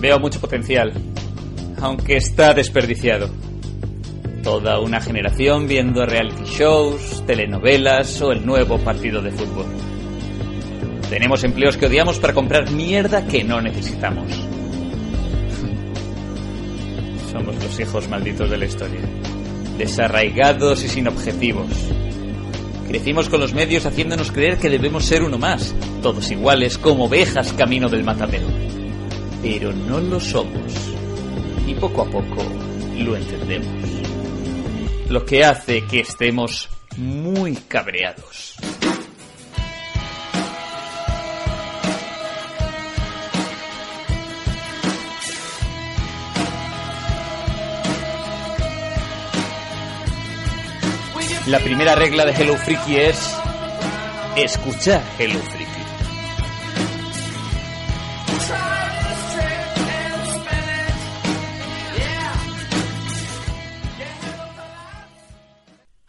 Veo mucho potencial, aunque está desperdiciado. Toda una generación viendo reality shows, telenovelas o el nuevo partido de fútbol. Tenemos empleos que odiamos para comprar mierda que no necesitamos. Somos los hijos malditos de la historia. Desarraigados y sin objetivos. Crecimos con los medios haciéndonos creer que debemos ser uno más, todos iguales como ovejas camino del matadero. Pero no lo somos. Y poco a poco lo entendemos lo que hace que estemos muy cabreados. La primera regla de Hello Freaky es escuchar Hello Freaky.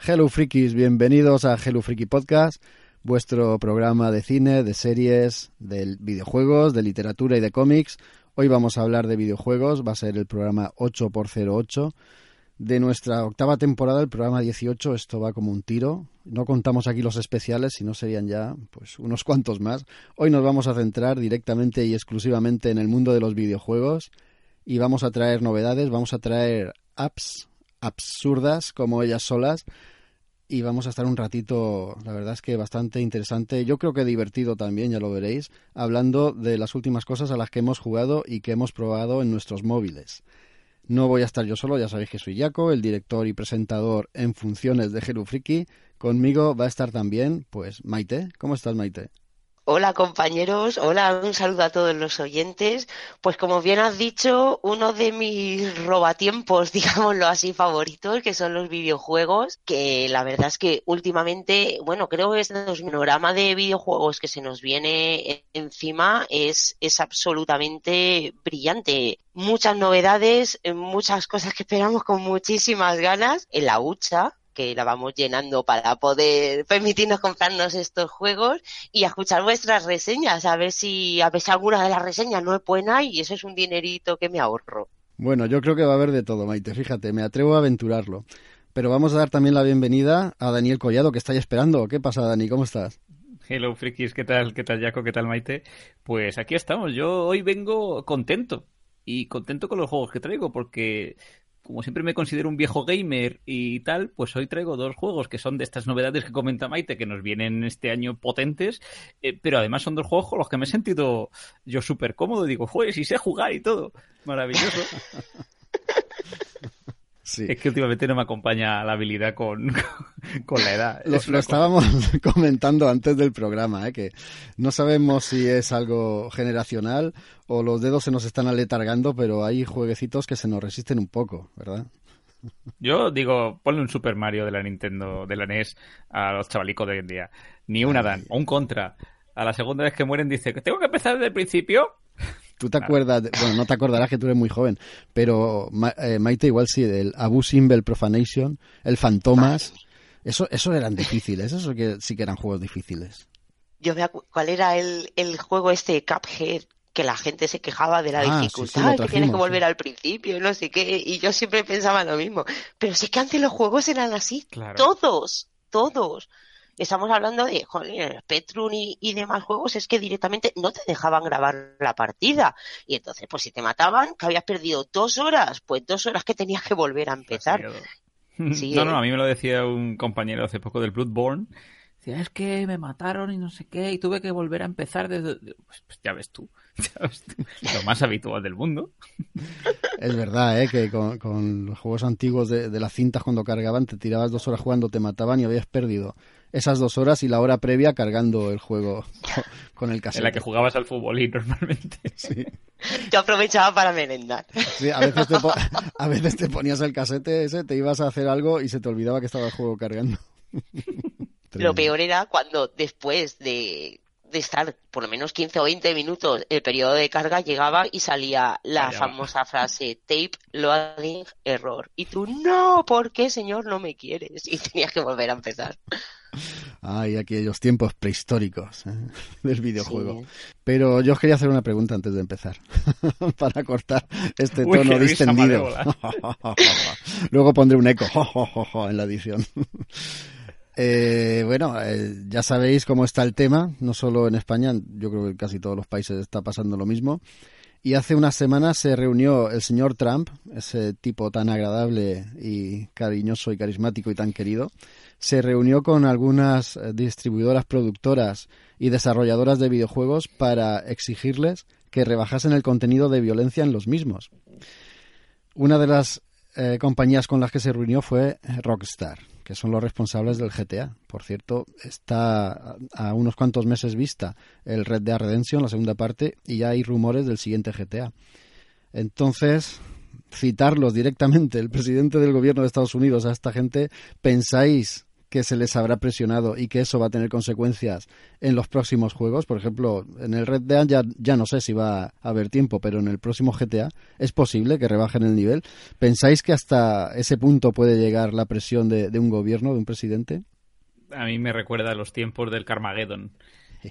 Hello Frikis, bienvenidos a Hello Freaky Podcast, vuestro programa de cine, de series, de videojuegos, de literatura y de cómics. Hoy vamos a hablar de videojuegos, va a ser el programa 8x08 de nuestra octava temporada, el programa 18. Esto va como un tiro. No contamos aquí los especiales, si no serían ya pues unos cuantos más. Hoy nos vamos a centrar directamente y exclusivamente en el mundo de los videojuegos y vamos a traer novedades, vamos a traer apps absurdas como ellas solas y vamos a estar un ratito, la verdad es que bastante interesante, yo creo que divertido también, ya lo veréis, hablando de las últimas cosas a las que hemos jugado y que hemos probado en nuestros móviles. No voy a estar yo solo, ya sabéis que soy Jaco, el director y presentador en funciones de Freaky. Conmigo va a estar también, pues, Maite. ¿Cómo estás, Maite? Hola compañeros, hola, un saludo a todos los oyentes. Pues como bien has dicho, uno de mis robatiempos, digámoslo así, favoritos, que son los videojuegos, que la verdad es que últimamente, bueno, creo que este panorama de videojuegos que se nos viene encima es, es absolutamente brillante. Muchas novedades, muchas cosas que esperamos con muchísimas ganas. En la hucha, que la vamos llenando para poder permitirnos comprarnos estos juegos y escuchar vuestras reseñas, a ver si a ver si alguna de las reseñas no es buena y eso es un dinerito que me ahorro. Bueno, yo creo que va a haber de todo, Maite, fíjate, me atrevo a aventurarlo. Pero vamos a dar también la bienvenida a Daniel Collado, que está ahí esperando. ¿Qué pasa, Dani? ¿Cómo estás? Hello, frikis, ¿qué tal? ¿Qué tal, Jaco? ¿Qué tal, Maite? Pues aquí estamos. Yo hoy vengo contento y contento con los juegos que traigo porque como siempre me considero un viejo gamer y tal, pues hoy traigo dos juegos que son de estas novedades que comenta Maite, que nos vienen este año potentes, eh, pero además son dos juegos con los que me he sentido yo súper cómodo. Digo, juegues y sé jugar y todo. Maravilloso. Es que últimamente no me acompaña la habilidad con, con la edad. Lo, estábamos comentando antes del programa, ¿eh? que no sabemos si es algo generacional o los dedos se nos están aletargando, pero hay jueguecitos que se nos resisten un poco, ¿verdad? Yo digo, ponle un Super Mario de la Nintendo, de la NES a los chavalicos de hoy en día. Ni una dan, o un contra. A la segunda vez que mueren dice tengo que empezar desde el principio. ¿Tú te acuerdas? bueno, no te acordarás que tú eres muy joven, pero eh, Maite igual sí, del Abu Simbel Profanation, el Fantomas, eso, eso eran difíciles, eso que sí que eran juegos difíciles. Yo me ¿cuál era el, el juego este Cuphead? que la gente se quejaba de la ah, dificultad, que tienes que volver al principio, no sé qué, y yo siempre pensaba lo mismo. Pero sí que antes los juegos eran así, todos, todos estamos hablando de joder, Spectrum y, demás juegos, es que directamente no te dejaban grabar la partida. Y entonces, pues si te mataban, que habías perdido dos horas, pues dos horas que tenías que volver a empezar. no, no, a mí me lo decía un compañero hace poco del Bloodborne. Decía, es que me mataron y no sé qué, y tuve que volver a empezar desde... Pues, pues ya ves tú. lo más habitual del mundo. Es verdad, ¿eh? que con, los juegos antiguos de, de, las cintas cuando cargaban te tirabas dos horas jugando, te mataban y habías perdido esas dos horas y la hora previa cargando el juego con el casete. En la que jugabas al y normalmente. Sí. Yo aprovechaba para merendar. Sí, a veces, te a veces te ponías el casete ese, te ibas a hacer algo y se te olvidaba que estaba el juego cargando. Lo peor era cuando después de de estar por lo menos 15 o 20 minutos el periodo de carga llegaba y salía la famosa frase tape loading error y tú no ¿por qué señor no me quieres? y tenías que volver a empezar Ay, aquellos tiempos prehistóricos ¿eh? del videojuego. Pero yo os quería hacer una pregunta antes de empezar, para cortar este tono distendido. Luego pondré un eco en la edición. Eh, bueno, eh, ya sabéis cómo está el tema, no solo en España, yo creo que en casi todos los países está pasando lo mismo. Y hace unas semanas se reunió el señor Trump, ese tipo tan agradable y cariñoso y carismático y tan querido, se reunió con algunas eh, distribuidoras, productoras y desarrolladoras de videojuegos para exigirles que rebajasen el contenido de violencia en los mismos. Una de las eh, compañías con las que se reunió fue Rockstar, que son los responsables del GTA. Por cierto, está a unos cuantos meses vista el Red Dead Redemption, la segunda parte, y ya hay rumores del siguiente GTA. Entonces, citarlos directamente, el presidente del gobierno de Estados Unidos, a esta gente, ¿pensáis que se les habrá presionado y que eso va a tener consecuencias en los próximos juegos. Por ejemplo, en el Red Dead ya, ya no sé si va a haber tiempo, pero en el próximo GTA es posible que rebajen el nivel. ¿Pensáis que hasta ese punto puede llegar la presión de, de un gobierno, de un presidente? A mí me recuerda a los tiempos del Carmageddon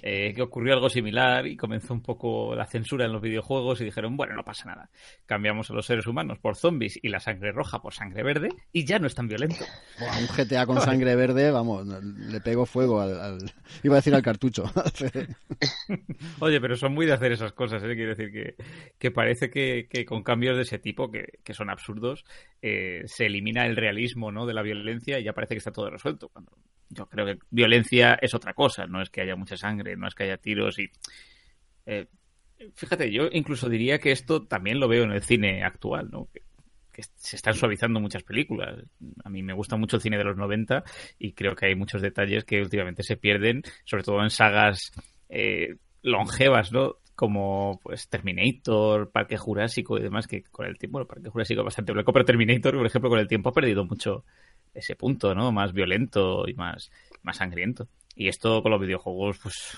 eh, que ocurrió algo similar y comenzó un poco la censura en los videojuegos y dijeron, bueno, no pasa nada. Cambiamos a los seres humanos por zombies y la sangre roja por sangre verde y ya no es tan violento. un GTA con sangre verde, vamos, le pego fuego al, iba a decir al cartucho. Oye, pero son muy de hacer esas cosas, ¿eh? quiero decir que, que parece que, que, con cambios de ese tipo, que, que son absurdos, eh, se elimina el realismo ¿no? de la violencia y ya parece que está todo resuelto. Cuando yo creo que violencia es otra cosa, no es que haya mucha sangre, no es que haya tiros y... Eh, fíjate, yo incluso diría que esto también lo veo en el cine actual, ¿no? Que, se están suavizando muchas películas. A mí me gusta mucho el cine de los 90 y creo que hay muchos detalles que últimamente se pierden, sobre todo en sagas eh, longevas, ¿no? como pues Terminator, Parque Jurásico y demás, que con el tiempo, bueno, Parque Jurásico es bastante blanco, pero Terminator, por ejemplo, con el tiempo ha perdido mucho ese punto, ¿no? Más violento y más, más sangriento. Y esto con los videojuegos, pues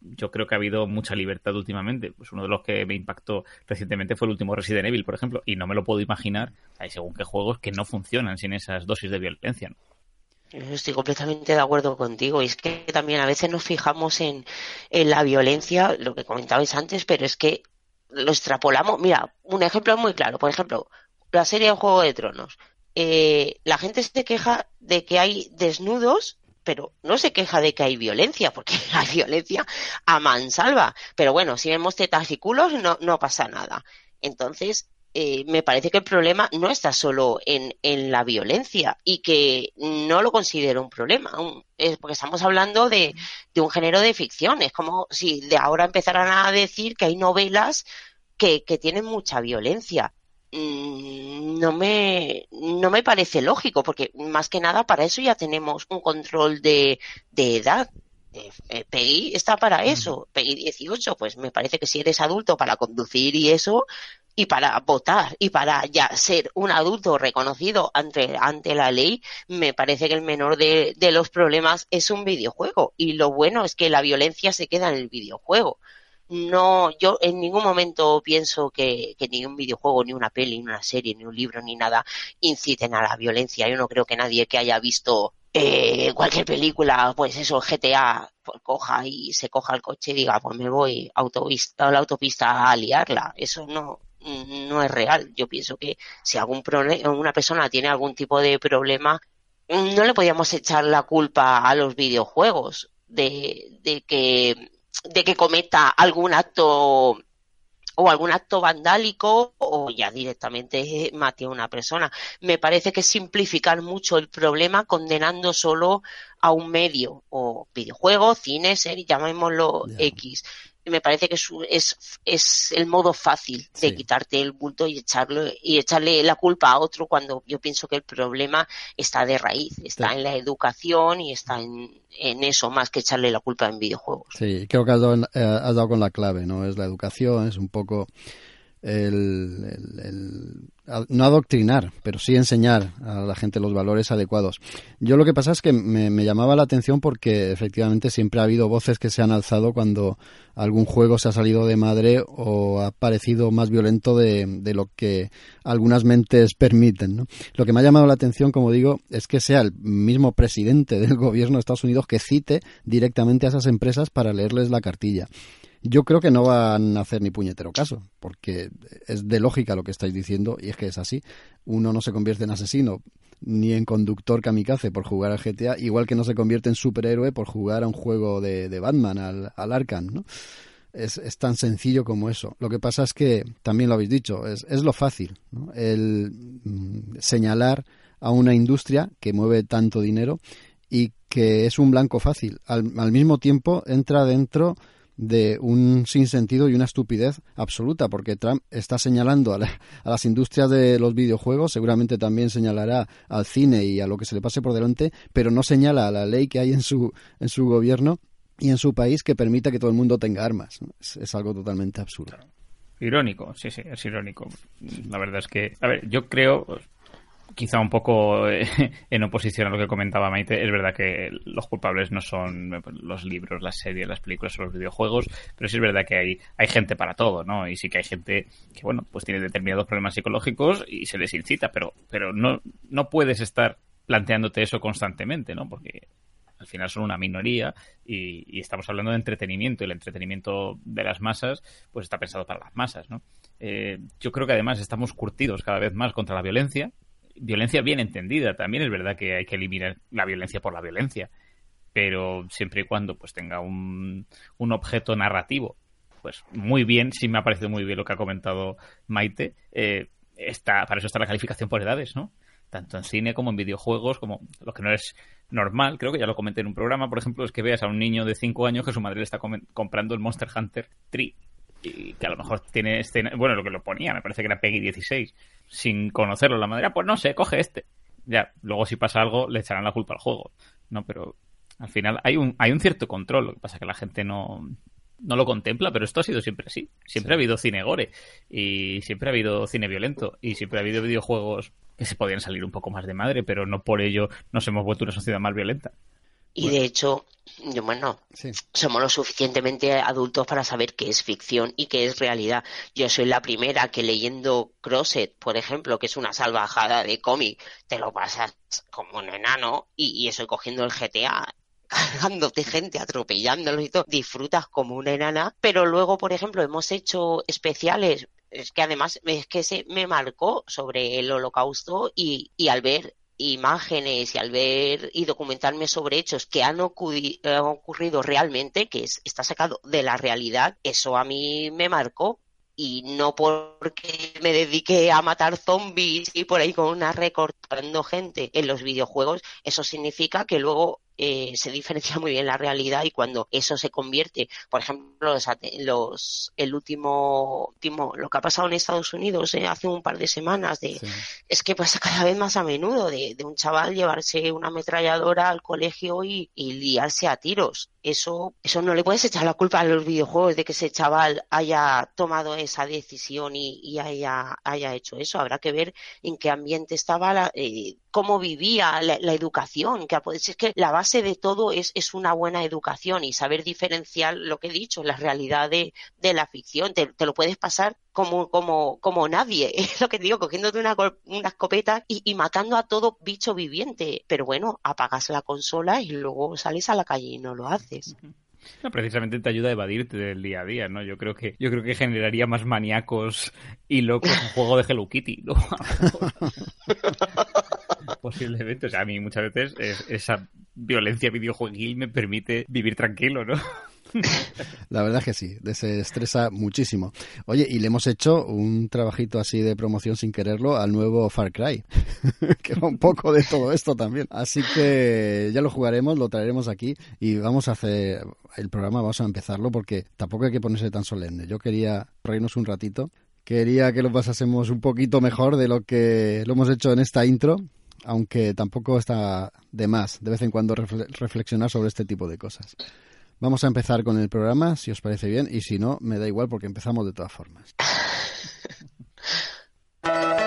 yo creo que ha habido mucha libertad últimamente. Pues uno de los que me impactó recientemente fue el último Resident Evil, por ejemplo, y no me lo puedo imaginar, hay según qué juegos que no funcionan sin esas dosis de violencia. ¿no? Estoy completamente de acuerdo contigo. Y es que también a veces nos fijamos en, en la violencia, lo que comentabais antes, pero es que lo extrapolamos. Mira, un ejemplo muy claro. Por ejemplo, la serie de Juego de Tronos. Eh, la gente se queja de que hay desnudos, pero no se queja de que hay violencia, porque hay violencia a mansalva. Pero bueno, si vemos tetas y culos, no, no pasa nada. Entonces, eh, me parece que el problema no está solo en, en, la violencia y que no lo considero un problema, porque estamos hablando de, de, un género de ficción. Es como si de ahora empezaran a decir que hay novelas que, que tienen mucha violencia. Mm, no me, no me parece lógico, porque más que nada para eso ya tenemos un control de, de edad. Eh, Peggy está para eso, Peggy 18, pues me parece que si eres adulto para conducir y eso, y para votar y para ya ser un adulto reconocido ante, ante la ley, me parece que el menor de, de los problemas es un videojuego. Y lo bueno es que la violencia se queda en el videojuego no, yo en ningún momento pienso que, ni un videojuego, ni una peli, ni una serie, ni un libro, ni nada inciten a la violencia. Yo no creo que nadie que haya visto eh, cualquier película, pues eso, GTA, pues coja y se coja el coche y diga, pues me voy autopista, a la autopista a liarla. Eso no, no es real. Yo pienso que si algún una persona tiene algún tipo de problema, no le podíamos echar la culpa a los videojuegos de, de que de que cometa algún acto o algún acto vandálico o ya directamente mate a una persona. Me parece que es simplificar mucho el problema condenando solo a un medio o videojuego, cine, serie, llamémoslo X me parece que es, es, el modo fácil de quitarte el bulto y echarlo y echarle la culpa a otro cuando yo pienso que el problema está de raíz, está en la educación y está en, en, eso más que echarle la culpa en videojuegos. Sí, creo que has dado, eh, has dado con la clave, ¿no? Es la educación, es un poco el, no adoctrinar, pero sí enseñar a la gente los valores adecuados. Yo lo que pasa es que me, llamaba la atención porque efectivamente siempre ha habido voces que se han alzado cuando algún juego se ha salido de madre o ha parecido más violento de, de lo que algunas mentes permiten. ¿no? Lo que me ha llamado la atención, como digo, es que sea el mismo presidente del gobierno de Estados Unidos que cite directamente a esas empresas para leerles la cartilla. Yo creo que no van a hacer ni puñetero caso, porque es de lógica lo que estáis diciendo y es que es así. Uno no se convierte en asesino ni en conductor kamikaze por jugar al GTA, igual que no se convierte en superhéroe por jugar a un juego de, Batman, al, al Arkham, ¿no? Es, tan sencillo como eso. Lo que pasa es que, también lo habéis dicho, es, es lo fácil, el mm, señalar a una industria que mueve tanto dinero y que es un blanco fácil. Al, al mismo tiempo entra dentro de un sinsentido y una estupidez absoluta, porque Trump está señalando a, las industrias de los videojuegos, seguramente también señalará al cine y a lo que se le pase por delante, pero no señala a la ley que hay en su, en su gobierno y en su país que permita que todo el mundo tenga armas. Es, algo totalmente absurdo. Irónico, sí, sí, es irónico. La verdad es que, a ver, yo creo, quizá un poco eh, en oposición a lo que comentaba Maite, es verdad que los culpables no son los libros, las series, las películas o los videojuegos, pero sí es verdad que hay, hay gente para todo, ¿no? Y sí que hay gente que, bueno, pues tiene determinados problemas psicológicos y se les incita, pero, pero no, no puedes estar planteándote eso constantemente, ¿no? Porque al final son una minoría y, estamos hablando de entretenimiento y el entretenimiento de las masas pues está pensado para las masas, ¿no? Eh, yo creo que además estamos curtidos cada vez más contra la violencia violencia bien entendida. También es verdad que hay que eliminar la violencia por la violencia, pero siempre y cuando pues tenga un, un objeto narrativo. Pues muy bien, sí me ha parecido muy bien lo que ha comentado Maite. Eh, está, para eso está la calificación por edades, ¿no? Tanto en cine como en videojuegos, como lo que no es normal, creo que ya lo comenté en un programa, por ejemplo, es que veas a un niño de 5 años que su madre le está comprando el Monster Hunter 3 y que a lo mejor tiene escena, bueno, lo que lo ponía, me parece que era Peggy 16, sin conocerlo la madera, pues no sé, coge este. Ya, luego si pasa algo le echarán la culpa al juego, ¿no? Pero al final hay un, hay un cierto control, lo que pasa es que la gente no, no lo contempla, pero esto ha sido siempre así. Siempre ha habido cine gore y siempre ha habido cine violento y siempre ha habido videojuegos que se podían salir un poco más de madre, pero no por ello nos hemos vuelto una sociedad más violenta. Y de hecho, bueno, somos lo suficientemente adultos para saber qué es ficción y qué es realidad. Yo soy la primera que leyendo Crosset, por ejemplo, que es una salvajada de cómic, te lo pasas como un enano y, y eso cogiendo el GTA cargándote gente, atropellándolo y todo, disfrutas como una enana, pero luego, por ejemplo, hemos hecho especiales. Es que además es que se me marcó sobre el holocausto y, y al ver imágenes y al ver y documentarme sobre hechos que han, ocurrido realmente, que está sacado de la realidad, eso a mí me marcó. Y no porque me dedique a matar zombies y por ahí con una recortando gente en los videojuegos, eso significa que luego eh, se diferencia muy bien la realidad y cuando eso se convierte, por ejemplo, los, el último, último, lo que ha pasado en Estados Unidos eh, hace un par de semanas, de, es que pasa cada vez más a menudo de, de, un chaval llevarse una ametralladora al colegio y, y liarse a tiros. Eso, eso no le puedes echar la culpa a los videojuegos de que ese chaval haya tomado esa decisión y, y haya, haya hecho eso. Habrá que ver en qué ambiente estaba, la, eh, cómo vivía la, educación, que es que la base de todo es, es una buena educación y saber diferenciar lo que he dicho, la realidad de, la ficción. Te, lo puedes pasar como, como, como nadie, es lo que digo, cogiéndote una, una escopeta y, y, matando a todo bicho viviente. Pero bueno, apagas la consola y luego sales a la calle y no lo haces. Precisamente te ayuda a evadirte del día a día, ¿no? Yo creo que yo creo que generaría más maníacos y locos un juego de Hello Kitty, ¿no? Posiblemente, o sea, a mí muchas veces esa violencia videojueguil me permite vivir tranquilo, ¿no? La verdad es que sí, desestresa muchísimo. Oye, y le hemos hecho un trabajito así de promoción sin quererlo al nuevo Far Cry, que va un poco de todo esto también. Así que ya lo jugaremos, lo traeremos aquí y vamos a hacer el programa, vamos a empezarlo porque tampoco hay que ponerse tan solemne. Yo quería reírnos un ratito, quería que lo pasásemos un poquito mejor de lo que lo hemos hecho en esta intro, aunque tampoco está de más de vez en cuando reflexionar sobre este tipo de cosas. Vamos a empezar con el programa, si os parece bien, y si no, me da igual porque empezamos de todas formas.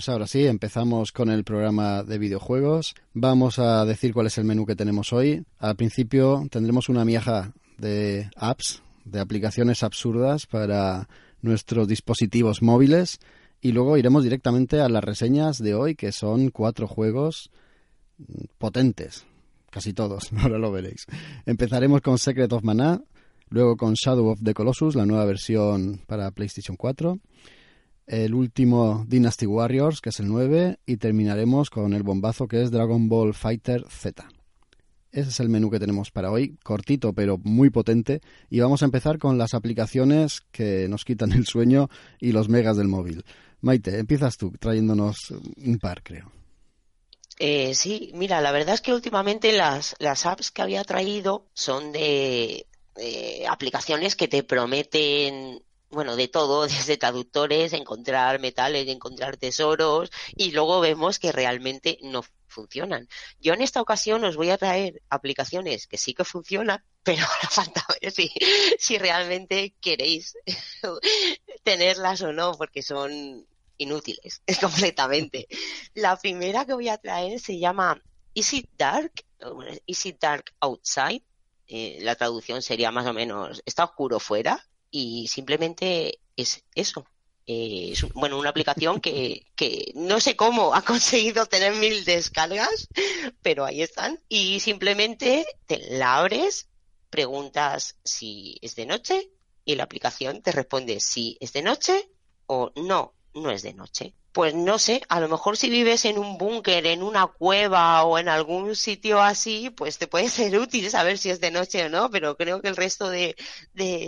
Pues ahora sí, empezamos con el programa de videojuegos. Vamos a decir cuál es el menú que tenemos hoy. Al principio tendremos una miaja de apps, de aplicaciones absurdas para nuestros dispositivos móviles y luego iremos directamente a las reseñas de hoy, que son cuatro juegos potentes, casi todos, ahora lo veréis. Empezaremos con Secret of Mana, luego con Shadow of the Colossus, la nueva versión para PlayStation 4 el último Dynasty Warriors, que es el 9, y terminaremos con el bombazo que es Dragon Ball Fighter Z. Ese es el menú que tenemos para hoy, cortito pero muy potente, y vamos a empezar con las aplicaciones que nos quitan el sueño y los megas del móvil. Maite, empiezas tú trayéndonos un par, creo. Eh, sí, mira, la verdad es que últimamente las, las apps que había traído son de aplicaciones que te prometen bueno, de todo, desde traductores, encontrar metales, encontrar tesoros, y luego vemos que realmente no funcionan. Yo en esta ocasión os voy a traer aplicaciones que sí que funcionan, pero ahora falta ver si, realmente queréis tenerlas o no, porque son inútiles completamente. La primera que voy a traer se llama Is It Dark? Is It Dark Outside? Eh, la traducción sería más o menos ¿Está oscuro fuera? Y simplemente es eso. Eh, es bueno, una aplicación que, que no sé cómo ha conseguido tener mil descargas, pero ahí están. Y simplemente te la abres, preguntas si es de noche y la aplicación te responde si es de noche o no, no es de noche pues no sé, a lo mejor si vives en un búnker, en una cueva o en algún sitio así, pues te puede ser útil saber si es de noche o no, pero creo que el resto de,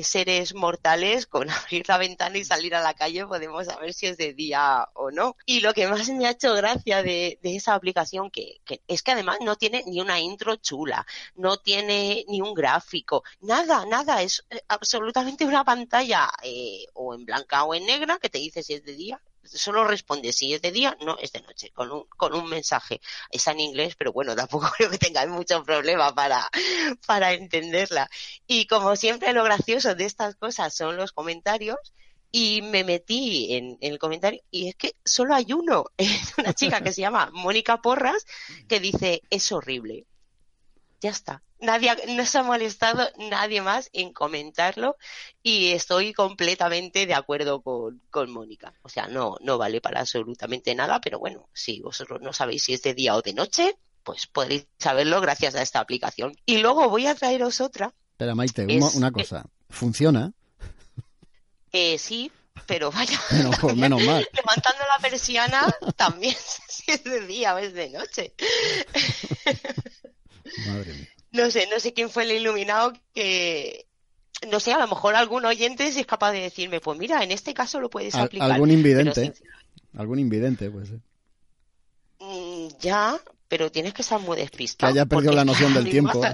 seres mortales, con abrir la ventana y salir a la calle, podemos saber si es de día o no. Y lo que más me ha hecho gracia de, de esa aplicación, que, que, es que además no tiene ni una intro chula, no tiene ni un gráfico, nada, nada, es eh, absolutamente una pantalla eh, o en blanca o en negra que te dice si es de día solo responde si es de día, no es de noche, con un, con un mensaje. Está en inglés, pero bueno, tampoco creo que tengáis mucho problema para, para entenderla. Y como siempre, lo gracioso de estas cosas son los comentarios. Y me metí en, en el comentario y es que solo hay uno, una chica que se llama Mónica Porras, que dice, es horrible ya está. Nadie, no se ha molestado nadie más en comentarlo y estoy completamente de acuerdo con, con Mónica. O sea, no, no vale para absolutamente nada, pero bueno, si vosotros no sabéis si es de día o de noche, pues podréis saberlo gracias a esta aplicación. Y luego voy a traeros otra. Espera, Maite, una cosa. ¿Funciona? Eh, sí, pero vaya. Menos, menos mal. Levantando la persiana también si es de día o es de noche. No sé, no sé quién fue el iluminado que, no sé, a lo mejor algún oyente es capaz de decirme, pues mira, en este caso lo puedes aplicar. Algún invidente, algún invidente, pues. ya, pero tienes que estar muy despistado. Que haya perdido la noción del tiempo.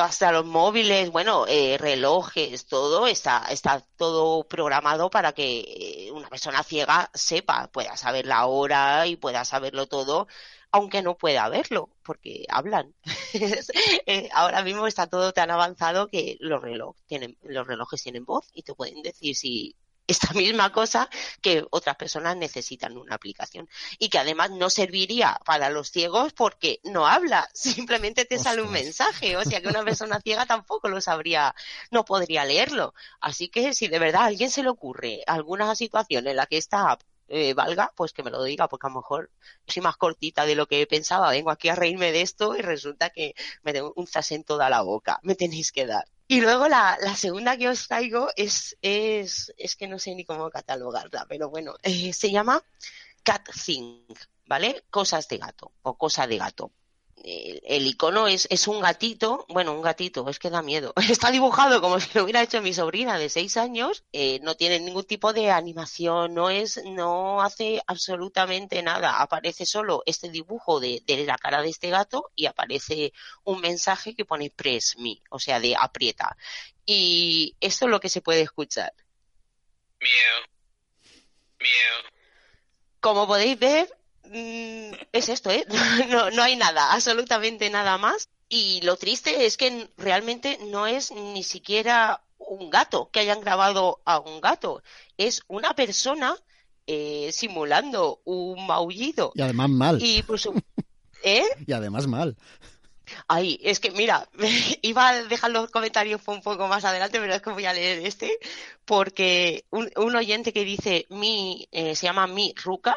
Hasta, los móviles, bueno, eh, relojes, todo está, está todo programado para que eh, una persona ciega sepa, pueda saber la hora y pueda saberlo todo aunque no pueda verlo, porque hablan. Eh, ahora mismo está todo tan avanzado que los, reloj tienen, los relojes tienen voz y te pueden decir si esta misma cosa que otras personas necesitan una aplicación y que además no serviría para los ciegos porque no habla, simplemente te sale un mensaje, o sea que una persona ciega tampoco lo sabría, no podría leerlo. Así que si de verdad a alguien se le ocurre alguna situación en la que esta eh, valga, pues que me lo diga, porque a lo mejor soy más cortita de lo que pensaba. Vengo aquí a reírme de esto y resulta que me tengo un zas en toda la boca. Me tenéis que dar. Y luego la, segunda que os traigo es, es, es que no sé ni cómo catalogarla, pero bueno, eh, se llama Cat Thing, ¿vale? Cosas de gato o cosa de gato el, icono es, es, un gatito, bueno, un gatito, es que da miedo. Está dibujado como si lo hubiera hecho mi sobrina de seis años, eh, no tiene ningún tipo de animación, no es, no hace absolutamente nada. Aparece solo este dibujo de, de la cara de este gato y aparece un mensaje que pone press me, o sea, de aprieta. Y esto es lo que se puede escuchar. Como podéis ver, es esto, ¿eh? No, no hay nada, absolutamente nada más. Y lo triste es que realmente no es ni siquiera un gato, que hayan grabado a un gato. Es una persona eh, simulando un maullido. Y además mal. Y pues, ¿eh? Y además mal. Ay, es que mira, iba a dejar los comentarios un poco más adelante, pero es que voy a leer este, porque un, un oyente que dice mi, eh, se llama mi Ruca,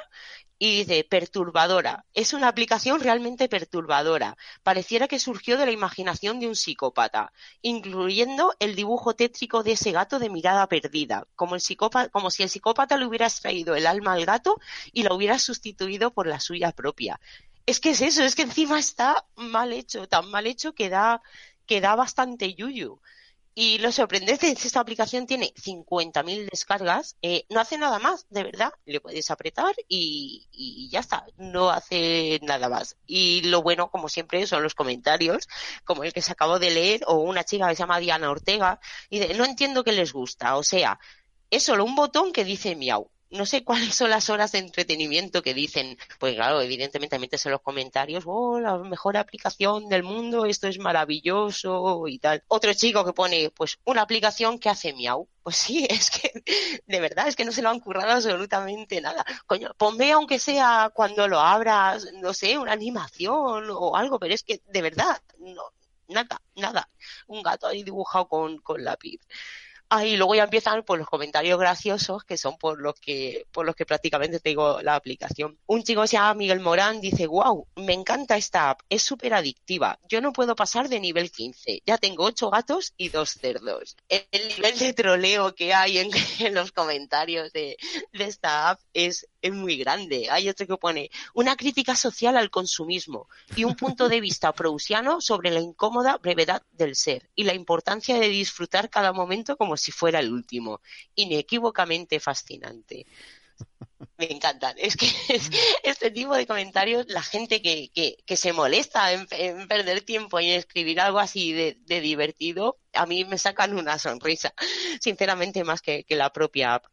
y dice perturbadora. Es una aplicación realmente perturbadora. Pareciera que surgió de la imaginación de un psicópata, incluyendo el dibujo tétrico de ese gato de mirada perdida, como, el psicópata, como si el psicópata le hubiera extraído el alma al gato y la hubiera sustituido por la suya propia. Es que es eso, es que encima está mal hecho, tan mal hecho que da, que da bastante yuyu. Y lo sorprendente es que esta aplicación tiene 50.000 descargas, eh, no hace nada más, de verdad. Le puedes apretar y, y, ya está, no hace nada más. Y lo bueno, como siempre, son los comentarios, como el que se acabó de leer, o una chica que se llama Diana Ortega, y dice, no entiendo qué les gusta, o sea, es solo un botón que dice miau no sé cuáles son las horas de entretenimiento que dicen, pues claro, evidentemente metes en los comentarios, oh, la mejor aplicación del mundo, esto es maravilloso y tal. Otro chico que pone, pues, una aplicación que hace miau. Pues sí, es que, de verdad, es que no se lo han currado absolutamente nada. Coño, ponme aunque sea cuando lo abras, no sé, una animación o algo, pero es que, de verdad, no, nada, nada. Un gato ahí dibujado con, con lápiz. Ah, y luego ya empiezan pues los comentarios graciosos que son por los que por los que prácticamente tengo la aplicación. Un chico se llama Miguel Morán dice, "Wow, me encanta esta app, es súper adictiva. Yo no puedo pasar de nivel 15. Ya tengo ocho gatos y dos cerdos." El nivel de troleo que hay en, en los comentarios de, de esta app es es muy grande. Hay otro que pone una crítica social al consumismo y un punto de vista prousiano sobre la incómoda brevedad del ser y la importancia de disfrutar cada momento como si fuera el último. Inequívocamente fascinante. Me encantan. Es que este tipo de comentarios, la gente que, que, que se molesta en, perder tiempo y en escribir algo así de, de, divertido, a mí me sacan una sonrisa, sinceramente, más que, que la propia app.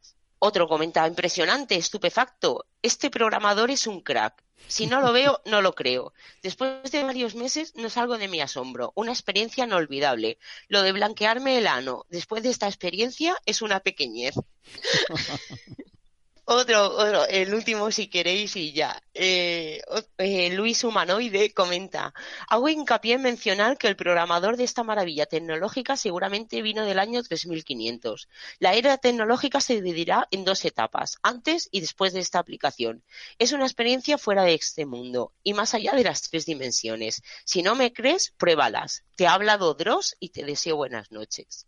Otro comenta, impresionante, estupefacto. Este programador es un crack. Si no lo veo, no lo creo. Después de varios meses no salgo de mi asombro. Una experiencia inolvidable. Lo de blanquearme el ano después de esta experiencia es una pequeñez. Otro, otro, el último si queréis y ya. Eh, eh, Luis Humanoide comenta, hago hincapié en mencionar que el programador de esta maravilla tecnológica seguramente vino del año 3500. La era tecnológica se dividirá en dos etapas, antes y después de esta aplicación. Es una experiencia fuera de este mundo y más allá de las tres dimensiones. Si no me crees, pruébalas. Te ha hablado Dross y te deseo buenas noches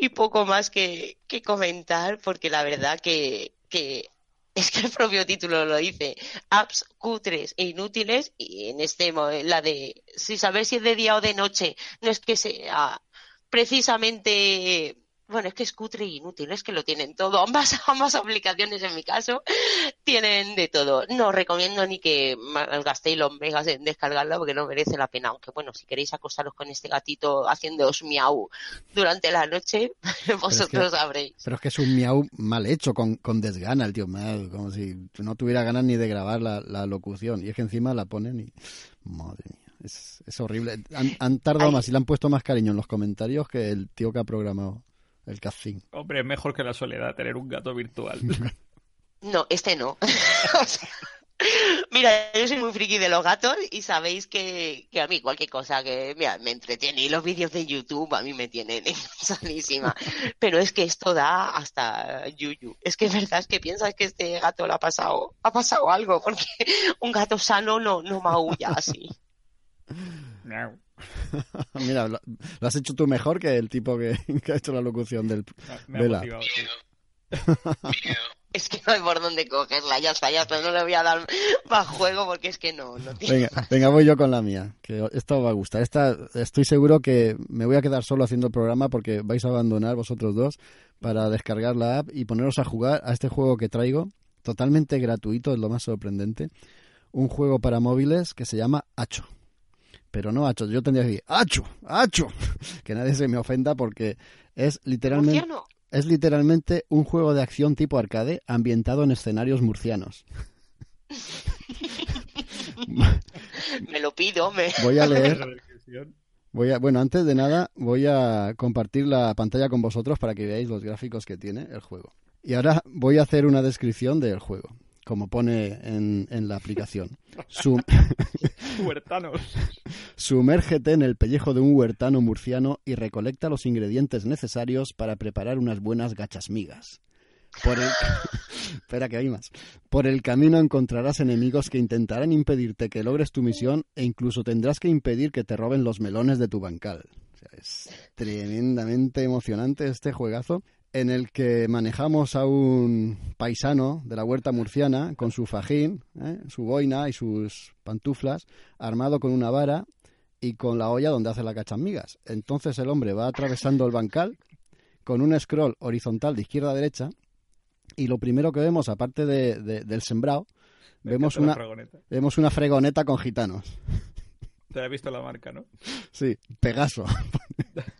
y poco más que, que comentar porque la verdad que, que es que el propio título lo dice, apps cutres e inútiles y en este la de si saber si es de día o de noche no es que sea precisamente bueno, es que es cutre y inútil, es que lo tienen todo. Ambas, ambas aplicaciones, en mi caso, tienen de todo. No recomiendo ni que gastéis los megas en descargarla porque no merece la pena. Aunque, bueno, si queréis acostaros con este gatito haciéndoos miau durante la noche, vosotros es que, sabréis. Pero es que es un miau mal hecho, con, con desgana el tío, mal, como si no tuviera ganas ni de grabar la, la locución. Y es que encima la ponen y... Madre mía. Es, es horrible. Han, han tardado Ay. más y le han puesto más cariño en los comentarios que el tío que ha programado el casting. Hombre, es mejor que la soledad tener un gato virtual. No, este no. O sea, Mira, yo soy muy friki de los gatos y sabéis que, que a mí cualquier cosa que mira, me entretiene y los vídeos de YouTube a mí me tienen sanísima. Pero es que esto da hasta yuyu. Es que es verdad, es que piensas que este gato le ha pasado, ha pasado algo, porque un gato sano no, no maulla así. Miau. Mira, lo, lo has hecho tú mejor que el tipo que, que ha hecho la locución del Me Vela. motivado, sí. Es que no hay por dónde cogerla, ya está, ya está, no le voy a dar más juego porque es que no, no tiene Venga, venga, voy yo con la mía, que esta os va a gustar. Esta estoy seguro que me voy a quedar solo haciendo el programa porque vais a abandonar vosotros dos para descargar la app y poneros a jugar a este juego que traigo, totalmente gratuito, es lo más sorprendente. Un juego para móviles que se llama Hacho. Pero no Hacho, yo tendría que decir Hacho, Hacho, que nadie se me ofenda porque es literalmente murciano. es literalmente un juego de acción tipo arcade ambientado en escenarios murcianos. Me lo pido, me... Voy a leer. Voy a, bueno, antes de nada, voy a compartir la pantalla con vosotros para que veáis los gráficos que tiene el juego. Y ahora voy a hacer una descripción del juego, como pone en, en la aplicación. Sum- Huertanos. Sumérgete en el pellejo de un huertano murciano y recolecta los ingredientes necesarios para preparar unas buenas gachas migas. Por el... Espera que hay más. Por el camino encontrarás enemigos que intentarán impedirte que logres tu misión e incluso tendrás que impedir que te roben los melones de tu bancal. O sea, es tremendamente emocionante este juegazo en el que manejamos a un paisano de la huerta murciana con su fajín, ¿eh? su boina y sus pantuflas, armado con una vara y con la olla donde hace la cachamigas. Entonces el hombre va atravesando el bancal con un scroll horizontal de izquierda a derecha y lo primero que vemos, aparte de- de- del sembrado, vemos una, vemos una fregoneta con gitanos. Te has visto la marca, ¿no? Sí, Pegaso.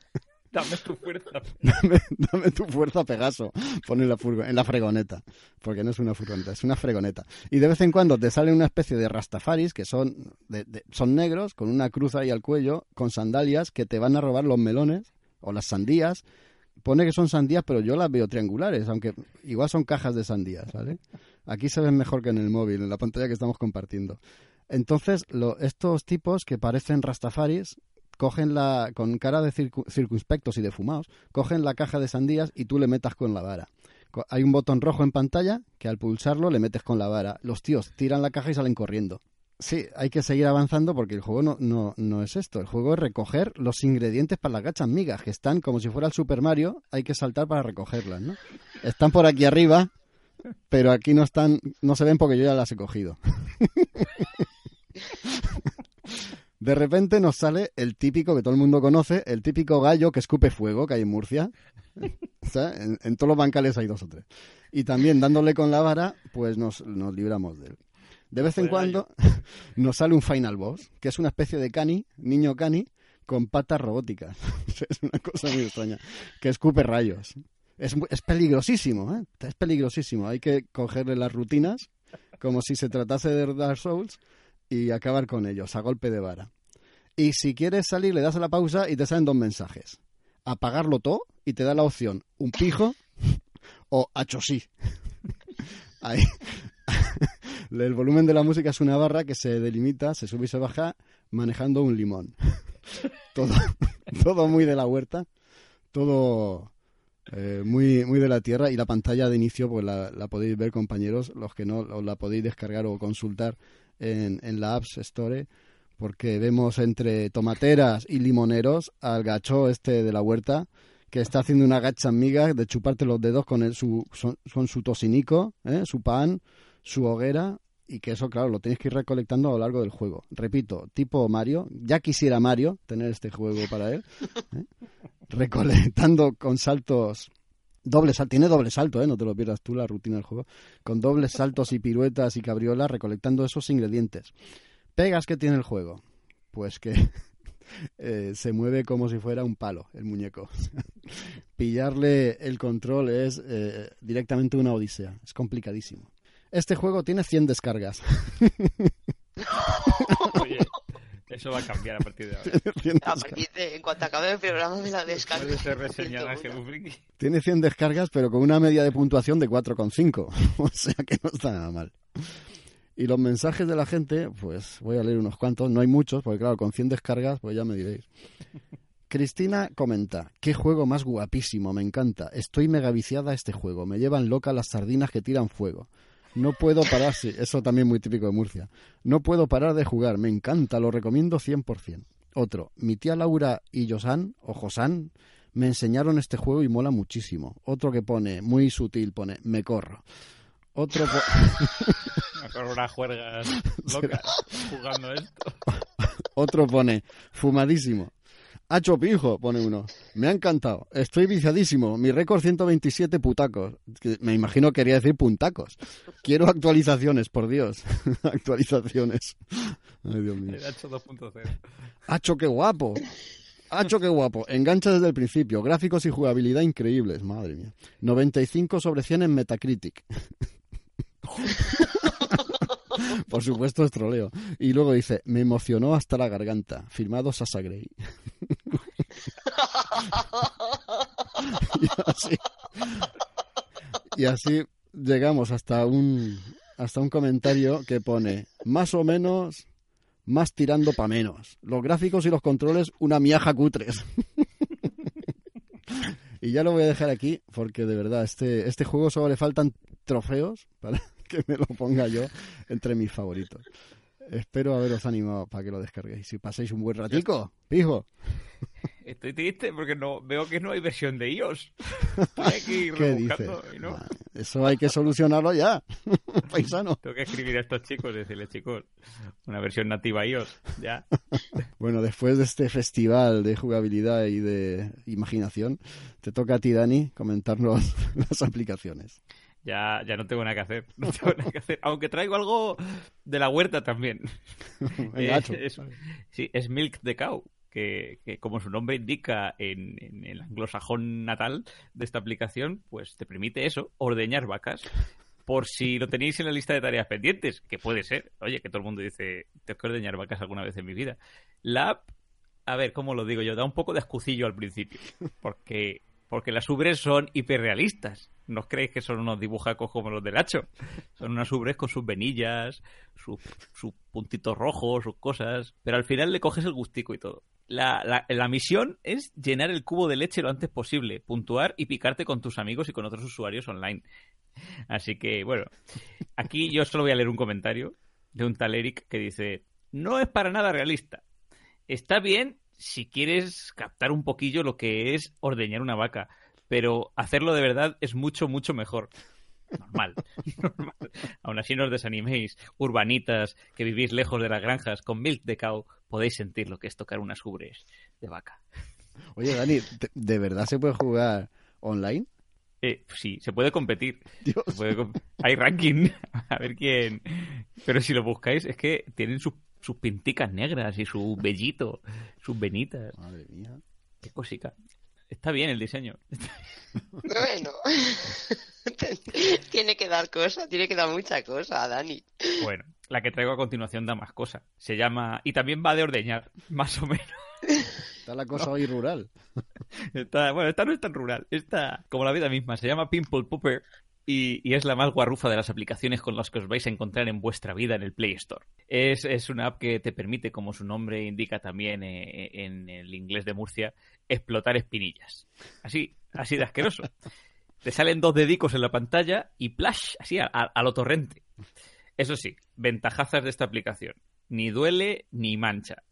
Dame tu fuerza. dame, dame tu fuerza, Pegaso. Pone en la, en la fregoneta. Porque no es una furgoneta, es una fregoneta. Y de vez en cuando te sale una especie de rastafaris que son, de- de- son negros, con una cruz ahí al cuello, con sandalias, que te van a robar los melones o las sandías. Pone que son sandías, pero yo las veo triangulares, aunque igual son cajas de sandías, ¿vale? Aquí se ven mejor que en el móvil, en la pantalla que estamos compartiendo. Entonces, lo- estos tipos que parecen rastafaris cogen la con cara de circu- circunspectos y de fumados, cogen la caja de sandías y tú le metas con la vara. Hay un botón rojo en pantalla que al pulsarlo le metes con la vara. Los tíos tiran la caja y salen corriendo. Sí, hay que seguir avanzando porque el juego no, no, no es esto. El juego es recoger los ingredientes para las gachas migas, que están como si fuera el Super Mario, hay que saltar para recogerlas, ¿no? Están por aquí arriba, pero aquí no están, no se ven porque yo ya las he cogido. De repente nos sale el típico que todo el mundo conoce, el típico gallo que escupe fuego que hay en Murcia. O sea, en, en todos los bancales hay dos o tres. Y también dándole con la vara, pues nos, nos libramos de él. De vez en Buen cuando nos sale un final boss, que es una especie de cani, niño cani, con patas robóticas. es una cosa muy extraña. Que escupe rayos. Es, es peligrosísimo, ¿eh? Es peligrosísimo. Hay que cogerle las rutinas, como si se tratase de Dark Souls, y acabar con ellos a golpe de vara. Y si quieres salir, le das a la pausa y te salen dos mensajes. Apagarlo todo y te da la opción un pijo o acho sí. Ahí. El volumen de la música es una barra que se delimita, se sube y se baja manejando un limón. Todo, todo muy de la huerta, todo eh, muy, muy de la tierra y la pantalla de inicio pues la, la podéis ver compañeros, los que no os la podéis descargar o consultar en, en la Apps Store porque vemos entre tomateras y limoneros al gacho este de la huerta que está haciendo una gacha amiga de chuparte los dedos con el, su, con su tosinico, ¿eh? su pan, su hoguera y que eso, claro, lo tenéis que ir recolectando a lo largo del juego. Repito, tipo Mario, ya quisiera Mario tener este juego para él, ¿eh? recolectando con saltos doble salto, tiene doble salto, ¿eh? no te lo pierdas tú la rutina del juego, con dobles saltos y piruetas y cabriolas recolectando esos ingredientes. Pegas que tiene el juego, pues que eh, se mueve como si fuera un palo el muñeco. Pillarle el control es eh, directamente una odisea, es complicadísimo. Este juego tiene 100 descargas. Eso va a cambiar a partir de ahora. 100 A descargas. partir de, en cuanto acabe el programa me la descargo. Puede ser reseñada 101. Hello Freaky. Tiene 100 descargas, pero con una media de puntuación de 4,5. O sea que no está nada mal. Y los mensajes de la gente, pues voy a leer unos cuantos. No hay muchos, porque claro, con 100 descargas, pues ya me diréis. Cristina comenta, qué juego más guapísimo, me encanta. Estoy mega viciada a este juego. Me llevan loca las sardinas que tiran fuego. No puedo parar, sí, eso también muy típico de Murcia. No puedo parar de jugar, me encanta, lo recomiendo 100%. Otro, mi tía Laura y Josan, o Josan, me enseñaron este juego y mola muchísimo. Otro que pone, muy sutil, pone, me corro. Otro, po- Con unas juergas locas jugando esto. otro pone, fumadísimo. Hacho pijo, pone uno. Me ha encantado. Estoy viciadísimo. Mi récord 127 putacos. Me imagino quería decir puntacos. Quiero actualizaciones, por Dios. actualizaciones. Ay, Dios mío. El H 2.0. Hacho, qué guapo. Hacho, qué guapo. Engancha desde el principio. Gráficos y jugabilidad increíbles. Madre mía. 95 sobre 100 en Metacritic. Por supuesto es troleo. Y luego dice, me emocionó hasta la garganta. Firmado Sasa Grey. y así. Y así llegamos hasta un, hasta un comentario que pone más o menos, más tirando pa' menos. Los gráficos y los controles, una miaja cutres. y ya lo voy a dejar aquí porque de verdad, este, este juego solo le faltan trofeos para que me lo ponga yo entre mis favoritos. Espero haberos animado para que lo descarguéis. Si pasáis un buen ratico, pijo. Estoy triste porque no veo que no hay versión de iOS. ¿Qué dices? y no. Eso hay que solucionarlo ya, paisano. Tengo que escribir a estos chicos decirles, chicos, una versión nativa iOS, ya. Bueno, después de este festival de jugabilidad y de imaginación, te toca a ti, Dani, comentarnos las aplicaciones. Ya, ya no tengo nada que hacer. No tengo nada que hacer. Aunque traigo algo de la huerta también. Eh, es, sí, es Milk the Cow. Que, que como su nombre indica en, en el anglosajón natal de esta aplicación, pues te permite eso, ordeñar vacas. Por si lo tenéis en la lista de tareas pendientes, que puede ser. Oye, que todo el mundo dice, tengo que ordeñar vacas alguna vez en mi vida. La app, a ver, ¿cómo lo digo yo? Da un poco de escucillo al principio. Porque, porque las ubres son hiperrealistas. No os creéis que son unos dibujacos como los del Hacho. Son unas ubres con sus venillas, sus, sus puntitos rojos, sus cosas. Pero al final le coges el gustico y todo. La, la, la misión es llenar el cubo de leche lo antes posible, puntuar y picarte con tus amigos y con otros usuarios online. Así que, bueno, aquí yo solo voy a leer un comentario de un tal Eric que dice, no es para nada realista. Está bien si quieres captar un poquillo lo que es ordeñar una vaca, pero hacerlo de verdad es mucho, mucho mejor. Normal, normal. Aún así no os desaniméis, urbanitas, que vivís lejos de las granjas, con Milk de Cow podéis sentir lo que es tocar unas ubres de vaca. Oye, Dani, ¿de- ¿de verdad se puede jugar online? Eh, sí, se puede competir. Dios. Se puede com- Hay ranking. A ver quién. Pero si lo buscáis, es que tienen sus, sus pinticas negras y su vellito, sus venitas. Madre mía. Qué cosica. Está bien el diseño. Bueno, tiene que dar cosa, tiene que dar mucha cosa, Dani. Bueno, la que traigo a continuación da más cosa. Se llama. Y también va de ordeñar, más o menos. Está la cosa hoy rural. Esta, bueno, esta no es tan rural. Esta, como la vida misma, se llama Pimple Popper y, y es la más guarrufa de las aplicaciones con las que os vais a encontrar en vuestra vida en el Play Store. Es, es una app que te permite, como su nombre indica también eh, en el inglés de Murcia, explotar espinillas. Así, así de asqueroso. Te salen dos dedicos en la pantalla y plash, así a, a- a lo torrente. Eso sí, ventajazas de esta aplicación. Ni duele ni mancha.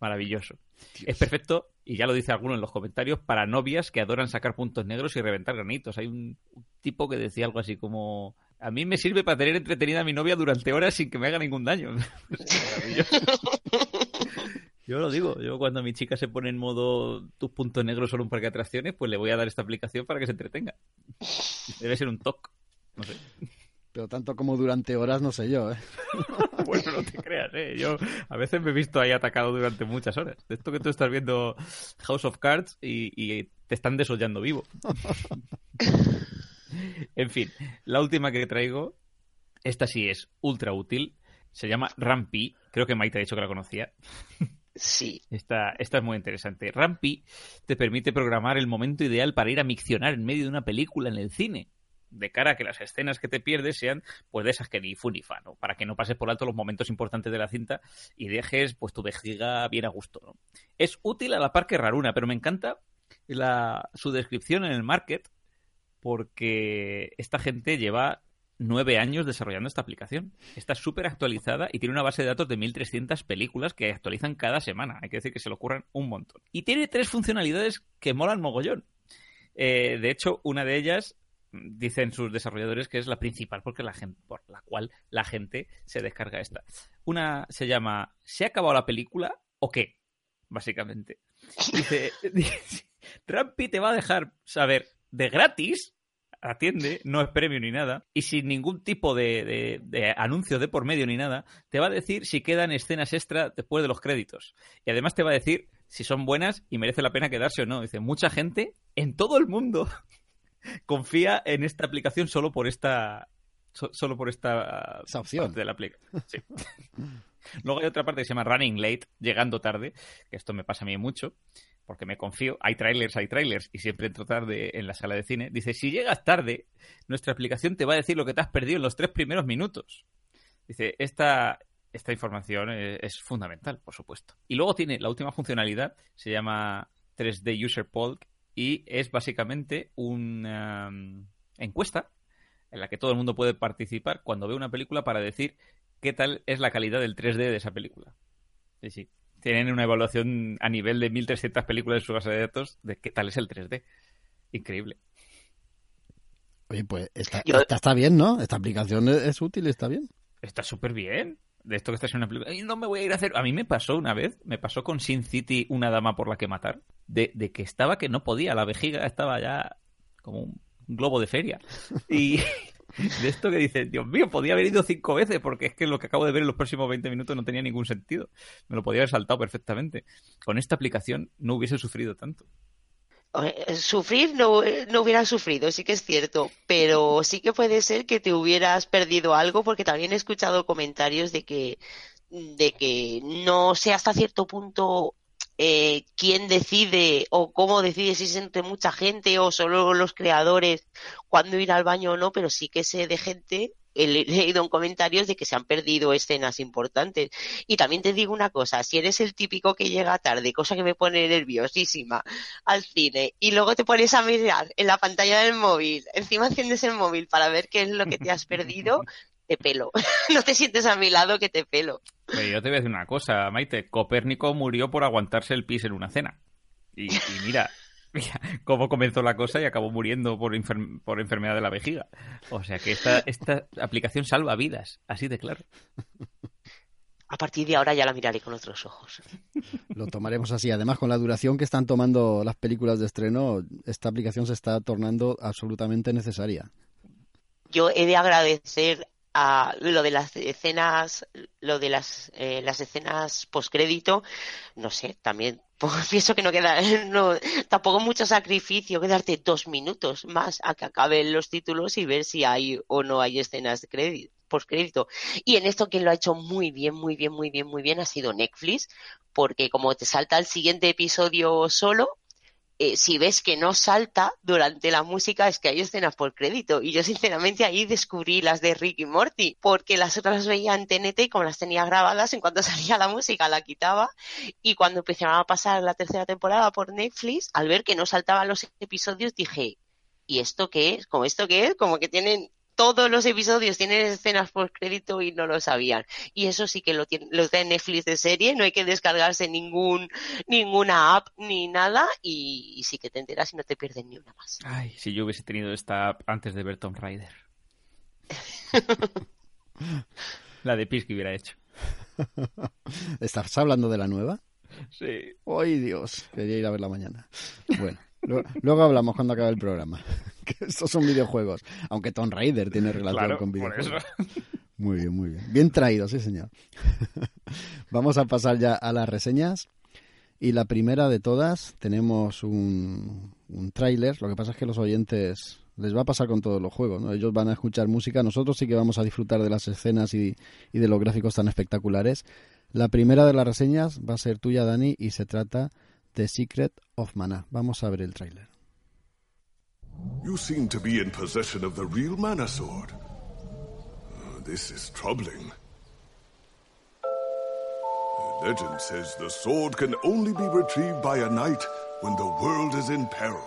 Maravilloso. Es perfecto, y ya lo dice alguno en los comentarios, para novias que adoran sacar puntos negros y reventar granitos. Hay un, tipo que decía algo así como... A mí me sirve para tener entretenida a mi novia durante horas sin que me haga ningún daño. Yo lo digo, yo cuando mi chica se pone en modo tus puntos negros son un parque de atracciones, pues le voy a dar esta aplicación para que se entretenga. Debe ser un toque. No sé. Pero tanto como durante horas, no sé yo, ¿eh? Bueno, no te creas, ¿eh? Yo a veces me he visto ahí atacado durante muchas horas. De esto que tú estás viendo House of Cards y, y te están desollando vivo. en fin, la última que traigo, esta sí es ultra útil. Se llama Rampi. Creo que Maite ha dicho que la conocía. Sí, Esta, esta es muy interesante. Rampi te permite programar el momento ideal para ir a miccionar en medio de una película en el cine. De cara a que las escenas que te pierdes sean pues de esas que ni fu ni fa. Para que no pases por alto los momentos importantes de la cinta y dejes pues tu vejiga bien a gusto. Es útil a la par que raruna, pero me encanta la, su descripción en el market porque esta gente lleva nueve años desarrollando esta aplicación. Está súper actualizada y tiene una base de datos de 1.300 películas que actualizan cada semana. Hay que decir que se le ocurran un montón. Y tiene tres funcionalidades que molan mogollón. Eh, de hecho, una de ellas dicen sus desarrolladores que es la principal porque la gente, por la cual la gente se descarga esta. Una se llama ¿Se ha acabado la película o qué? Básicamente. Dice, Rampi te va a dejar saber de gratis atiende, no es premio ni nada, y sin ningún tipo de, de, de, anuncio de por medio ni nada, te va a decir si quedan escenas extra después de los créditos. Y además te va a decir si son buenas y merece la pena quedarse o no. Dice, mucha gente en todo el mundo confía en esta aplicación solo por esta So- solo por esta Esa opción. parte de la aplicación. Sí. Luego hay otra parte que se llama Running Late, llegando tarde, que esto me pasa a mí mucho, porque me confío. Hay trailers, hay trailers, y siempre entro tarde en la sala de cine. Dice, si llegas tarde, nuestra aplicación te va a decir lo que te has perdido en los tres primeros minutos. Dice, esta, esta información eh, es fundamental, por supuesto. Y luego tiene la última funcionalidad, se llama 3D User Poll, y es básicamente una um, encuesta en la que todo el mundo puede participar cuando ve una película para decir qué tal es la calidad del 3D de esa película. Sí, sí. Tienen una evaluación a nivel de 1300 películas en su base de datos de qué tal es el 3D. Increíble. Oye, pues esta, Yo- esta está bien, ¿no? Esta aplicación es, es útil, está bien. Está súper bien. De esto que estás en una película. "Ay, No me voy a ir a hacer. A mí me pasó una vez, me pasó con Sin City, una dama por la que matar, de, de que estaba que no podía, la vejiga estaba ya como un globo de feria. Y de esto que dices, Dios mío, podía haber ido cinco veces, porque es que lo que acabo de ver en los próximos 20 minutos no tenía ningún sentido. Me lo podía haber saltado perfectamente. Con esta aplicación no hubiese sufrido tanto. Eh, Sufrir no, no hubieras sufrido, sí que es cierto, pero sí que puede ser que te hubieras perdido algo, porque también he escuchado comentarios de que, de que no sé hasta cierto punto eh, quién decide o cómo decide si es entre mucha gente o solo los creadores cuándo ir al baño o no, pero sí que sé de gente, he le- leído en comentarios de que se han perdido escenas importantes. Y también te digo una cosa, si eres el típico que llega tarde, cosa que me pone nerviosísima, al cine y luego te pones a mirar en la pantalla del móvil, encima enciendes el móvil para ver qué es lo que te has perdido, te pelo. No te sientes a mi lado que te pelo. Pero yo te voy a decir una cosa, Maite. Copérnico murió por aguantarse el pis en una cena. Y, y mira, mira cómo comenzó la cosa y acabó muriendo por, enfer- por enfermedad de la vejiga. O sea que esta, esta aplicación salva vidas, así de claro. A partir de ahora ya la miraré con otros ojos. Lo tomaremos así. Además, con la duración que están tomando las películas de estreno, esta aplicación se está tornando absolutamente necesaria. Yo he de agradecer a lo de las escenas, lo de las, eh, las escenas postcrédito, no sé, también pues, pienso que no queda, no, tampoco mucho sacrificio quedarte dos minutos más a que acaben los títulos y ver si hay o no hay escenas de crédito, postcrédito. Y en esto quien lo ha hecho muy bien, muy bien, muy bien, muy bien ha sido Netflix, porque como te salta el siguiente episodio solo, eh, si ves que no salta durante la música es que hay escenas por crédito. Y yo sinceramente ahí descubrí las de Rick y Morty, porque las otras las veía en TNT y como las tenía grabadas, en cuanto salía la música la quitaba. Y cuando empezaron a pasar la tercera temporada por Netflix, al ver que no saltaban los episodios, dije, ¿y esto qué es? ¿Como esto qué es? Como que tienen todos los episodios tienen escenas por crédito y no lo sabían. Y eso sí que lo tiene, lo trae Netflix de serie, no hay que descargarse ningún, ninguna app ni nada y, y sí que te enteras y no te pierdes ni una más. Ay, si yo hubiese tenido esta app antes de ver Tomb Raider. La de pis que hubiera hecho. ¿Estás hablando de la nueva? Sí. ¡Ay, Dios! Quería ir a verla mañana. Bueno, luego hablamos cuando acabe el programa. Que estos son videojuegos. Aunque Tomb Raider tiene relación Claro, con por eso. videojuegos. Muy bien, muy bien. Bien traído, sí, señor. Vamos a pasar ya a las reseñas. Y la primera de todas, tenemos un, un tráiler. Lo que pasa es que los oyentes les va a pasar con todos los juegos, ¿no? Ellos van a escuchar música, nosotros sí que vamos a disfrutar de las escenas y, y de los gráficos tan espectaculares. La primera de las reseñas va a ser tuya, Dani, y se trata de Secret of Mana. Vamos a ver el tráiler. You seem to be in possession of the real mana sword. Uh, this is troubling. The legend says the sword can only be retrieved by a knight when the world is in peril.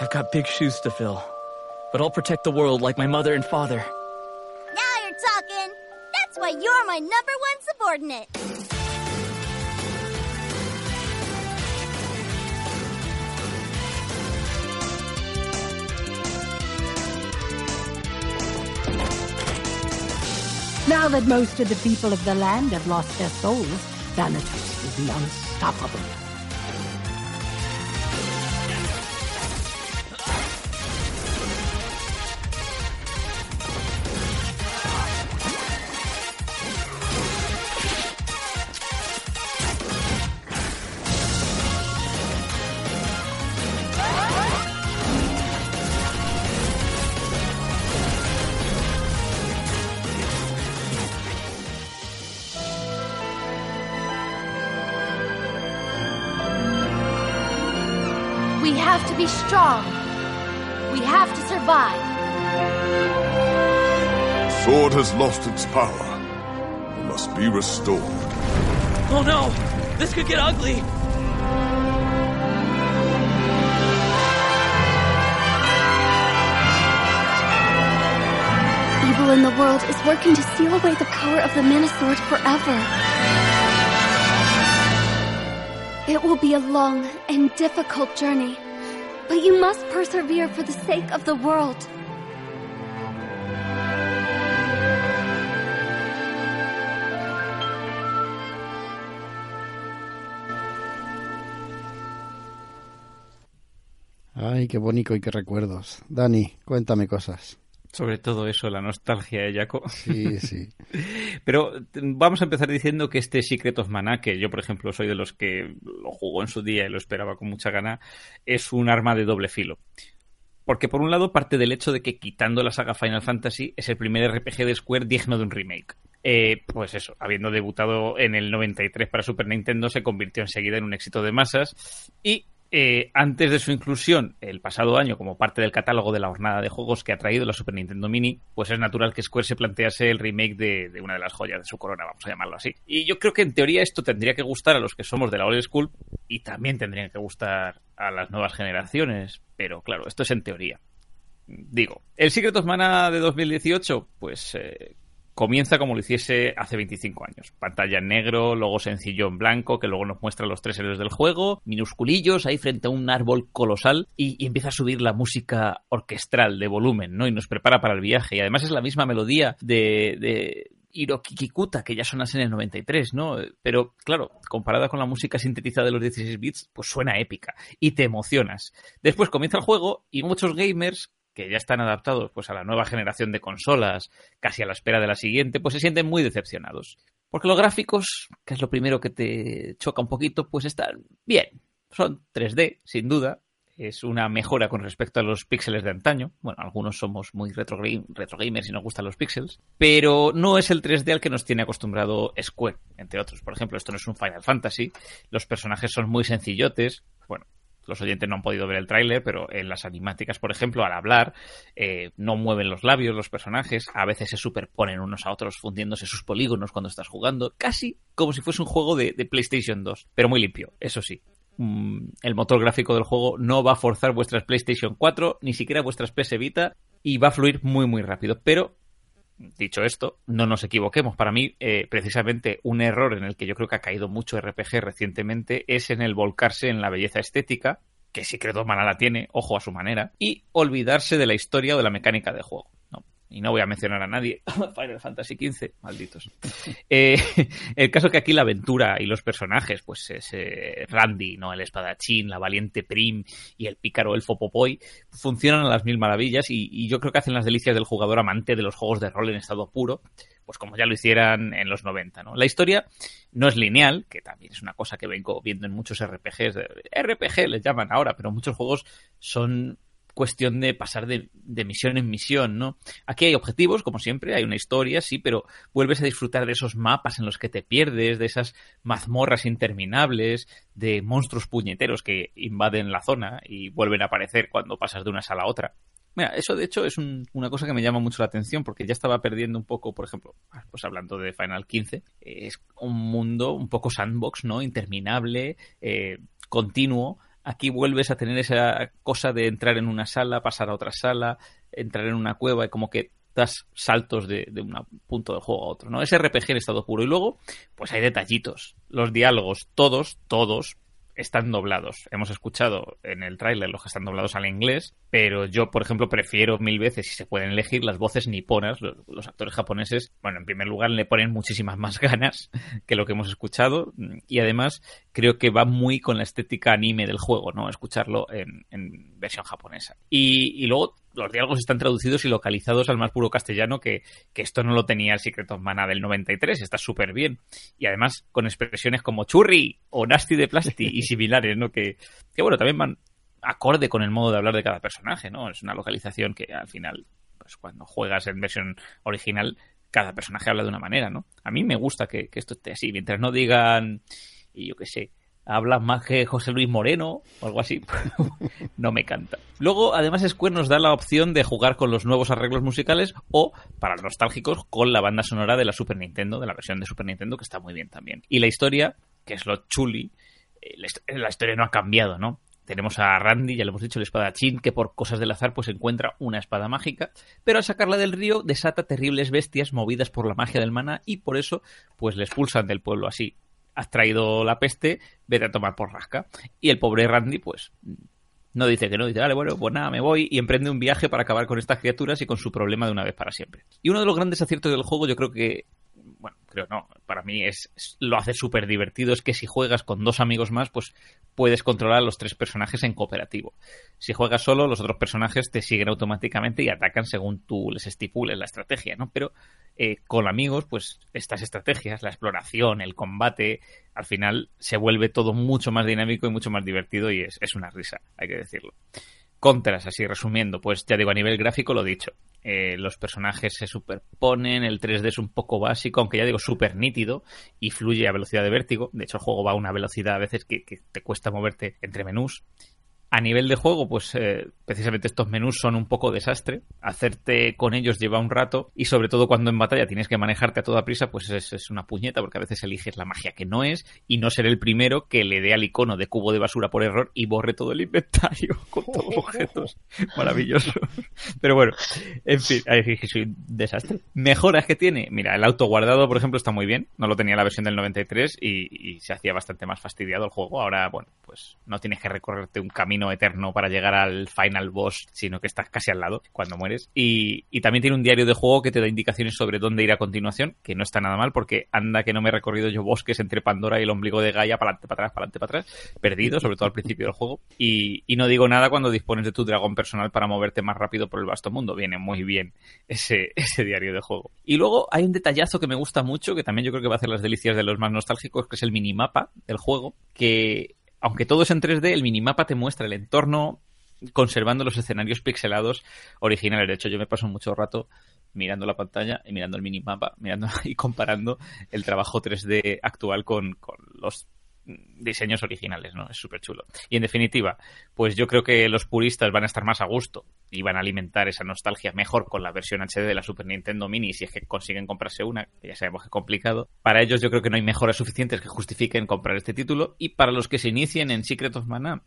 I've got big shoes to fill, but I'll protect the world like my mother and father. Why you're my number one subordinate. Now that most of the people of the land have lost their souls, Thanatos be unstoppable. Has lost its power. It must be restored. Oh no! This could get ugly! Evil in the world is working to seal away the power of the Mana Sword forever. It will be a long and difficult journey, but you must persevere for the sake of the world. Ay, qué bonito y qué recuerdos. Dani, cuéntame cosas. Sobre todo eso, la nostalgia de Jaco. Sí, sí. Pero vamos a empezar diciendo que este Secret of Mana, que yo, por ejemplo, soy de los que lo jugó en su día y lo esperaba con mucha gana, es un arma de doble filo. Porque por un lado parte del hecho de que quitando la saga Final Fantasy es el primer RPG de Square digno de un remake. Eh, pues eso, habiendo debutado en el 93 para Super Nintendo, se convirtió enseguida en un éxito de masas y eh, antes de su inclusión el pasado año como parte del catálogo de la jornada de juegos que ha traído la Super Nintendo Mini, pues es natural que Square se plantease el remake de, una de las joyas de su corona, vamos a llamarlo así. Y yo creo que en teoría esto tendría que gustar a los que somos de la old school y también tendrían que gustar a las nuevas generaciones, pero claro, esto es en teoría. Digo, el Secret of Mana de 2018, pues eh, comienza como lo hiciese hace 25 años. Pantalla en negro, logo sencillo en blanco, que luego nos muestra los tres héroes del juego, minusculillos ahí frente a un árbol colosal, y, empieza a subir la música orquestral de volumen, ¿no? Y nos prepara para el viaje. Y además es la misma melodía de, de Hiroki Kikuta, que ya sonas en el 93, ¿no? Pero, claro, comparada con la música sintetizada de los 16 bits, pues suena épica y te emocionas. Después comienza el juego y muchos gamers que ya están adaptados pues a la nueva generación de consolas, casi a la espera de la siguiente, pues se sienten muy decepcionados. Porque los gráficos, que es lo primero que te choca un poquito, pues están bien. Son 3D, sin duda. Es una mejora con respecto a los píxeles de antaño. Bueno, algunos somos muy retro, retro y nos gustan los píxeles. Pero no es el 3D al que nos tiene acostumbrado Square, entre otros. Por ejemplo, esto no es un Final Fantasy. Los personajes son muy sencillotes. Bueno, los oyentes no han podido ver el tráiler, pero en las animáticas, por ejemplo, al hablar, eh, no mueven los labios los personajes, a veces se superponen unos a otros fundiéndose sus polígonos cuando estás jugando, casi como si fuese un juego de, de PlayStation 2, pero muy limpio, eso sí. Mm, el motor gráfico del juego no va a forzar vuestras PlayStation 4, ni siquiera vuestras PS Vita, y va a fluir muy muy rápido, pero dicho esto, no nos equivoquemos. Para mí, eh, precisamente un error en el que yo creo que ha caído mucho RPG recientemente es en el volcarse en la belleza estética, que of Mana la tiene, ojo a su manera, y olvidarse de la historia o de la mecánica de juego. Y no voy a mencionar a nadie. Final Fantasy XV, malditos. Eh, el caso que aquí la aventura y los personajes, pues es eh, Randy, ¿no? El espadachín, la valiente Prim y el pícaro elfo Popoy, funcionan a las mil maravillas y, y, yo creo que hacen las delicias del jugador amante de los juegos de rol en estado puro, pues como ya lo hicieran en los 90, ¿no? La historia no es lineal, que también es una cosa que vengo viendo en muchos RPGs. RPG les llaman ahora, pero muchos juegos son cuestión de pasar de, misión en misión, ¿no? Aquí hay objetivos, como siempre, hay una historia, sí, pero vuelves a disfrutar de esos mapas en los que te pierdes, de esas mazmorras interminables, de monstruos puñeteros que invaden la zona y vuelven a aparecer cuando pasas de una sala a otra. Mira, eso de hecho es un, una cosa que me llama mucho la atención porque ya estaba perdiendo un poco, por ejemplo, pues hablando de Final 15, es un mundo un poco sandbox, ¿no? Interminable, eh, continuo, aquí vuelves a tener esa cosa de entrar en una sala, pasar a otra sala, entrar en una cueva y como que das saltos de, de un punto del juego a otro, ¿no? Es RPG en estado puro. Y luego, pues hay detallitos. Los diálogos, todos, todos, están doblados. Hemos escuchado en el tráiler los que están doblados al inglés, pero yo, por ejemplo, prefiero mil veces, si se pueden elegir, las voces niponas. Los, los, actores japoneses, bueno, en primer lugar, le ponen muchísimas más ganas que lo que hemos escuchado y además creo que va muy con la estética anime del juego, ¿no? Escucharlo en, versión japonesa. Y, y luego los diálogos están traducidos y localizados al más puro castellano, que, que esto no lo tenía el Secret of Mana del 93, está súper bien. Y además con expresiones como churri o nasty de plasti y similares, ¿no? Que, que bueno, también van acorde con el modo de hablar de cada personaje, ¿no? Es una localización que al final, pues cuando juegas en versión original, cada personaje habla de una manera, ¿no? A mí me gusta que, que esto esté así, mientras no digan, y yo qué sé, habla más que José Luis Moreno o algo así. no me canta. Luego, además, Square nos da la opción de jugar con los nuevos arreglos musicales o, para los nostálgicos, con la banda sonora de la Super Nintendo, de la versión de Super Nintendo, que está muy bien también. Y la historia, que es lo chuli, eh, la historia no ha cambiado, ¿no? Tenemos a Randy, ya le hemos dicho, el espadachín, que por cosas del azar pues encuentra una espada mágica, pero al sacarla del río desata terribles bestias movidas por la magia del mana y por eso pues le expulsan del pueblo así. Has traído la peste, vete a tomar por rasca. Y el pobre Randy pues no dice que no, dice, vale, bueno, pues nada, me voy y emprende un viaje para acabar con estas criaturas y con su problema de una vez para siempre. Y uno de los grandes aciertos del juego yo creo que bueno, creo no, para mí es, lo hace súper divertido, es que si juegas con dos amigos más, pues puedes controlar a los tres personajes en cooperativo. Si juegas solo, los otros personajes te siguen automáticamente y atacan según tú les estipules la estrategia, ¿no? Pero eh, con amigos, pues estas estrategias, la exploración, el combate, al final se vuelve todo mucho más dinámico y mucho más divertido y es, es una risa, hay que decirlo. Contras, así resumiendo, pues ya digo, a nivel gráfico lo dicho. Eh, los personajes se superponen, el 3D es un poco básico, aunque ya digo, súper nítido y fluye a velocidad de vértigo. De hecho, el juego va a una velocidad a veces que, que te cuesta moverte entre menús. A nivel de juego, pues eh, precisamente estos menús son un poco desastre. Hacerte con ellos lleva un rato y sobre todo cuando en batalla tienes que manejarte a toda prisa, pues es, una puñeta porque a veces eliges la magia que no es y no ser el primero que le dé al icono de cubo de basura por error y borre todo el inventario con todos los objetos. Maravilloso. Pero bueno, en fin, ahí que soy un desastre. Mejoras que tiene. Mira, el auto guardado, por ejemplo, está muy bien. No lo tenía la versión del 93 y, y se hacía bastante más fastidiado el juego. Ahora, bueno, pues no tienes que recorrerte un camino eterno para llegar al final boss, sino que estás casi al lado cuando mueres. Y, también tiene un diario de juego que te da indicaciones sobre dónde ir a continuación, que no está nada mal porque anda que no me he recorrido yo bosques entre Pandora y el ombligo de Gaia, para adelante, para atrás, para adelante, para atrás, perdido, sobre todo al principio del juego. Y, no digo nada cuando dispones de tu dragón personal para moverte más rápido por el vasto mundo. Viene muy bien ese, ese diario de juego. Y luego hay un detallazo que me gusta mucho, que también yo creo que va a hacer las delicias de los más nostálgicos, que es el minimapa del juego, que aunque todo es en 3D, el minimapa te muestra el entorno conservando los escenarios pixelados originales. De hecho, yo me paso mucho rato mirando la pantalla y mirando el minimapa, mirando y comparando el trabajo 3D actual con, con los diseños originales, ¿no? Es súper chulo. Y en definitiva, pues yo creo que los puristas van a estar más a gusto y van a alimentar esa nostalgia mejor con la versión HD de la Super Nintendo Mini si es que consiguen comprarse una, ya sabemos que es complicado. Para ellos yo creo que no hay mejoras suficientes que justifiquen comprar este título y para los que se inicien en Secret of Mana,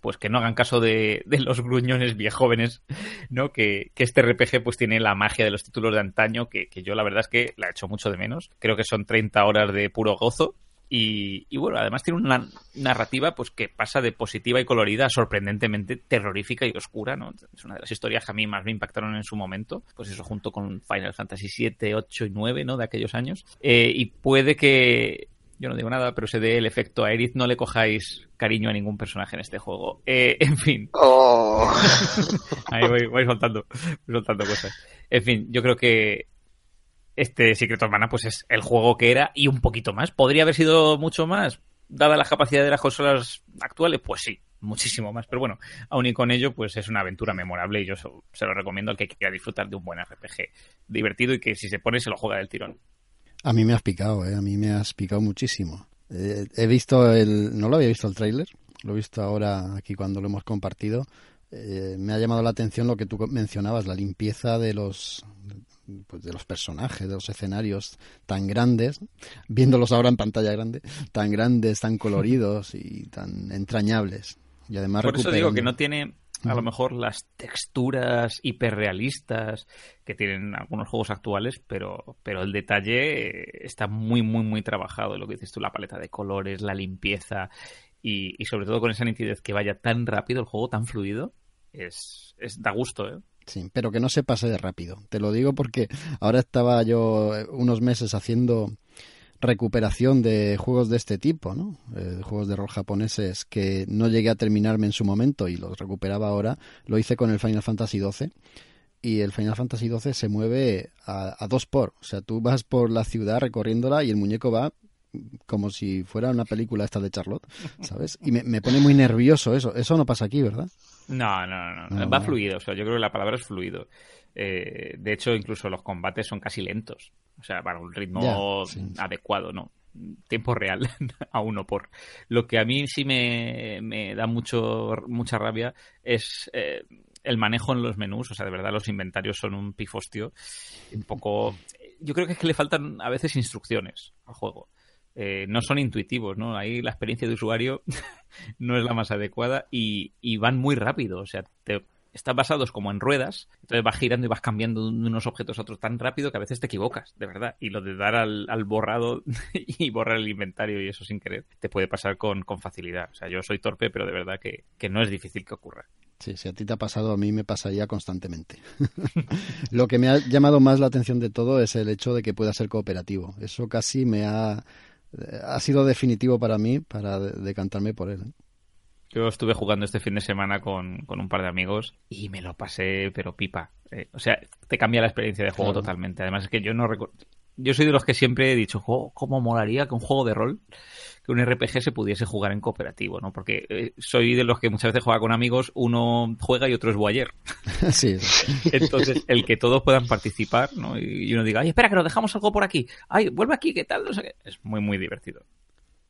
pues que no hagan caso de, los gruñones viejóvenes, ¿no? Que, que, este RPG pues tiene la magia de los títulos de antaño que, que yo la verdad es que la he hecho mucho de menos. Creo que son 30 horas de puro gozo y, bueno, además tiene una narrativa pues que pasa de positiva y colorida a sorprendentemente terrorífica y oscura, ¿no? Es una de las historias que a mí más me impactaron en su momento, pues eso junto con Final Fantasy 7, 8 y 9, ¿no? De aquellos años. Eh, y puede que yo no digo nada, pero se dé el efecto a Aerith, no le cojáis cariño a ningún personaje en este juego. Eh, en fin. Oh. Ahí voy, voy soltando, voy soltando cosas. En fin, yo creo que este Secret of Mana pues es el juego que era y un poquito más. ¿Podría haber sido mucho más? Dada la capacidad de las consolas actuales, pues sí, muchísimo más. Pero bueno, aún y con ello, pues es una aventura memorable y yo se lo recomiendo al que quiera disfrutar de un buen RPG divertido y que si se pone se lo juega del tirón. A mí me has picado, ¿eh? a mí me has picado muchísimo. Eh, he visto el, no lo había visto el tráiler, lo he visto ahora aquí cuando lo hemos compartido. Eh, me ha llamado la atención lo que tú mencionabas, la limpieza de los pues, de los personajes, de los escenarios tan grandes, viéndolos ahora en pantalla grande, tan grandes, tan coloridos y tan entrañables. Y además Por eso digo que no tiene a lo mejor las texturas hiperrealistas que tienen algunos juegos actuales, pero, pero el detalle está muy, muy, muy trabajado. Lo que dices tú, la paleta de colores, la limpieza y, y sobre todo con esa nitidez que vaya tan rápido el juego, tan fluido, es, es da gusto, ¿eh? Sí, pero que no se pase de rápido. Te lo digo porque ahora estaba yo unos meses haciendo recuperación de juegos de este tipo, ¿no? Eh, juegos de rol japoneses que no llegué a terminarme en su momento y los recuperaba ahora. Lo hice con el Final Fantasy XII y el Final Fantasy XII se mueve a, a, dos por. O sea, tú vas por la ciudad recorriéndola y el muñeco va como si fuera una película esta de Charlotte, ¿sabes? Y me, me pone muy nervioso eso. Eso no pasa aquí, ¿verdad? No, no, no, Va fluido. O sea, yo creo que la palabra es fluido. Eh, de hecho, incluso los combates son casi lentos. O sea, para un ritmo adecuado, ¿no? tiempo real a uno por. Lo que a mí sí me, me da mucho mucha rabia es eh, el manejo en los menús, o sea, de verdad los inventarios son un pifostio, un poco... Yo creo que es que le faltan a veces instrucciones al juego. Eh, no son intuitivos, ¿no? Ahí la experiencia de usuario no es la más adecuada y, van muy rápido, o sea, te, están basados como en ruedas, entonces vas girando y vas cambiando de unos objetos a otros tan rápido que a veces te equivocas, de verdad. Y lo de dar al, borrado y borrar el inventario y eso sin querer, te puede pasar con, con facilidad. O sea, yo soy torpe, pero de verdad que, que no es difícil que ocurra. Sí, si a ti te ha pasado, a mí me pasaría constantemente. Lo que me ha llamado más la atención de todo es el hecho de que pueda ser cooperativo. Eso casi me ha, ha sido definitivo para mí para decantarme por él. ¿eh? Yo estuve jugando este fin de semana con, con un par de amigos y me lo pasé, pero pipa. Eh, o sea, te cambia la experiencia de juego claro. totalmente. Además, es que yo no recuerdo. Yo soy de los que siempre he dicho, oh, ¿cómo molaría que un juego de rol, que un RPG se pudiese jugar en cooperativo, ¿no? Porque eh, soy de los que muchas veces juega con amigos, uno juega y otro es boyer. Sí. Entonces, el que todos puedan participar, ¿no? Y uno diga, ay, espera, que nos dejamos algo por aquí. Ay, vuelve aquí, ¿qué tal? No sé qué. Es muy, muy divertido.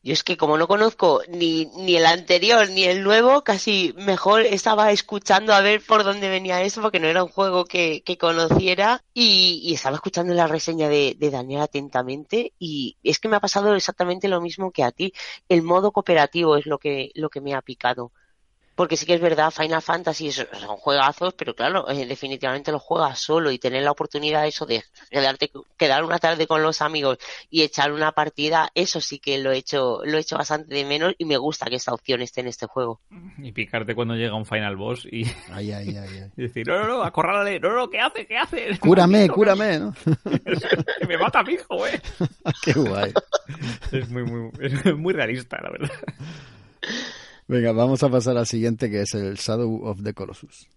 Yo es que como no conozco ni, ni el anterior ni el nuevo, casi mejor estaba escuchando a ver por dónde venía eso, porque no era un juego que, que conociera, y, estaba escuchando la reseña de, de, Daniel atentamente, y es que me ha pasado exactamente lo mismo que a ti. El modo cooperativo es lo que, lo que me ha picado. Porque sí que es verdad, Final Fantasy son juegazos, pero claro, eh, definitivamente los juegas solo y tener la oportunidad eso de quedarte, quedar una tarde con los amigos y echar una partida, eso sí que lo he hecho, lo he hecho bastante de menos y me gusta que esta opción esté en este juego. Y picarte cuando llega un Final Boss y, ay, ay, ay, y decir, no, no, no, acorrálale, no, no, ¿qué hace? ¿Qué hace? Cúrame, cúrame, ¿no? que me mata mi hijo, güey. Qué guay. Es muy, muy, es muy realista, la verdad. Venga, vamos a pasar al siguiente que es el Shadow of the Colossus.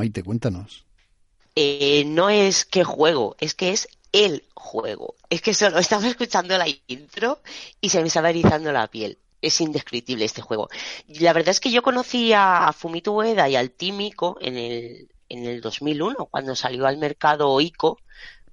Maite, cuéntanos. Eh, no es que juego, es que es el juego. Es que solo estaba escuchando la intro y se me estaba erizando la piel. Es indescriptible este juego. La verdad es que yo conocí a Fumito Ueda y al Team Ico en el, en el 2001, cuando salió al mercado Ico,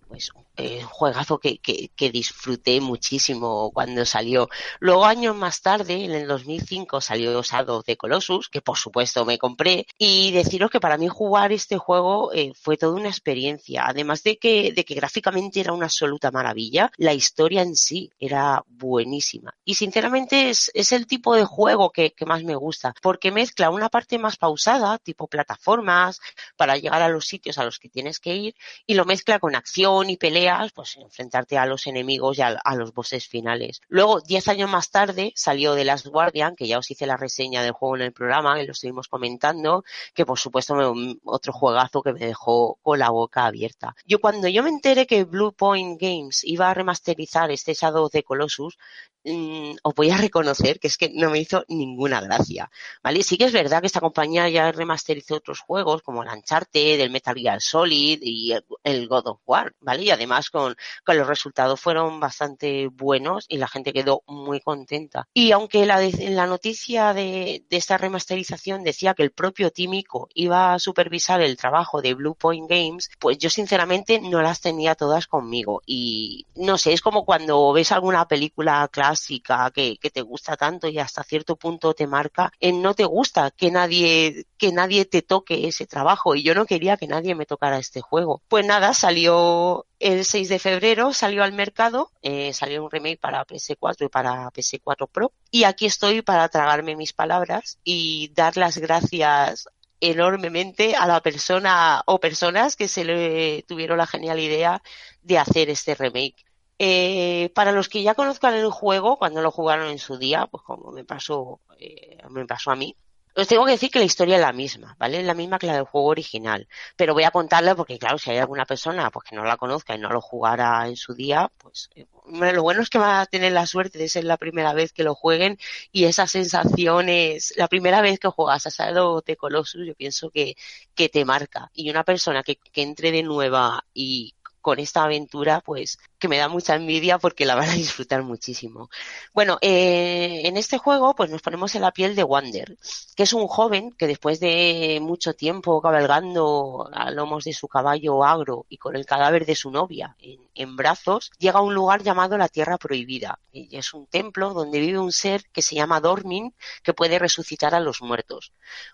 pues eh, juegazo que, que, que, disfruté muchísimo cuando salió. Luego, años más tarde, en el 2005, salió Shadow de Colossus, que por supuesto me compré. Y deciros que para mí jugar este juego eh, fue toda una experiencia. Además de que, de que gráficamente era una absoluta maravilla, la historia en sí era buenísima. Y sinceramente es, es el tipo de juego que, que más me gusta, porque mezcla una parte más pausada, tipo plataformas, para llegar a los sitios a los que tienes que ir, y lo mezcla con acción y pelea pues enfrentarte a los enemigos y a, los bosses finales. Luego, diez años más tarde, salió The Last Guardian, que ya os hice la reseña del juego en el programa, que lo estuvimos comentando, que por supuesto otro juegazo que me dejó con la boca abierta. Yo cuando yo me enteré que Blue Point Games iba a remasterizar este Shadow the Colossus, mmm, os voy a reconocer que es que no me hizo ninguna gracia, ¿vale? Sí que es verdad que esta compañía ya remasterizó otros juegos como el Uncharted, el Metal Gear Solid y el, el God of War, ¿vale? Y además con, los resultados fueron bastante buenos y la gente quedó muy contenta. Y aunque la, la noticia de, esta remasterización decía que el propio Tímico iba a supervisar el trabajo de Blue Point Games, pues yo sinceramente no las tenía todas conmigo. Y no sé, es como cuando ves alguna película clásica que, que te gusta tanto y hasta cierto punto te marca, en no te gusta que nadie, que nadie te toque ese trabajo. Y yo no quería que nadie me tocara este juego. Pues nada, salió el 6 de febrero, salió al mercado, eh, salió un remake para PS4 y para PS4 Pro. Y aquí estoy para tragarme mis palabras y dar las gracias enormemente a la persona o personas que se le tuvieron la genial idea de hacer este remake. Eh, para los que ya conozcan el juego, cuando lo jugaron en su día, pues como me pasó, eh, me pasó a mí, os tengo que decir que la historia es la misma, ¿vale? Es la misma que la del juego original. Pero voy a contarla porque, claro, si hay alguna persona pues, que no la conozca y no lo jugara en su día, pues eh, lo bueno es que va a tener la suerte de ser la primera vez que lo jueguen y esas sensaciones, la primera vez que juegas a Shadow de Colossus, yo pienso que, que te marca. Y una persona que, que entre de nueva y con esta aventura, pues que me da mucha envidia porque la van a disfrutar muchísimo. Bueno, eh, en este juego pues nos ponemos en la piel de Wander, que es un joven que después de mucho tiempo cabalgando a lomos de su caballo agro y con el cadáver de su novia en, brazos, llega a un lugar llamado la Tierra Prohibida. Y es un templo donde vive un ser que se llama Dormin, que puede resucitar a los muertos.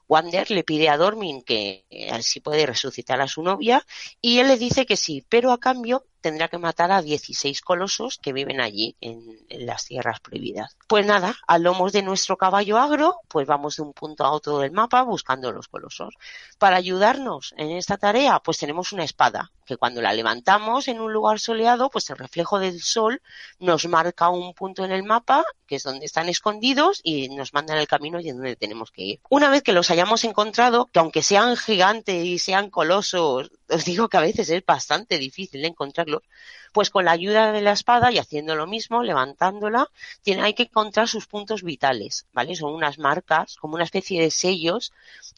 Wander le pide a Dormin que así puede resucitar a su novia y él le dice que sí, pero a cambio tendrá que matar a 16 colosos que viven allí en, las tierras prohibidas. Pues nada, a lomos de nuestro caballo agro, pues vamos de un punto a otro del mapa buscando los colosos. Para ayudarnos en esta tarea, pues tenemos una espada, que cuando la levantamos en un lugar soleado, pues el reflejo del sol nos marca un punto en el mapa, que es donde están escondidos, y nos mandan el camino y es donde tenemos que ir. Una vez que los hayamos encontrado, que aunque sean gigantes y sean colosos, os digo que a veces es bastante difícil encontrarlos, pues con la ayuda de la espada y haciendo lo mismo, levantándola, tiene, hay que encontrar sus puntos vitales, ¿vale? Son unas marcas, como una especie de sellos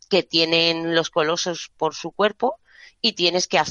que tienen los colosos por su cuerpo y tienes que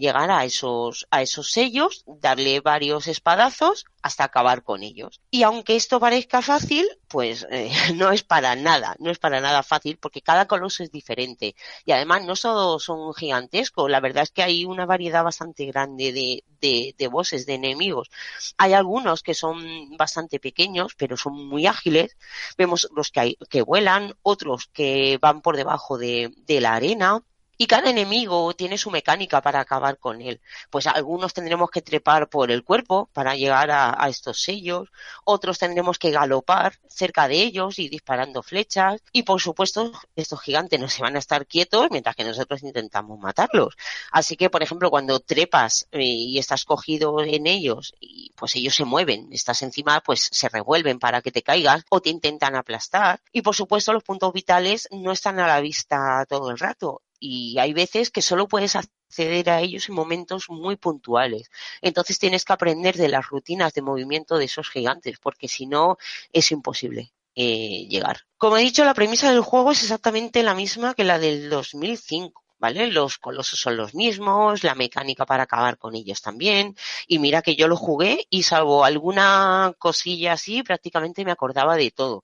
llegar a esos, a esos sellos, darle varios espadazos hasta acabar con ellos. Y aunque esto parezca fácil, pues eh, no es para nada, no es para nada fácil porque cada coloso es diferente. Y además no solo son gigantescos, la verdad es que hay una variedad bastante grande de, de, de bosses, de enemigos. Hay algunos que son bastante pequeños, pero son muy ágiles. Vemos los que, hay, que vuelan, otros que van por debajo de, de la arena y cada enemigo tiene su mecánica para acabar con él. Pues algunos tendremos que trepar por el cuerpo para llegar a, estos sellos, otros tendremos que galopar cerca de ellos y disparando flechas, y por supuesto estos gigantes no se van a estar quietos mientras que nosotros intentamos matarlos. Así que, por ejemplo, cuando trepas eh, y estás cogido en ellos, y pues ellos se mueven, estás encima, pues se revuelven para que te caigas o te intentan aplastar. Y por supuesto los puntos vitales no están a la vista todo el rato y hay veces que solo puedes acceder a ellos en momentos muy puntuales. Entonces tienes que aprender de las rutinas de movimiento de esos gigantes, porque si no es imposible. Eh, llegar. Como he dicho, la premisa del juego es exactamente la misma que la del 2005. ¿Vale? Los colosos son los mismos, la mecánica para acabar con ellos también. Y mira que yo lo jugué y salvo alguna cosilla así, prácticamente me acordaba de todo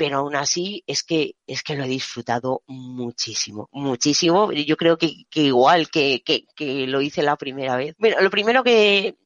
pero aún así es que es que lo he disfrutado muchísimo, muchísimo. Yo creo que, que igual que, que, que, lo hice la primera vez. Bueno, lo primero que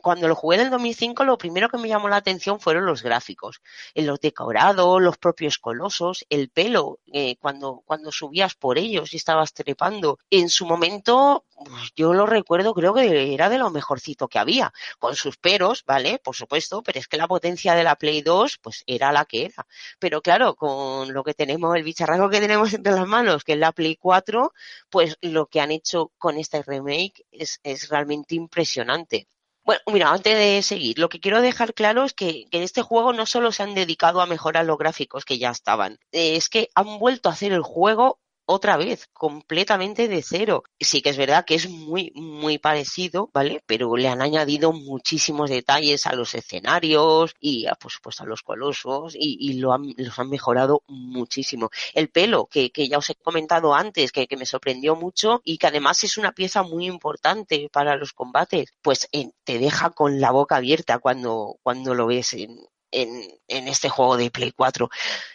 cuando lo jugué en el 2005, lo primero que me llamó la atención fueron los gráficos, los decorados, los propios colosos, el pelo, eh, cuando, cuando subías por ellos y estabas trepando. En su momento, pues, yo lo recuerdo, creo que era de lo mejorcito que había, con sus peros, ¿vale? Por supuesto, pero es que la potencia de la Play 2, pues era la que era. Pero claro, con lo que tenemos, el bicharraco que tenemos entre las manos, que es la Play 4, pues lo que han hecho con este remake es, es realmente impresionante. Bueno, mira, antes de seguir, lo que quiero dejar claro es que, que, en este juego no solo se han dedicado a mejorar los gráficos que ya estaban, eh, es que han vuelto a hacer el juego otra vez, completamente de cero. Sí que es verdad que es muy, muy parecido, ¿vale? Pero le han añadido muchísimos detalles a los escenarios y, a, por supuesto, a los colosos y, y lo han, los han mejorado muchísimo. El pelo, que, que ya os he comentado antes, que, que, me sorprendió mucho y que además es una pieza muy importante para los combates, pues eh, te deja con la boca abierta cuando, cuando lo ves en, en, en, este juego de Play 4.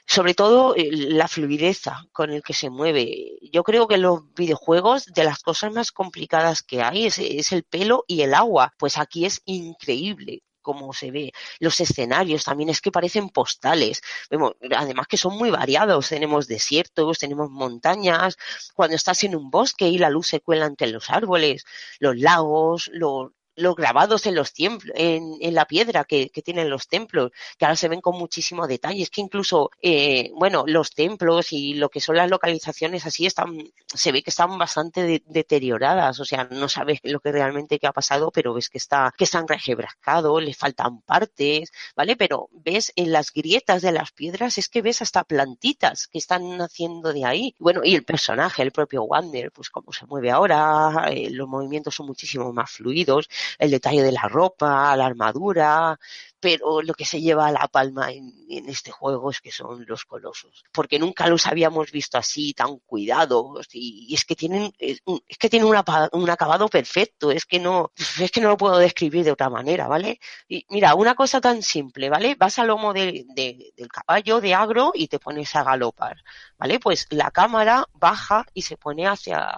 Sobre todo eh, la fluidez con el que se mueve. Yo creo que los videojuegos de las cosas más complicadas que hay es, es el pelo y el agua. Pues aquí es increíble cómo se ve. Los escenarios también es que parecen postales. Vemos, además que son muy variados. Tenemos desiertos, tenemos montañas. Cuando estás en un bosque y la luz se cuela entre los árboles, los lagos, los, los grabados en los templos, en, la piedra que, tienen los templos, que ahora se ven con muchísimo detalle. Es que incluso, eh, bueno, los templos y lo que son las localizaciones así están, se ve que están bastante de, deterioradas. O sea, no sabes lo que realmente que ha pasado, pero ves que está, que están regebrascados, le faltan partes, ¿vale? Pero ves en las grietas de las piedras, es que ves hasta plantitas que están naciendo de ahí. Bueno, y el personaje, el propio Wander, pues cómo se mueve ahora, eh, los movimientos son muchísimo más fluidos el detalle de la ropa, la armadura, pero lo que se lleva a la palma en, este juego es que son los colosos, porque nunca los habíamos visto así, tan cuidados, y, es que tienen, es, que tienen un acabado perfecto, es que no, es que no lo puedo describir de otra manera, ¿vale? Y mira, una cosa tan simple, ¿vale? Vas al lomo de, de, del caballo de agro y te pones a galopar, ¿vale? Pues la cámara baja y se pone hacia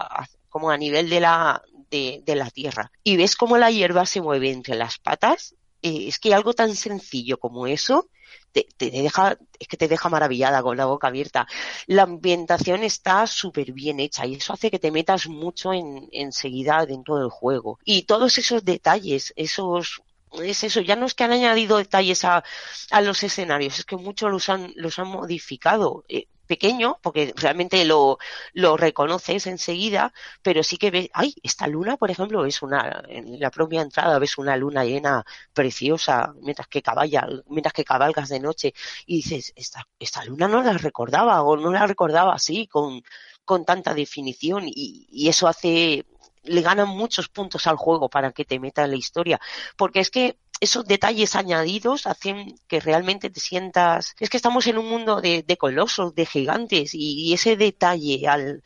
como a nivel de la, de, la tierra. Y ves cómo la hierba se mueve entre las patas. Eh, es que algo tan sencillo como eso te, te, deja, es que te deja maravillada con la boca abierta. La ambientación está súper bien hecha y eso hace que te metas mucho en, enseguida dentro del juego. Y todos esos detalles, esos es eso, ya no es que han añadido detalles a, a los escenarios, es que muchos los han, los han modificado. Eh, pequeño, porque realmente lo, lo reconoces enseguida, pero sí que ves, ay, esta luna, por ejemplo, ves una, en la propia entrada ves una luna llena preciosa, mientras que caballa, mientras que cabalgas de noche, y dices, esta, esta luna no la recordaba, o no la recordaba así, con, con tanta definición, y, y eso hace, le ganan muchos puntos al juego para que te meta en la historia, porque es que esos detalles añadidos hacen que realmente te sientas. Es que estamos en un mundo de, colosos, de gigantes, y, y ese detalle al,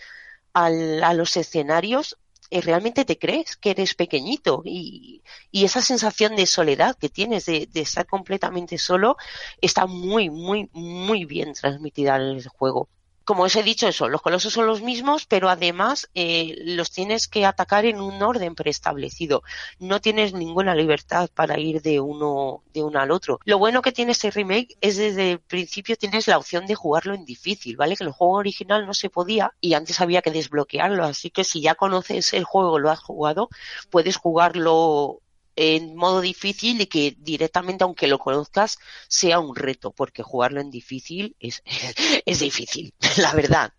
al, a los escenarios eh, realmente te crees que eres pequeñito y, y esa sensación de soledad que tienes de, de, estar completamente solo está muy, muy, muy bien transmitida en el juego como os he dicho eso, los colosos son los mismos, pero además eh, los tienes que atacar en un orden preestablecido. No tienes ninguna libertad para ir de uno, de uno al otro. Lo bueno que tiene este remake es desde el principio tienes la opción de jugarlo en difícil, ¿vale? Que el juego original no se podía y antes había que desbloquearlo. Así que si ya conoces el juego, lo has jugado, puedes jugarlo en modo difícil y que directamente, aunque lo conozcas, sea un reto, porque jugarlo en difícil es, es difícil, la verdad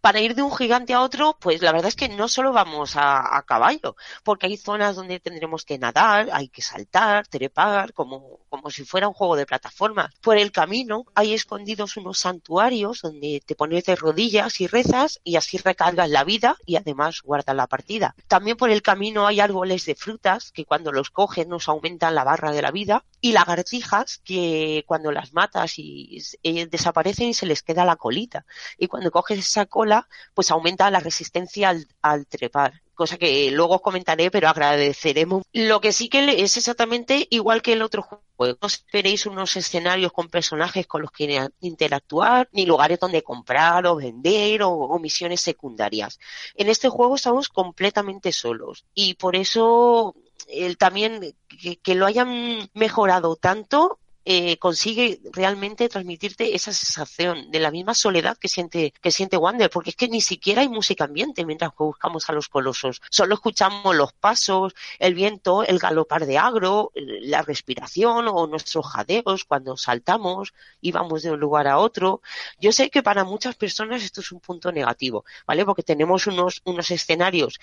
para ir de un gigante a otro, pues la verdad es que no solo vamos a, caballo, porque hay zonas donde tendremos que nadar, hay que saltar, trepar, como, como si fuera un juego de plataformas. Por el camino hay escondidos unos santuarios donde te pones de rodillas y rezas y así recargas la vida y además guardas la partida. También por el camino hay árboles de frutas que cuando los coges nos aumentan la barra de la vida y lagartijas que cuando las matas y, y desaparecen y se les queda la colita. Y cuando coges esa cola pues aumenta la resistencia al, al trepar cosa que luego os comentaré, pero agradeceremos. Lo que sí que es exactamente igual que el otro juego. No esperéis unos escenarios con personajes con los que interactuar, ni lugares donde comprar o vender o, misiones secundarias. En este juego estamos completamente solos y por eso el también que, que lo hayan mejorado tanto eh, consigue realmente transmitirte esa sensación de la misma soledad que siente, que siente Wander, porque es que ni siquiera hay música ambiente mientras buscamos a los colosos. Solo escuchamos los pasos, el viento, el galopar de agro, la respiración o nuestros jadeos cuando saltamos y vamos de un lugar a otro. Yo sé que para muchas personas esto es un punto negativo, ¿vale? Porque tenemos unos, unos escenarios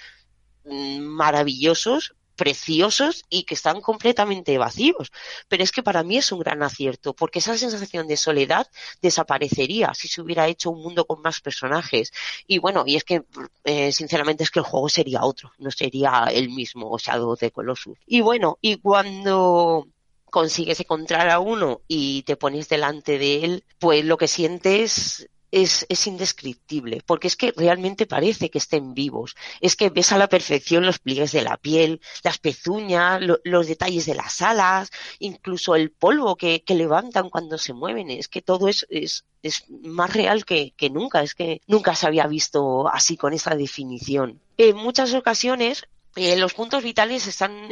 maravillosos, preciosos y que están completamente vacíos. Pero es que para mí es un gran acierto, porque esa sensación de soledad desaparecería si se hubiera hecho un mundo con más personajes. Y bueno, y es que, eh, sinceramente, es que el juego sería otro, no sería el mismo Shadow de Colossus. Y bueno, y cuando consigues encontrar a uno y te pones delante de él, pues lo que sientes es, es, indescriptible, porque es que realmente parece que estén vivos. Es que ves a la perfección los pliegues de la piel, las pezuñas, los detalles de las alas, incluso el polvo que, que levantan cuando se mueven. Es que todo es, es, es más real que, que, nunca. Es que nunca se había visto así con esa definición. En muchas ocasiones eh, los puntos vitales están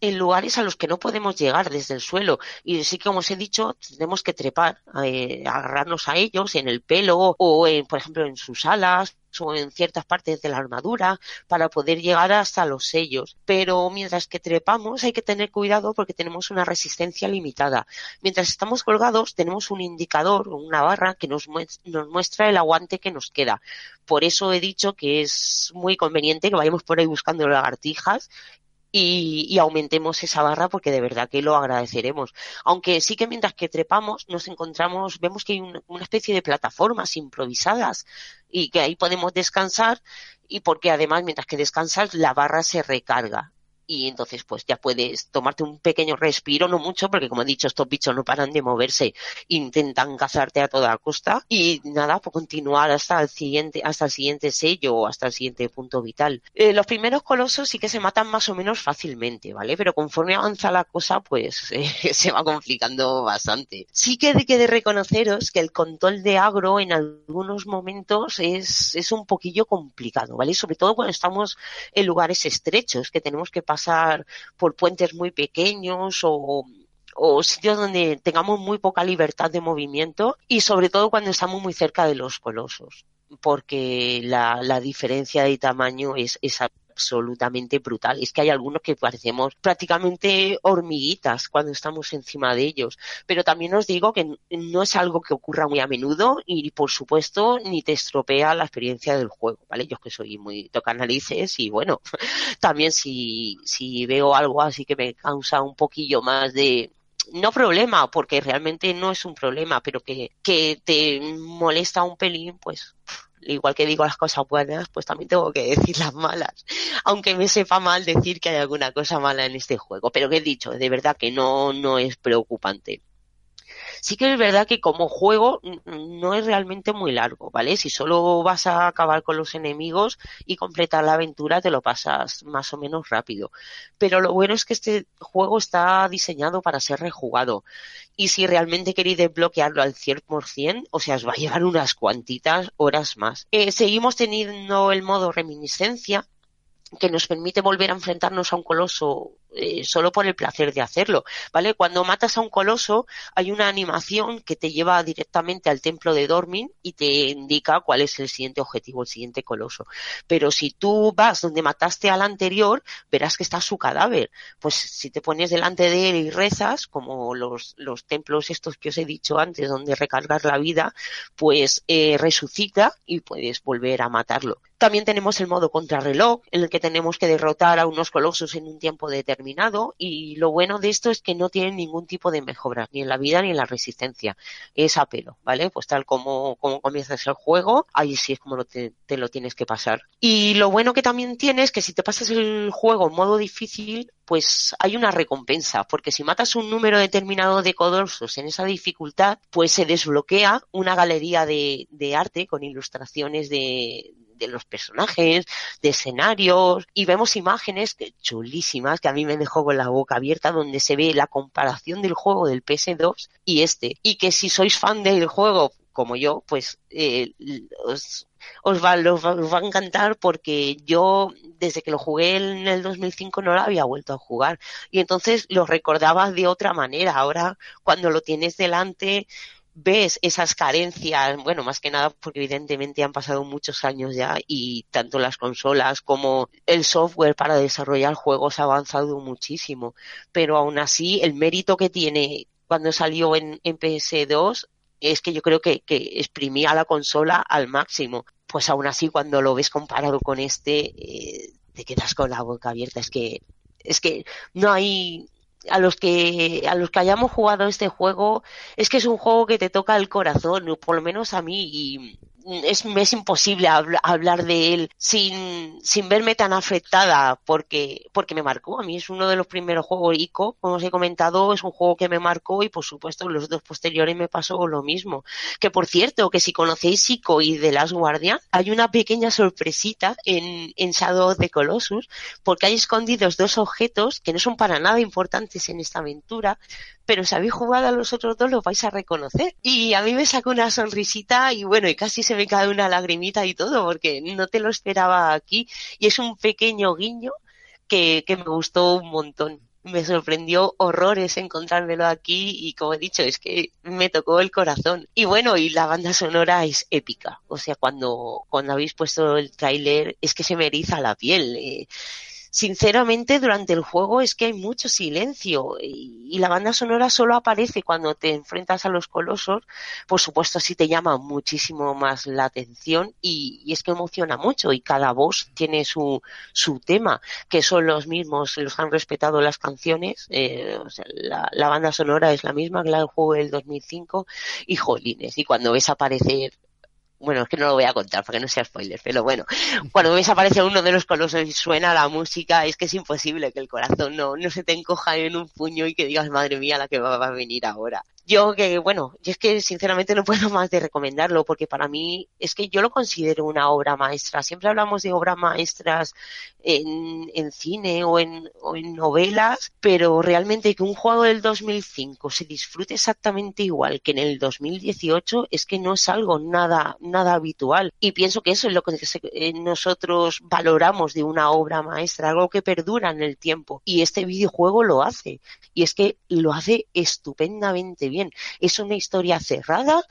en lugares a los que no podemos llegar desde el suelo. Y sí que, como os he dicho, tenemos que trepar, eh, agarrarnos a ellos en el pelo o, en, por ejemplo, en sus alas o en ciertas partes de la armadura para poder llegar hasta los sellos. Pero mientras que trepamos hay que tener cuidado porque tenemos una resistencia limitada. Mientras estamos colgados tenemos un indicador una barra que nos muestra el aguante que nos queda. Por eso he dicho que es muy conveniente que vayamos por ahí buscando lagartijas y, aumentemos esa barra porque de verdad que lo agradeceremos. Aunque sí que mientras que trepamos nos encontramos, vemos que hay una especie de plataformas improvisadas y que ahí podemos descansar y porque además mientras que descansas la barra se recarga y entonces pues ya puedes tomarte un pequeño respiro, no mucho, porque como he dicho, estos bichos no paran de moverse, intentan cazarte a toda costa y nada, pues continuar hasta el siguiente, hasta el siguiente sello o hasta el siguiente punto vital. Eh, los primeros colosos sí que se matan más o menos fácilmente, ¿vale? Pero conforme avanza la cosa, pues eh, se va complicando bastante. Sí que de que reconoceros que el control de agro en algunos momentos es, es un poquillo complicado, ¿vale? Sobre todo cuando estamos en lugares estrechos, que tenemos que pasar pasar por puentes muy pequeños o, sitios donde tengamos muy poca libertad de movimiento y sobre todo cuando estamos muy cerca de los colosos porque la, la diferencia de tamaño es, es absolutamente brutal. Es que hay algunos que parecemos prácticamente hormiguitas cuando estamos encima de ellos. Pero también os digo que no es algo que ocurra muy a menudo y por supuesto ni te estropea la experiencia del juego, ¿vale? Yo que soy muy toca narices y bueno, también si, si veo algo así que me causa un poquillo más de, no problema, porque realmente no es un problema, pero que, que te molesta un pelín, pues igual que digo las cosas buenas, pues también tengo que decir las malas. Aunque me sepa mal decir que hay alguna cosa mala en este juego. Pero que he dicho, de verdad que no, no es preocupante. Sí que es verdad que como juego no es realmente muy largo, ¿vale? Si solo vas a acabar con los enemigos y completar la aventura, te lo pasas más o menos rápido. Pero lo bueno es que este juego está diseñado para ser rejugado. Y si realmente queréis desbloquearlo al 100%, o sea, os va a llevar unas cuantitas horas más. Eh, seguimos teniendo el modo reminiscencia, que nos permite volver a enfrentarnos a un coloso eh, solo por el placer de hacerlo, ¿vale? Cuando matas a un coloso hay una animación que te lleva directamente al templo de Dormin y te indica cuál es el siguiente objetivo, el siguiente coloso. Pero si tú vas donde mataste al anterior, verás que está su cadáver. Pues si te pones delante de él y rezas, como los, los templos estos que os he dicho antes, donde recargar la vida, pues eh, resucita y puedes volver a matarlo. También tenemos el modo contrarreloj, en el que tenemos que derrotar a unos colosos en un tiempo determinado y lo bueno de esto es que no tienen ningún tipo de mejoras, ni en la vida ni en la resistencia. Es a pelo, ¿vale? Pues tal como, como comienzas el juego, ahí sí es como te, te lo tienes que pasar. Y lo bueno que también tiene es que si te pasas el juego en modo difícil, pues hay una recompensa, porque si matas un número determinado de codorsos en esa dificultad, pues se desbloquea una galería de arte con ilustraciones de, de los personajes, de escenarios, y vemos imágenes chulísimas que a mí me dejó con la boca abierta donde se ve la comparación del juego del PS2 y este. Y que si sois fan del juego como yo, pues eh, os, os, va, os, va, a encantar porque yo desde que lo jugué en el 2005 no lo había vuelto a jugar y entonces lo recordaba de otra manera. Ahora cuando lo tienes delante ves esas carencias, bueno, más que nada porque evidentemente han pasado muchos años ya y tanto las consolas como el software para desarrollar juegos ha avanzado muchísimo, pero aún así el mérito que tiene cuando salió en, PS2 es que yo creo que, que, exprimía la consola al máximo. Pues aún así cuando lo ves comparado con este, eh, te quedas con la boca abierta, es que Es que no hay a los que a los que hayamos jugado este juego es que es un juego que te toca el corazón, por lo menos a mí y es, es imposible hablar de él sin, sin verme tan afectada porque, porque me marcó. A mí es uno de los primeros juegos ICO, como os he comentado, es un juego que me marcó y por supuesto los dos posteriores me pasó lo mismo. Que por cierto, que si conocéis ICO y The Last Guardian, hay una pequeña sorpresita en, en Shadow of the Colossus porque hay escondidos dos objetos que no son para nada importantes en esta aventura, pero si habéis jugado a los otros dos los vais a reconocer. Y a mí me sacó una sonrisita y bueno, y casi se me cae una lagrimita y todo, porque no te lo esperaba aquí. Y es un pequeño guiño que, que me gustó un montón. Me sorprendió horrores encontrármelo aquí y como he dicho, es que me tocó el corazón. Y bueno, y la banda sonora es épica. O sea, cuando, cuando habéis puesto el tráiler es que se me eriza la piel. Eh, sinceramente durante el juego es que hay mucho silencio y, la banda sonora solo aparece cuando te enfrentas a los colosos, por supuesto sí te llama muchísimo más la atención y, es que emociona mucho y cada voz tiene su, su tema, que son los mismos, los han respetado las canciones, eh, la, la, banda sonora es la misma que la del juego del 2005 y jolines, y cuando ves aparecer bueno, es que no lo voy a contar para que no sea spoiler, pero bueno, cuando ves aparecer uno de los colosos y suena la música, es que es imposible que el corazón no, no se te encoja en un puño y que digas, madre mía, la que va a venir ahora yo que, bueno, y es que sinceramente no puedo más de recomendarlo porque para mí es que yo lo considero una obra maestra. Siempre hablamos de obras maestras en, en cine o en, o en novelas, pero realmente que un juego del 2005 se disfrute exactamente igual que en el 2018 es que no es algo nada, nada habitual. Y pienso que eso es lo que eh, nosotros valoramos de una obra maestra, algo que perdura en el tiempo. Y este videojuego lo hace. Y es que lo hace estupendamente bien es una historia cerrada,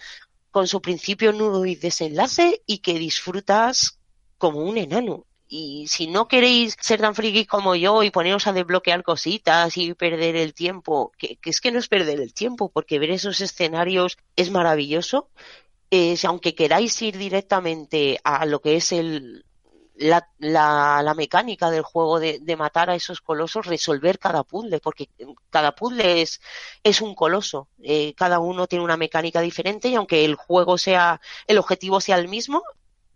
con su principio, nudo y desenlace, y que disfrutas como un enano. Y si no queréis ser tan frikis como yo y poneros a desbloquear cositas y perder el tiempo, que, es que no es perder el tiempo, porque ver esos escenarios es maravilloso. aunque queráis ir directamente a lo que es el, la, la, la, mecánica del juego de, de, matar a esos colosos, resolver cada puzzle, porque cada puzzle es, es un coloso. Eh, cada uno tiene una mecánica diferente y aunque el juego sea, el objetivo sea el mismo,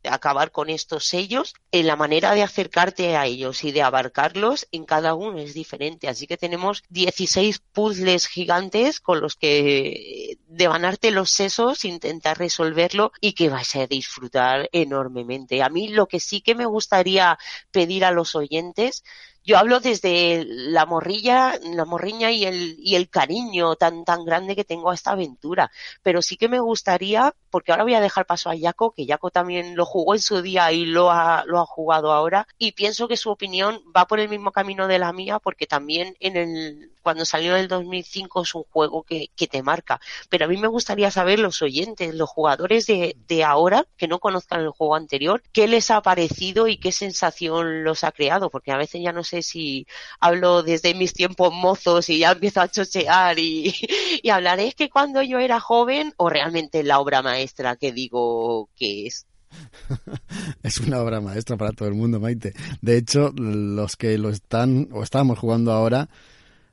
acabar con estos sellos, en la manera de acercarte a ellos y de abarcarlos en cada uno es diferente. Así que tenemos 16 puzzles gigantes con los que devanarte los sesos, intentar resolverlo y que vais a disfrutar enormemente. A mí lo que sí que me gustaría pedir a los oyentes yo hablo desde la morrilla, la morriña y el, y el cariño tan, tan grande que tengo a esta aventura. Pero sí que me gustaría, porque ahora voy a dejar paso a Jaco, que Jaco también lo jugó en su día y lo ha, lo ha jugado ahora, y pienso que su opinión va por el mismo camino de la mía, porque también en el, cuando salió en el 2005 es un juego que, que te marca. Pero a mí me gustaría saber los oyentes, los jugadores de, de ahora, que no conozcan el juego anterior, qué les ha parecido y qué sensación los ha creado, porque a veces ya no sé si hablo desde mis tiempos mozos y ya empiezo a chochear y, y hablaré es que cuando yo era joven o realmente la obra maestra que digo que es. es una obra maestra para todo el mundo, Maite. De hecho, los que lo están o estamos jugando ahora,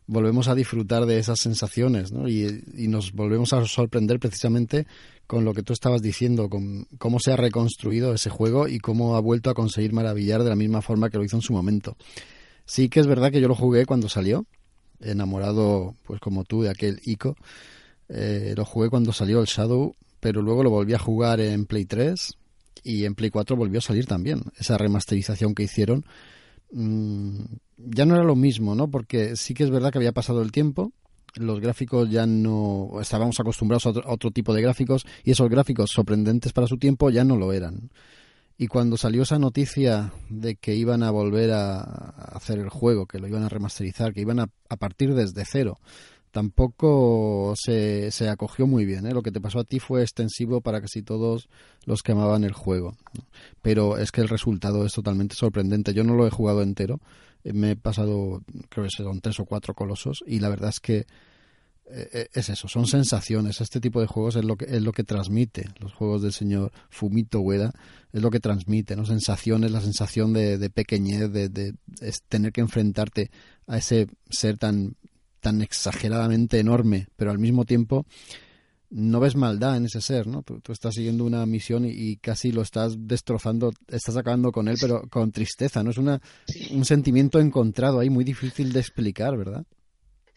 volvemos a disfrutar de esas sensaciones y, y, nos volvemos a sorprender precisamente con lo que tú estabas diciendo, con cómo se ha reconstruido ese juego y cómo ha vuelto a conseguir maravillar de la misma forma que lo hizo en su momento. Sí que es verdad que yo lo jugué cuando salió, enamorado, pues como tú, de aquel ICO. Eh, lo jugué cuando salió el Shadow, pero luego lo volví a jugar en Play 3 y en Play 4 volvió a salir también. Esa remasterización que hicieron mmm, ya no era lo mismo, ¿no? Porque sí que es verdad que había pasado el tiempo, los gráficos ya no estábamos acostumbrados a otro, tipo de gráficos y esos gráficos sorprendentes para su tiempo ya no lo eran. Y cuando salió esa noticia de que iban a volver a, hacer el juego, que lo iban a remasterizar, que iban a, a partir desde cero, tampoco se, se acogió muy bien. ¿eh? Lo que te pasó a ti fue extensivo para casi todos los que amaban el juego. Pero es que el resultado es totalmente sorprendente. Yo no lo he jugado entero. Me he pasado, creo que son tres o cuatro colosos. Y la verdad es que eh, eh, es eso, son sensaciones. Este tipo de juegos es lo que es lo que transmite. Los juegos del señor Fumito Ueda es lo que transmite, ¿no? Sensaciones, la sensación de, de pequeñez, de, de, tener que enfrentarte a ese ser tan tan exageradamente enorme, pero al mismo tiempo no ves maldad en ese ser, ¿no? Tú, estás siguiendo una misión y, casi lo estás destrozando, estás acabando con él, pero con tristeza, ¿no? Es una, un sentimiento encontrado ahí muy difícil de explicar, ¿verdad?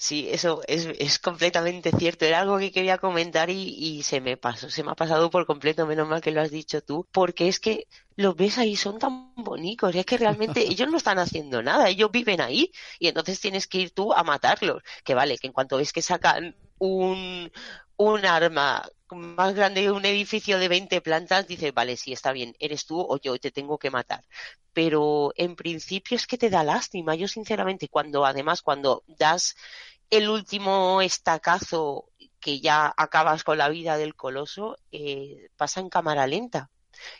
Sí, eso es, es completamente cierto. Era algo que quería comentar y, y, se me pasó, se me ha pasado por completo, menos mal que lo has dicho tú, porque es que los ves ahí, son tan bonitos, y es que realmente ellos no están haciendo nada, ellos viven ahí y entonces tienes que ir tú a matarlos. Que vale, que en cuanto ves que sacan un, un arma más grande que un edificio de 20 plantas, dices, vale, sí, está bien, eres tú o yo te tengo que matar. Pero en principio es que te da lástima. Yo sinceramente, cuando además, cuando das el último estacazo que ya acabas con la vida del coloso, eh, pasa en cámara lenta.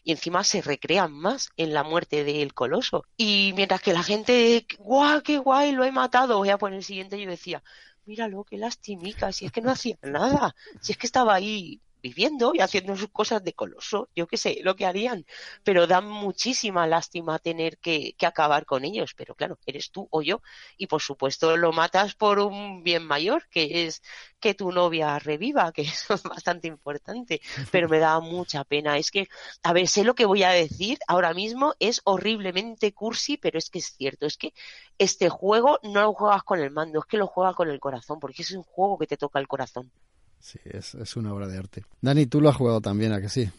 Y encima se recrean más en la muerte del coloso. Y mientras que la gente, guau, qué guay, lo he matado, voy a poner el siguiente, yo decía, míralo, qué lastimica, si es que no hacía nada, si es que estaba ahí viviendo y haciendo sus cosas de coloso, yo qué sé, lo que harían, pero da muchísima lástima tener que, que, acabar con ellos, pero claro, eres tú o yo, y por supuesto lo matas por un bien mayor, que es que tu novia reviva, que eso es bastante importante, pero me da mucha pena, es que, a ver, sé lo que voy a decir ahora mismo, es horriblemente cursi, pero es que es cierto, es que este juego no lo juegas con el mando, es que lo juegas con el corazón, porque es un juego que te toca el corazón. Sí, es, es una obra de arte. Dani, tú lo has jugado también, ¿a que sí?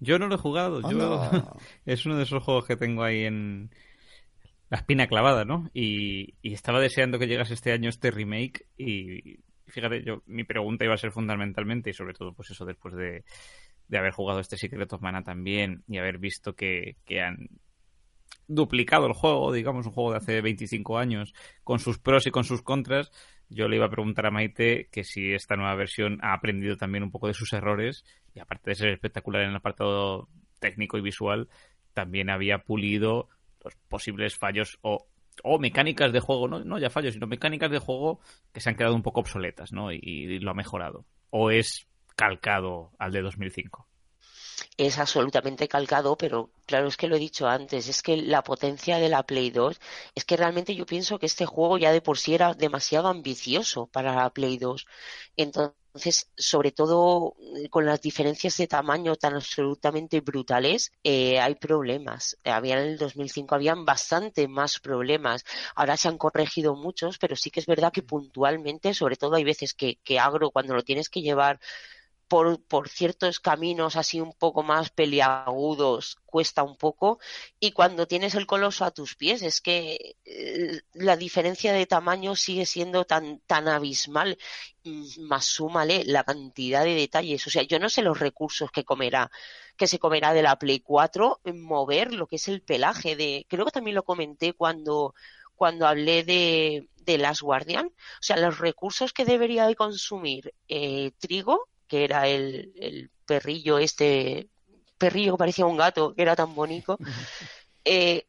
Yo no lo he jugado. Yo... es uno de esos juegos que tengo ahí en la espina clavada, ¿no? Y, estaba deseando que llegase este año este remake y fíjate, yo mi pregunta iba a ser fundamentalmente y sobre todo pues eso después de, de haber jugado este Secret of Mana también y haber visto que, que han duplicado el juego, digamos, un juego de hace 25 años, con sus pros y con sus contras, yo le iba a preguntar a Maite que si esta nueva versión ha aprendido también un poco de sus errores y aparte de ser espectacular en el apartado técnico y visual, también había pulido los posibles fallos o, o mecánicas de juego, no, no ya fallos, sino mecánicas de juego que se han quedado un poco obsoletas, ¿no? Y, y lo ha mejorado. O es calcado al de 2005 es absolutamente calcado, pero claro, es que lo he dicho antes, es que la potencia de la Play 2, es que realmente yo pienso que este juego ya de por sí era demasiado ambicioso para la Play 2. Entonces, sobre todo eh, con las diferencias de tamaño tan absolutamente brutales, eh, hay problemas. Había en el 2005 habían bastante más problemas. Ahora se han corregido muchos, pero sí que es verdad que puntualmente, sobre todo hay veces que, que agro cuando lo tienes que llevar por, por, ciertos caminos así un poco más peliagudos cuesta un poco y cuando tienes el coloso a tus pies es que eh, la diferencia de tamaño sigue siendo tan tan abismal mm, más súmale la cantidad de detalles. O sea yo no sé los recursos que comerá que se comerá de la Play 4 en mover lo que es el pelaje de creo que también lo comenté cuando cuando hablé de, de Last Guardian, o sea, los recursos que debería de consumir eh, trigo que era el, perrillo este, perrillo que parecía un gato, que era tan bonito, eh,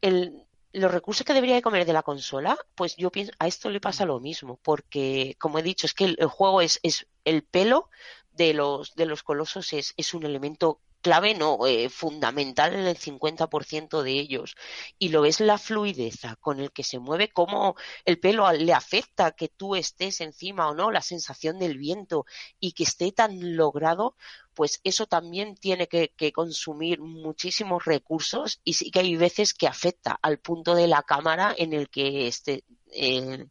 los recursos que debería de comer de la consola, pues yo pienso, a esto le pasa lo mismo, porque como he dicho, es que el, juego es, es el pelo de los, de los colosos es, es un elemento clave, no, eh, fundamental en el 50% de ellos. Y lo ves la fluidez con el que se mueve, cómo el pelo le afecta que tú estés encima o no, la sensación del viento y que esté tan logrado, pues eso también tiene que, consumir muchísimos recursos y sí que hay veces que afecta al punto de la cámara en el que esté. Eh,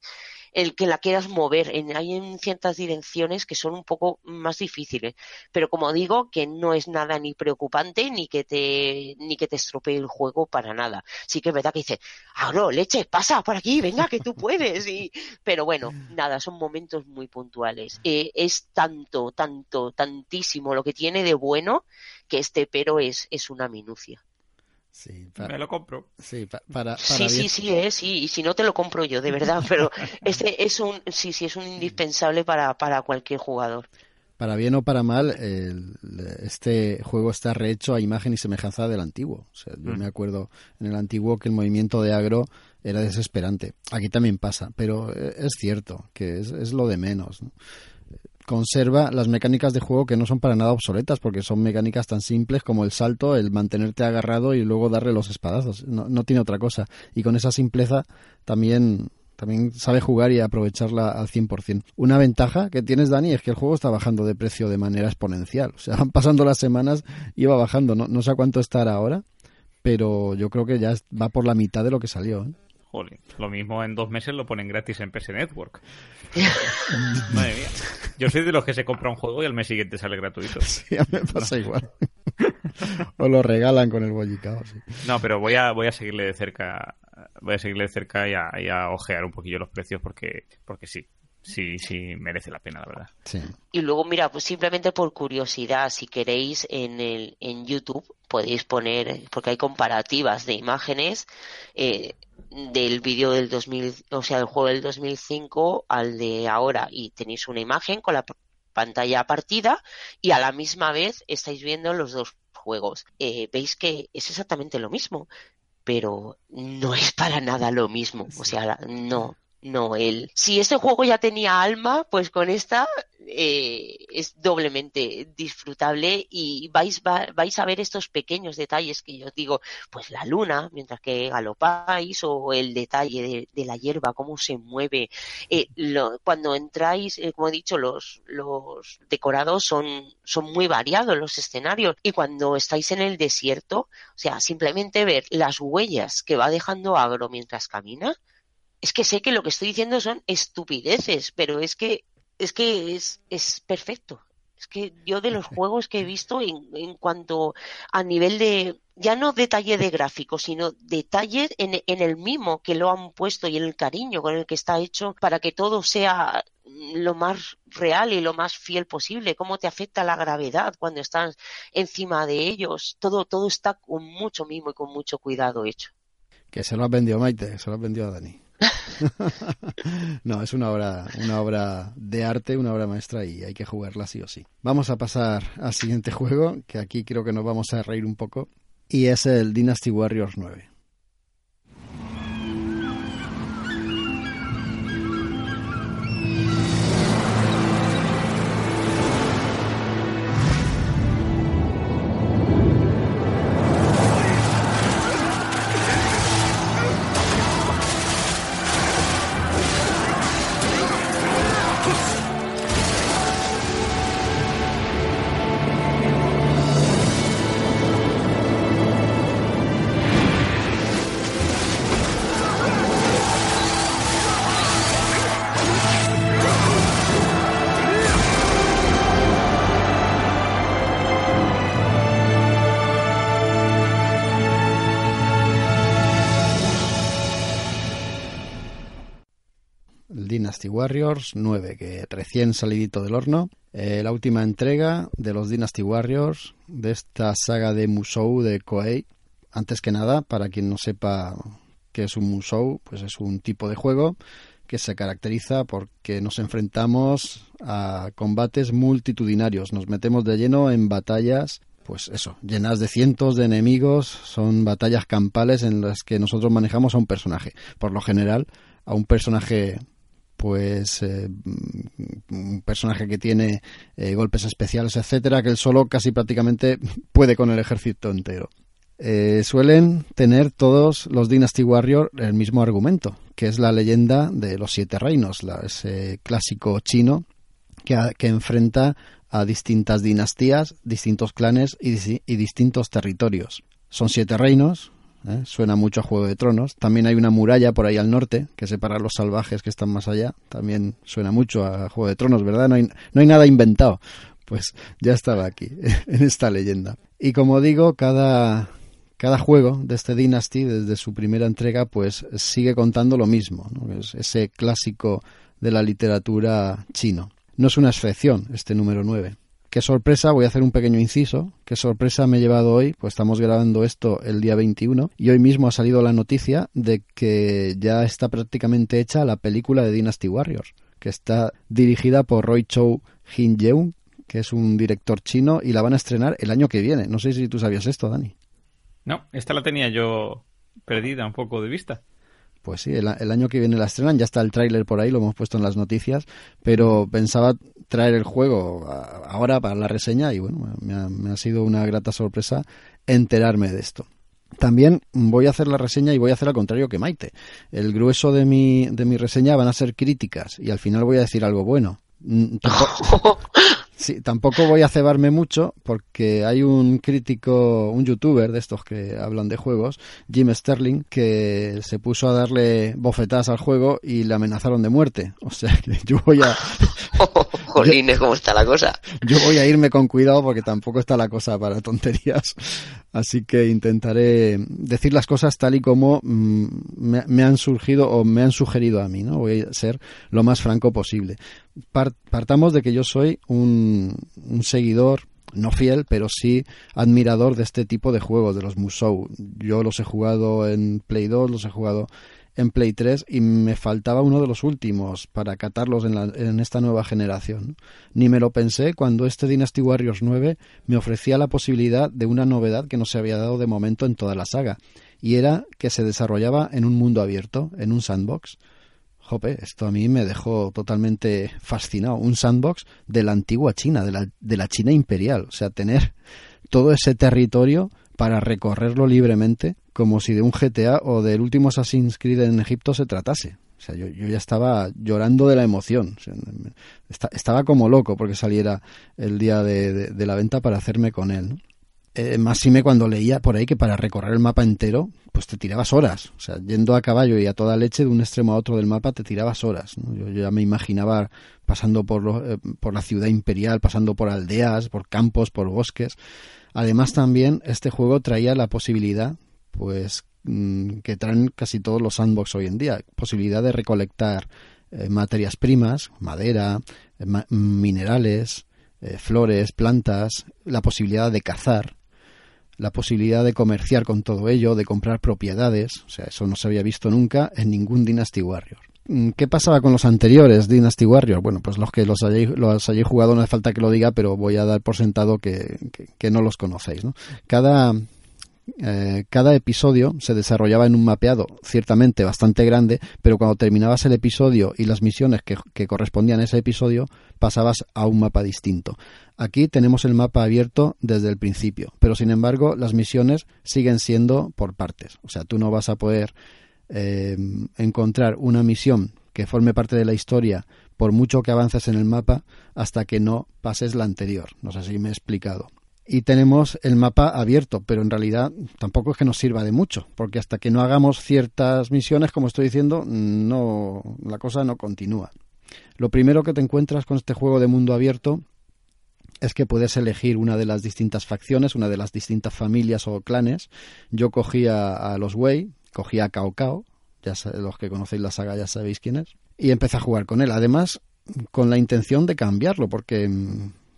el que la quieras mover. En, hay en ciertas direcciones que son un poco más difíciles. Pero como digo, que no es nada ni preocupante ni que te, ni que te estropee el juego para nada. Sí que es verdad que dice, ah, no, leche, pasa por aquí, venga, que tú puedes. Y, pero bueno, nada, son momentos muy puntuales. Eh, es tanto, tanto, tantísimo lo que tiene de bueno que este pero es, es una minucia. Sí, Me lo compro. Sí, para, sí, sí, sí, eh, sí, y si no te lo compro yo, de verdad, pero este es un, sí, sí, es un indispensable para, para cualquier jugador. Para bien o para mal, este juego está rehecho a imagen y semejanza del antiguo. O sea, yo mm. me acuerdo en el antiguo que el movimiento de agro era desesperante. Aquí también pasa, pero eh, es cierto que es, es lo de menos. Conserva las mecánicas de juego que no son para nada obsoletas, porque son mecánicas tan simples como el salto, el mantenerte agarrado y luego darle los espadazos. No, no tiene otra cosa. Y con esa simpleza también también sabe jugar y aprovecharla al 100%. Una ventaja que tienes, Dani, es que el juego está bajando de precio de manera exponencial. O sea, van pasando las semanas y va bajando. No, no sé a cuánto estará ahora, pero yo creo que ya va por la mitad de lo que salió. ¿eh? Lo mismo en dos meses lo ponen gratis en PS Network. Madre mía. Yo soy de los que se compra un juego y al mes siguiente sale gratuito. Sí, a mí me pasa igual. o lo regalan con el bollicao, sí. No, pero voy a, voy a seguirle de cerca voy a seguirle de cerca y a, y a ojear un poquillo los precios porque, porque sí, sí, sí merece la pena, la verdad. Sí. Y luego, mira, pues simplemente por curiosidad, si queréis en, el, en YouTube podéis poner, porque hay comparativas de imágenes eh, del vídeo del 2000, o sea, del juego del 2005 al de ahora y tenéis una imagen con la pantalla partida y a la misma vez estáis viendo los dos juegos. Eh, veis que es exactamente lo mismo, pero no es para nada lo mismo. O sea, no, no él. Si este juego ya tenía alma, pues con esta eh, es doblemente disfrutable y vais, vais a ver estos pequeños detalles que yo digo, pues la luna, mientras que galopáis, o el detalle de, la hierba, cómo se mueve. Eh, cuando entráis, eh, como he dicho, los, los decorados son, son muy variados los escenarios y cuando estáis en el desierto, o sea, simplemente ver las huellas que va dejando Agro mientras camina, es que sé que lo que estoy diciendo son estupideces, pero es que es que es, es perfecto. Es que yo de los juegos que he visto en, en cuanto a nivel de, ya no detalle de gráfico, sino detalle en, en, el mimo que lo han puesto y en el cariño con el que está hecho para que todo sea lo más real y lo más fiel posible, cómo te afecta la gravedad cuando estás encima de ellos, todo, todo está con mucho mimo y con mucho cuidado hecho. Que se lo has vendido Maite, se lo has vendido a Dani. no, es una obra, una obra de arte, una obra maestra y hay que jugarla sí o sí. Vamos a pasar al siguiente juego, que aquí creo que nos vamos a reír un poco, y es el Dynasty Warriors 9. Warriors 9, que recién salidito del horno. Eh, la última entrega de los Dynasty Warriors, de esta saga de Musou de Koei. Antes que nada, para quien no sepa qué es un Musou, pues es un tipo de juego que se caracteriza porque nos enfrentamos a combates multitudinarios, nos metemos de lleno en batallas pues eso, llenas de cientos de enemigos, son batallas campales en las que nosotros manejamos a un personaje, por lo general a un personaje pues eh, un personaje que tiene eh, golpes especiales, etcétera, que él solo casi prácticamente puede con el ejército entero. Eh, suelen tener todos los Dynasty Warrior el mismo argumento, que es la leyenda de los siete reinos, ese clásico chino que, que, enfrenta a distintas dinastías, distintos clanes y distintos territorios. Son siete reinos, ¿eh? suena mucho a Juego de Tronos. También hay una muralla por ahí al norte que separa a los salvajes que están más allá. También suena mucho a Juego de Tronos, ¿verdad? No hay, no hay nada inventado. Pues ya estaba aquí, en esta leyenda. Y como digo, cada, cada juego de este Dynasty, desde su primera entrega, pues sigue contando lo mismo. Es ese clásico de la literatura chino. No es una excepción este número 9 qué sorpresa, voy a hacer un pequeño inciso, qué sorpresa me he llevado hoy, pues estamos grabando esto el día 21 y hoy mismo ha salido la noticia de que ya está prácticamente hecha la película de Dynasty Warriors, que está dirigida por Roy Chow Jin Yeung, que es un director chino y la van a estrenar el año que viene. No sé si tú sabías esto, Dani. No, esta la tenía yo perdida un poco de vista. Pues sí, el, año que viene la estrenan, ya está el tráiler por ahí, lo hemos puesto en las noticias, pero pensaba traer el juego ahora para la reseña y bueno, me ha, sido una grata sorpresa enterarme de esto. También voy a hacer la reseña y voy a hacer al contrario que Maite. El grueso de mi, de mi reseña van a ser críticas y al final voy a decir algo bueno. Mm, Sí, tampoco voy a cebarme mucho porque hay un crítico, un youtuber de estos que hablan de juegos, Jim Sterling, que se puso a darle bofetadas al juego y le amenazaron de muerte. O sea que yo voy a... Jolines, ¿cómo está la cosa? Yo voy a irme con cuidado porque tampoco está la cosa para tonterías. Así que intentaré decir las cosas tal y como mm, me, han surgido o me han sugerido a mí, ¿no? Voy a ser lo más franco posible. Partamos de que yo soy un, seguidor no fiel, pero sí admirador de este tipo de juegos, de los Musou. Yo los he jugado en Play 2, los he jugado en Play 3 y me faltaba uno de los últimos para catarlos en, en, esta nueva generación. Ni me lo pensé cuando este Dynasty Warriors 9 me ofrecía la posibilidad de una novedad que no se había dado de momento en toda la saga, y era que se desarrollaba en un mundo abierto, en un sandbox. Jope, esto a mí me dejó totalmente fascinado. Un sandbox de la antigua China, de la, de la China imperial. O sea, tener todo ese territorio para recorrerlo libremente, como si de un GTA o del último Assassin's Creed en Egipto se tratase. O sea, yo, ya estaba llorando de la emoción. estaba como loco porque saliera el día de, la venta para hacerme con él. Eh, más si me cuando leía por ahí que para recorrer el mapa entero, pues te tirabas horas. O sea, yendo a caballo y a toda leche de un extremo a otro del mapa, te tirabas horas. Yo, ya me imaginaba pasando por, eh, por la ciudad imperial, pasando por aldeas, por campos, por bosques. Además también este juego traía la posibilidad, pues mm, que traen casi todos los sandbox hoy en día, posibilidad de recolectar eh, materias primas, madera, eh, minerales, eh, flores, plantas, la posibilidad de cazar, la posibilidad de comerciar con todo ello, de comprar propiedades, o sea, eso no se había visto nunca en ningún Dynasty Warrior. Mm, ¿Qué pasaba con los anteriores Dynasty Warrior? Bueno, pues los que los hayáis, los hayáis jugado no hace falta que lo diga, pero voy a dar por sentado que, no los conocéis. ¿no? Cada, eh, cada episodio se desarrollaba en un mapeado ciertamente bastante grande, pero cuando terminabas el episodio y las misiones que, correspondían a ese episodio, pasabas a un mapa distinto. Aquí tenemos el mapa abierto desde el principio, pero sin embargo las misiones siguen siendo por partes. O sea, tú no vas a poder eh, encontrar una misión que forme parte de la historia por mucho que avances en el mapa hasta que no pases la anterior. No sé si me he explicado. Y tenemos el mapa abierto, pero en realidad tampoco es que nos sirva de mucho, porque hasta que no hagamos ciertas misiones, como estoy diciendo, no la cosa no continúa. Lo primero que te encuentras con este juego de mundo abierto es que puedes elegir una de las distintas facciones, una de las distintas familias o clanes. Yo cogí a los Wei, cogí a Cao Cao, ya los que conocéis la saga ya sabéis quién es, y empecé a jugar con él. Además, con la intención de cambiarlo, porque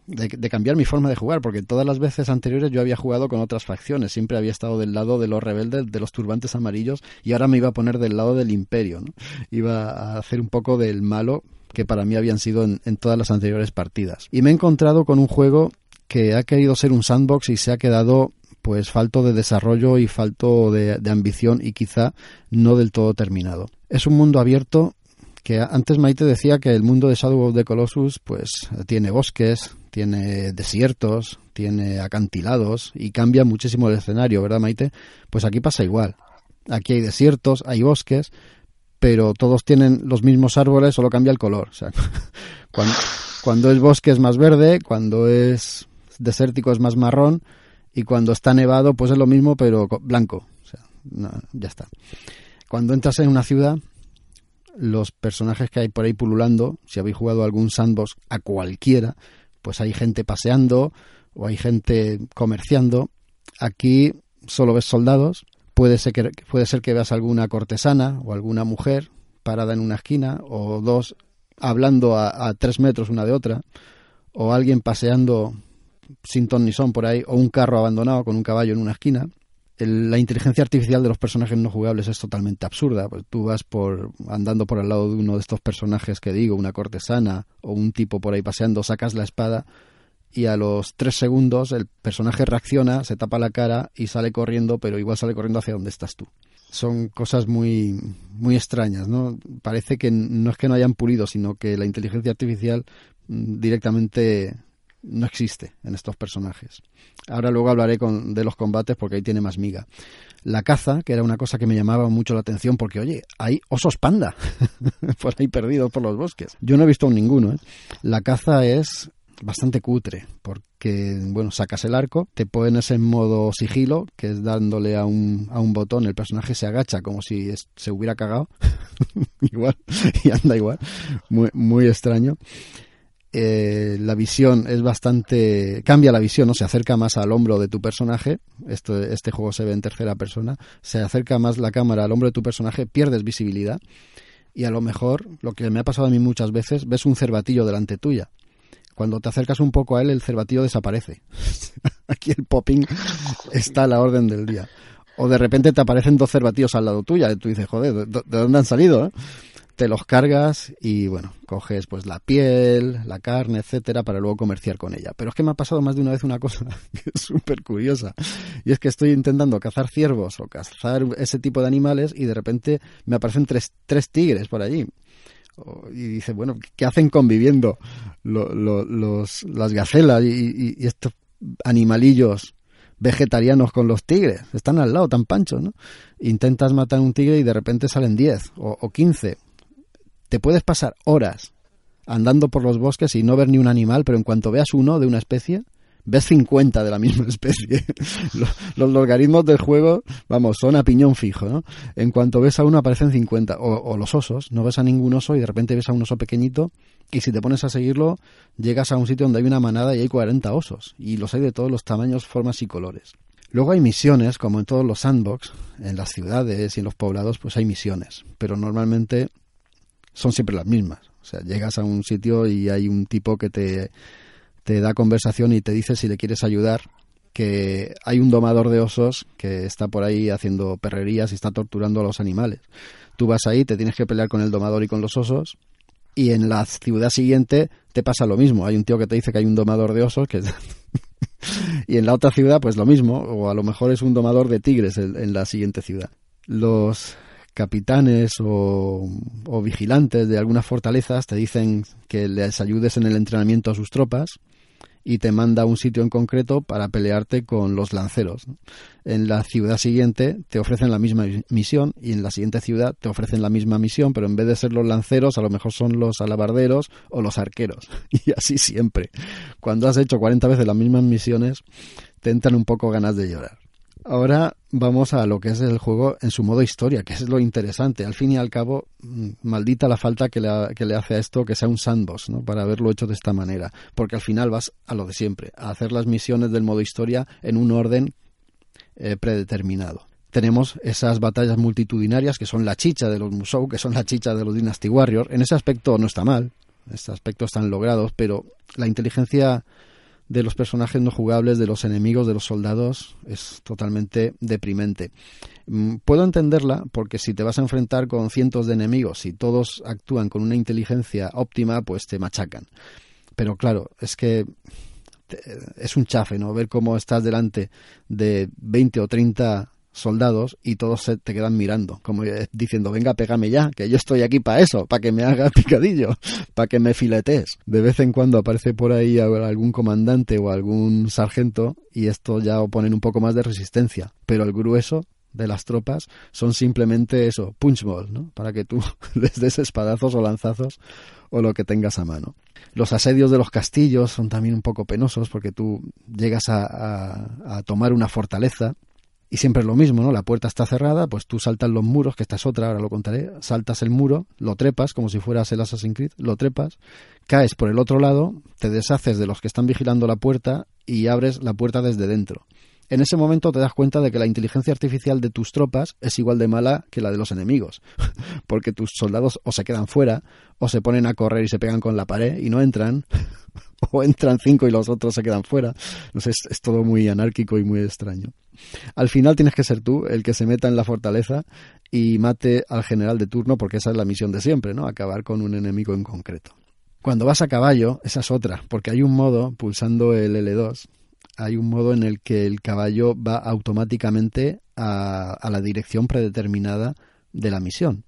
de, cambiar mi forma de jugar, porque todas las veces anteriores yo había jugado con otras facciones, siempre había estado del lado de los rebeldes, de los turbantes amarillos, y ahora me iba a poner del lado del imperio, ¿no? Iba a hacer un poco del malo que para mí habían sido en, en todas las anteriores partidas. Y me he encontrado con un juego que ha querido ser un sandbox y se ha quedado pues falto de desarrollo y falto de, ambición y quizá no del todo terminado. Es un mundo abierto que antes Maite decía que el mundo de Shadow of the Colossus pues tiene bosques, tiene desiertos, tiene acantilados y cambia muchísimo el escenario, ¿verdad Maite? Pues aquí pasa igual. Aquí hay desiertos, hay bosques, pero todos tienen los mismos árboles, solo cambia el color. O sea, cuando, es bosque es más verde, cuando es desértico es más marrón y cuando está nevado pues es lo mismo pero blanco. O sea, ya está. Cuando entras en una ciudad, los personajes que hay por ahí pululando, si habéis jugado algún sandbox a cualquiera, pues hay gente paseando o hay gente comerciando. Aquí solo ves soldados. Puede ser que, puede ser que veas alguna cortesana o alguna mujer parada en una esquina o dos hablando a, a tres metros una de otra o alguien paseando sin ton ni son por ahí, o un carro abandonado con un caballo en una esquina. La inteligencia artificial de los personajes no jugables es totalmente absurda. Pues tú vas por andando por al lado de uno de estos personajes que digo, una cortesana o un tipo por ahí paseando, sacas la espada y a los tres segundos el personaje reacciona, se tapa la cara y sale corriendo, pero igual sale corriendo hacia donde estás tú. son cosas muy, muy extrañas, ¿no? Parece que no es que no hayan pulido, sino que la inteligencia artificial mm, directamente no existe en estos personajes. Ahora luego hablaré con, de los combates porque ahí tiene más miga. La caza, que era una cosa que me llamaba mucho la atención porque, oye, hay osos panda por ahí perdidos por los bosques. Yo no he visto ninguno. ¿eh? La caza es bastante cutre porque, bueno, sacas el arco, te pones en modo sigilo, que es dándole a un, a un botón, el personaje se agacha como si se hubiera cagado. igual, y anda igual. Muy, muy extraño. Eh, la visión es bastante cambia la visión, ¿no? se acerca más al hombro de tu personaje. Esto, este juego se ve en tercera persona. Se acerca más la cámara al hombro de tu personaje, pierdes visibilidad y a lo mejor lo que me ha pasado a mí muchas veces ves un cervatillo delante tuya. Cuando te acercas un poco a él, el cervatillo desaparece. Aquí el popping está a la orden del día. O de repente te aparecen dos cervatillos al lado tuya y tú dices, joder, ¿de, dónde han salido? Eh? Te los cargas y bueno, coges pues la piel, la carne, etcétera, para luego comerciar con ella. Pero es que me ha pasado más de una vez una cosa que es súper curiosa. Y es que estoy intentando cazar ciervos o cazar ese tipo de animales y de repente me aparecen tres, tres tigres por allí. Y dice, bueno, ¿qué hacen conviviendo los, las gacelas y, estos animalillos vegetarianos con los tigres. Están al lado, tan panchos, ¿no? Intentas matar un tigre y de repente salen 10 o, o 15 te puedes pasar horas andando por los bosques y no ver ni un animal, pero en cuanto veas uno de una especie, ves 50 de la misma especie. los, logaritmos del juego, vamos, son a piñón fijo, ¿no? En cuanto ves a uno aparecen 50. O, los osos, no ves a ningún oso y de repente ves a un oso pequeñito y si te pones a seguirlo, llegas a un sitio donde hay una manada y hay 40 osos. Y los hay de todos los tamaños, formas y colores. Luego hay misiones, como en todos los sandbox, en las ciudades y en los poblados, pues hay misiones. Pero normalmente son siempre las mismas. O sea, llegas a un sitio y hay un tipo que te, te da conversación y te dice si le quieres ayudar, que hay un domador de osos que está por ahí haciendo perrerías y está torturando a los animales. Tú vas ahí, te tienes que pelear con el domador y con los osos, y en la ciudad siguiente te pasa lo mismo. Hay un tío que te dice que hay un domador de osos, que y en la otra ciudad pues lo mismo, o a lo mejor es un domador de tigres en la siguiente ciudad. Los capitanes o, vigilantes de algunas fortalezas te dicen que les ayudes en el entrenamiento a sus tropas y te manda a un sitio en concreto para pelearte con los lanceros. En la ciudad siguiente te ofrecen la misma misión y en la siguiente ciudad te ofrecen la misma misión, pero en vez de ser los lanceros, a lo mejor son los alabarderos o los arqueros. Y así siempre. Cuando has hecho 40 veces las mismas misiones, te entran un poco ganas de llorar. Ahora vamos a lo que es el juego en su modo historia, que es lo interesante. Al fin y al cabo, mm, maldita la falta que le, hace a esto que sea un sandbox, ¿no? Para haberlo hecho de esta manera. Porque al final vas a lo de siempre, a hacer las misiones del modo historia en un orden eh, predeterminado. Tenemos esas batallas multitudinarias que son la chicha de los Musou, que son la chicha de los Dynasty Warriors. En ese aspecto no está mal, en ese aspecto están logrados, pero la inteligencia de los personajes no jugables, de los enemigos, de los soldados, es totalmente deprimente. Mm, puedo entenderla porque si te vas a enfrentar con cientos de enemigos y todos actúan con una inteligencia óptima, pues te machacan. Pero claro, es que es un chafe, ¿no? Ver cómo estás delante de 20 o 30 soldados y todos se te quedan mirando, como diciendo, venga, pégame ya, que yo estoy aquí para eso, para que me haga picadillo, para que me filetes. De vez en cuando aparece por ahí algún comandante o algún sargento y esto ya oponen un poco más de resistencia, pero el grueso de las tropas son simplemente eso, punchball, ¿no? Para que tú les des espadazos o lanzazos o lo que tengas a mano. Los asedios de los castillos son también un poco penosos porque tú llegas a tomar una fortaleza y siempre es lo mismo, ¿no? La puerta está cerrada, pues tú saltas los muros, que esta es otra, ahora lo contaré, saltas el muro, lo trepas, como si fueras el Assassin's Creed, lo trepas, caes por el otro lado, te deshaces de los que están vigilando la puerta y abres la puerta desde dentro. En ese momento te das cuenta de que la inteligencia artificial de tus tropas es igual de mala que la de los enemigos, porque tus soldados o se quedan fuera, o se ponen a correr y se pegan con la pared y no entran, o entran cinco y los otros se quedan fuera. No sé, es todo muy anárquico y muy extraño. Al final tienes que ser tú el que se meta en la fortaleza y mate al general de turno, porque esa es la misión de siempre, ¿no? Acabar con un enemigo en concreto. Cuando vas a caballo, esa es otra, porque hay un modo, pulsando el L2, hay un modo en el que el caballo va automáticamente a, la dirección predeterminada de la misión.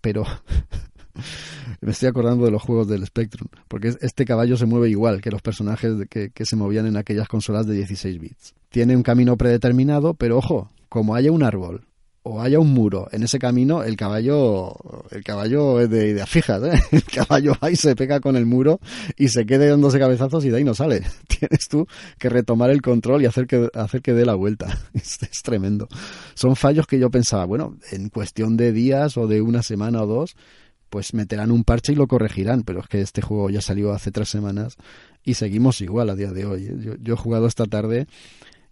Pero me estoy acordando de los juegos del Spectrum, porque este caballo se mueve igual que los personajes que, se movían en aquellas consolas de 16 bits. Tiene un camino predeterminado, pero ojo, como haya un árbol o haya un muro en ese camino, el caballo, el caballo es de ideas fijas, ¿eh? El caballo y se pega con el muro y se quede dándose cabezazos y de ahí no sale. Tienes tú que retomar el control y hacer que, hacer que dé la vuelta. Es tremendo. Son fallos que yo pensaba, bueno, en cuestión de días o de una semana o dos, pues meterán un parche y lo corregirán, pero es que este juego ya salió hace tres semanas y seguimos igual a día de hoy. ¿eh? Yo, yo he jugado esta tarde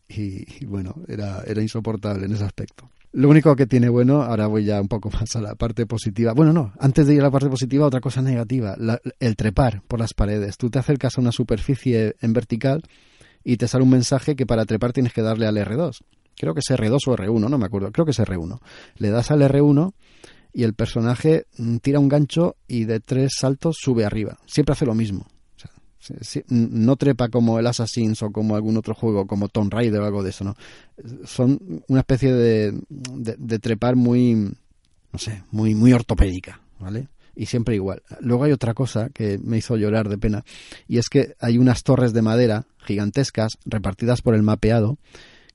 y, bueno, era, era insoportable en ese aspecto. Lo único que tiene bueno, ahora voy ya un poco más a la parte positiva. Bueno, no, antes de ir a la parte positiva, otra cosa negativa, la, el trepar por las paredes. Tú te acercas a una superficie en vertical y te sale un mensaje que para trepar tienes que darle al R2. Creo que es R2 o R1, no me acuerdo, creo que es R1. Le das al R1 y el personaje tira un gancho y de tres saltos sube arriba. Siempre hace lo mismo. Sea, no trepa como el Assassin's o como algún otro juego, como Tomb Raider o algo de eso, ¿no? Son una especie de, de, de trepar muy, no sé, muy, muy ortopédica, ¿vale? y siempre igual. Luego hay otra cosa que me hizo llorar de pena, y es que hay unas torres de madera gigantescas repartidas por el mapeado,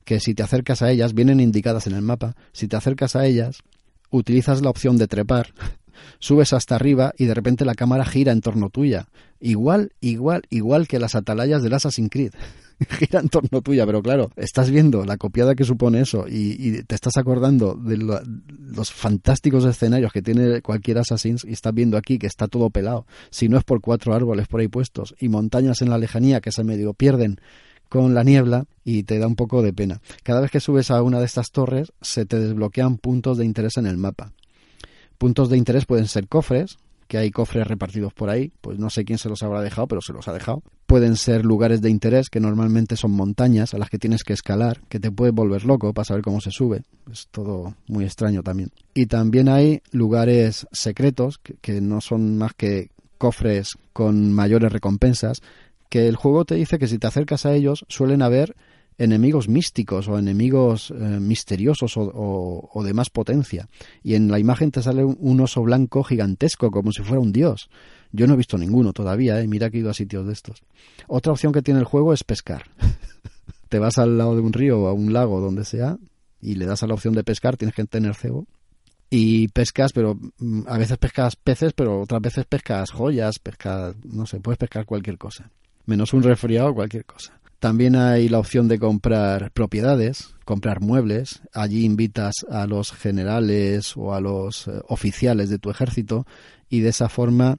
que si te acercas a ellas, vienen indicadas en el mapa, si te acercas a ellas, utilizas la opción de trepar, subes hasta arriba y de repente la cámara gira en torno tuya. Igual, igual, igual que las atalayas del Assassin's Creed. gira en torno tuya, pero claro, estás viendo la copiada que supone eso y, y te estás acordando de lo, los fantásticos escenarios que tiene cualquier Assassin's y estás viendo aquí que está todo pelado. Si no es por cuatro árboles por ahí puestos y montañas en la lejanía que se medio pierden con la niebla y te da un poco de pena. Cada vez que subes a una de estas torres se te desbloquean puntos de interés en el mapa. Puntos de interés pueden ser cofres, que hay cofres repartidos por ahí, pues no sé quién se los habrá dejado, pero se los ha dejado. Pueden ser lugares de interés, que normalmente son montañas a las que tienes que escalar, que te puede volver loco para saber cómo se sube. Es todo muy extraño también. Y también hay lugares secretos, que, que no son más que cofres con mayores recompensas, que el juego te dice que si te acercas a ellos suelen haber enemigos místicos o enemigos eh, misteriosos o, de más potencia. Y en la imagen te sale un, un, oso blanco gigantesco, como si fuera un dios. Yo no he visto ninguno todavía, ¿eh? mira que he ido a sitios de estos. Otra opción que tiene el juego es pescar. te vas al lado de un río o a un lago, donde sea, y le das a la opción de pescar, tienes que tener cebo. Y pescas, pero mm, a veces pescas peces, pero otras veces pescas joyas, pescas, no sé, puedes pescar cualquier cosa menos un resfriado o cualquier cosa. También hay la opción de comprar propiedades, comprar muebles. Allí invitas a los generales o a los eh, oficiales de tu ejército y de esa forma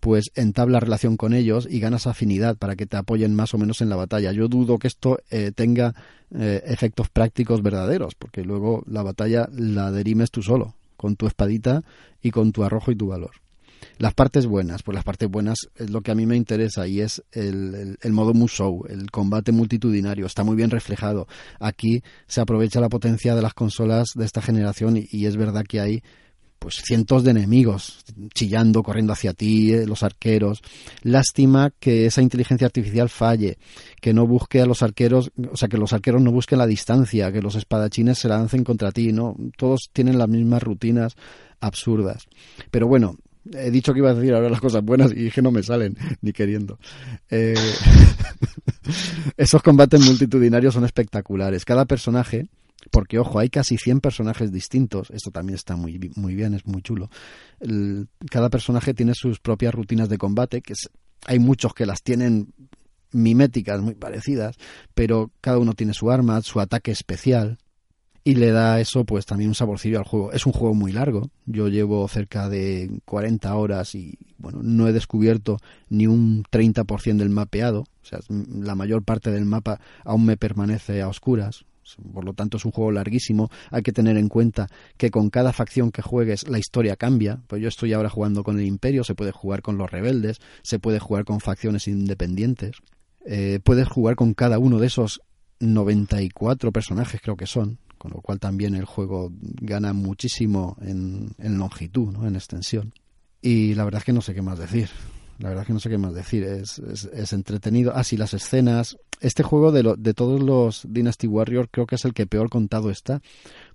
pues entablas relación con ellos y ganas afinidad para que te apoyen más o menos en la batalla. Yo dudo que esto eh, tenga eh, efectos prácticos verdaderos, porque luego la batalla la derimes tú solo, con tu espadita y con tu arrojo y tu valor. Las partes buenas, pues las partes buenas es lo que a mí me interesa y es el, el, modo Musou, el combate multitudinario, está muy bien reflejado. Aquí se aprovecha la potencia de las consolas de esta generación y, y es verdad que hay pues cientos de enemigos chillando, corriendo hacia ti, eh, los arqueros. Lástima que esa inteligencia artificial falle, que no busque a los arqueros, o sea, que los arqueros no busquen la distancia, que los espadachines se lancen contra ti, ¿no? Todos tienen las mismas rutinas absurdas. Pero bueno, He dicho que iba a decir ahora las cosas buenas y dije no me salen, ni queriendo. Eh, esos combates multitudinarios son espectaculares. Cada personaje, porque ojo, hay casi 100 personajes distintos, esto también está muy, muy bien, es muy chulo. Cada personaje tiene sus propias rutinas de combate, que hay muchos que las tienen miméticas, muy parecidas, pero cada uno tiene su arma, su ataque especial, y le da eso pues también un saborcillo al juego. Es un juego muy largo, yo llevo cerca de 40 horas y bueno, no he descubierto ni un 30% del mapeado, o sea, la mayor parte del mapa aún me permanece a oscuras. Por lo tanto, es un juego larguísimo. Hay que tener en cuenta que con cada facción que juegues la historia cambia. Pues yo estoy ahora jugando con el Imperio, se puede jugar con los rebeldes, se puede jugar con facciones independientes. Eh, puedes jugar con cada uno de esos 94 personajes, creo que son, con lo cual también el juego gana muchísimo en, longitud, en extensión. Y la verdad es que no sé qué más decir. La verdad que no sé qué más decir. Es, es, entretenido. Ah, sí, las escenas. Este juego de, lo, de todos los Dynasty Warrior creo que es el que peor contado está.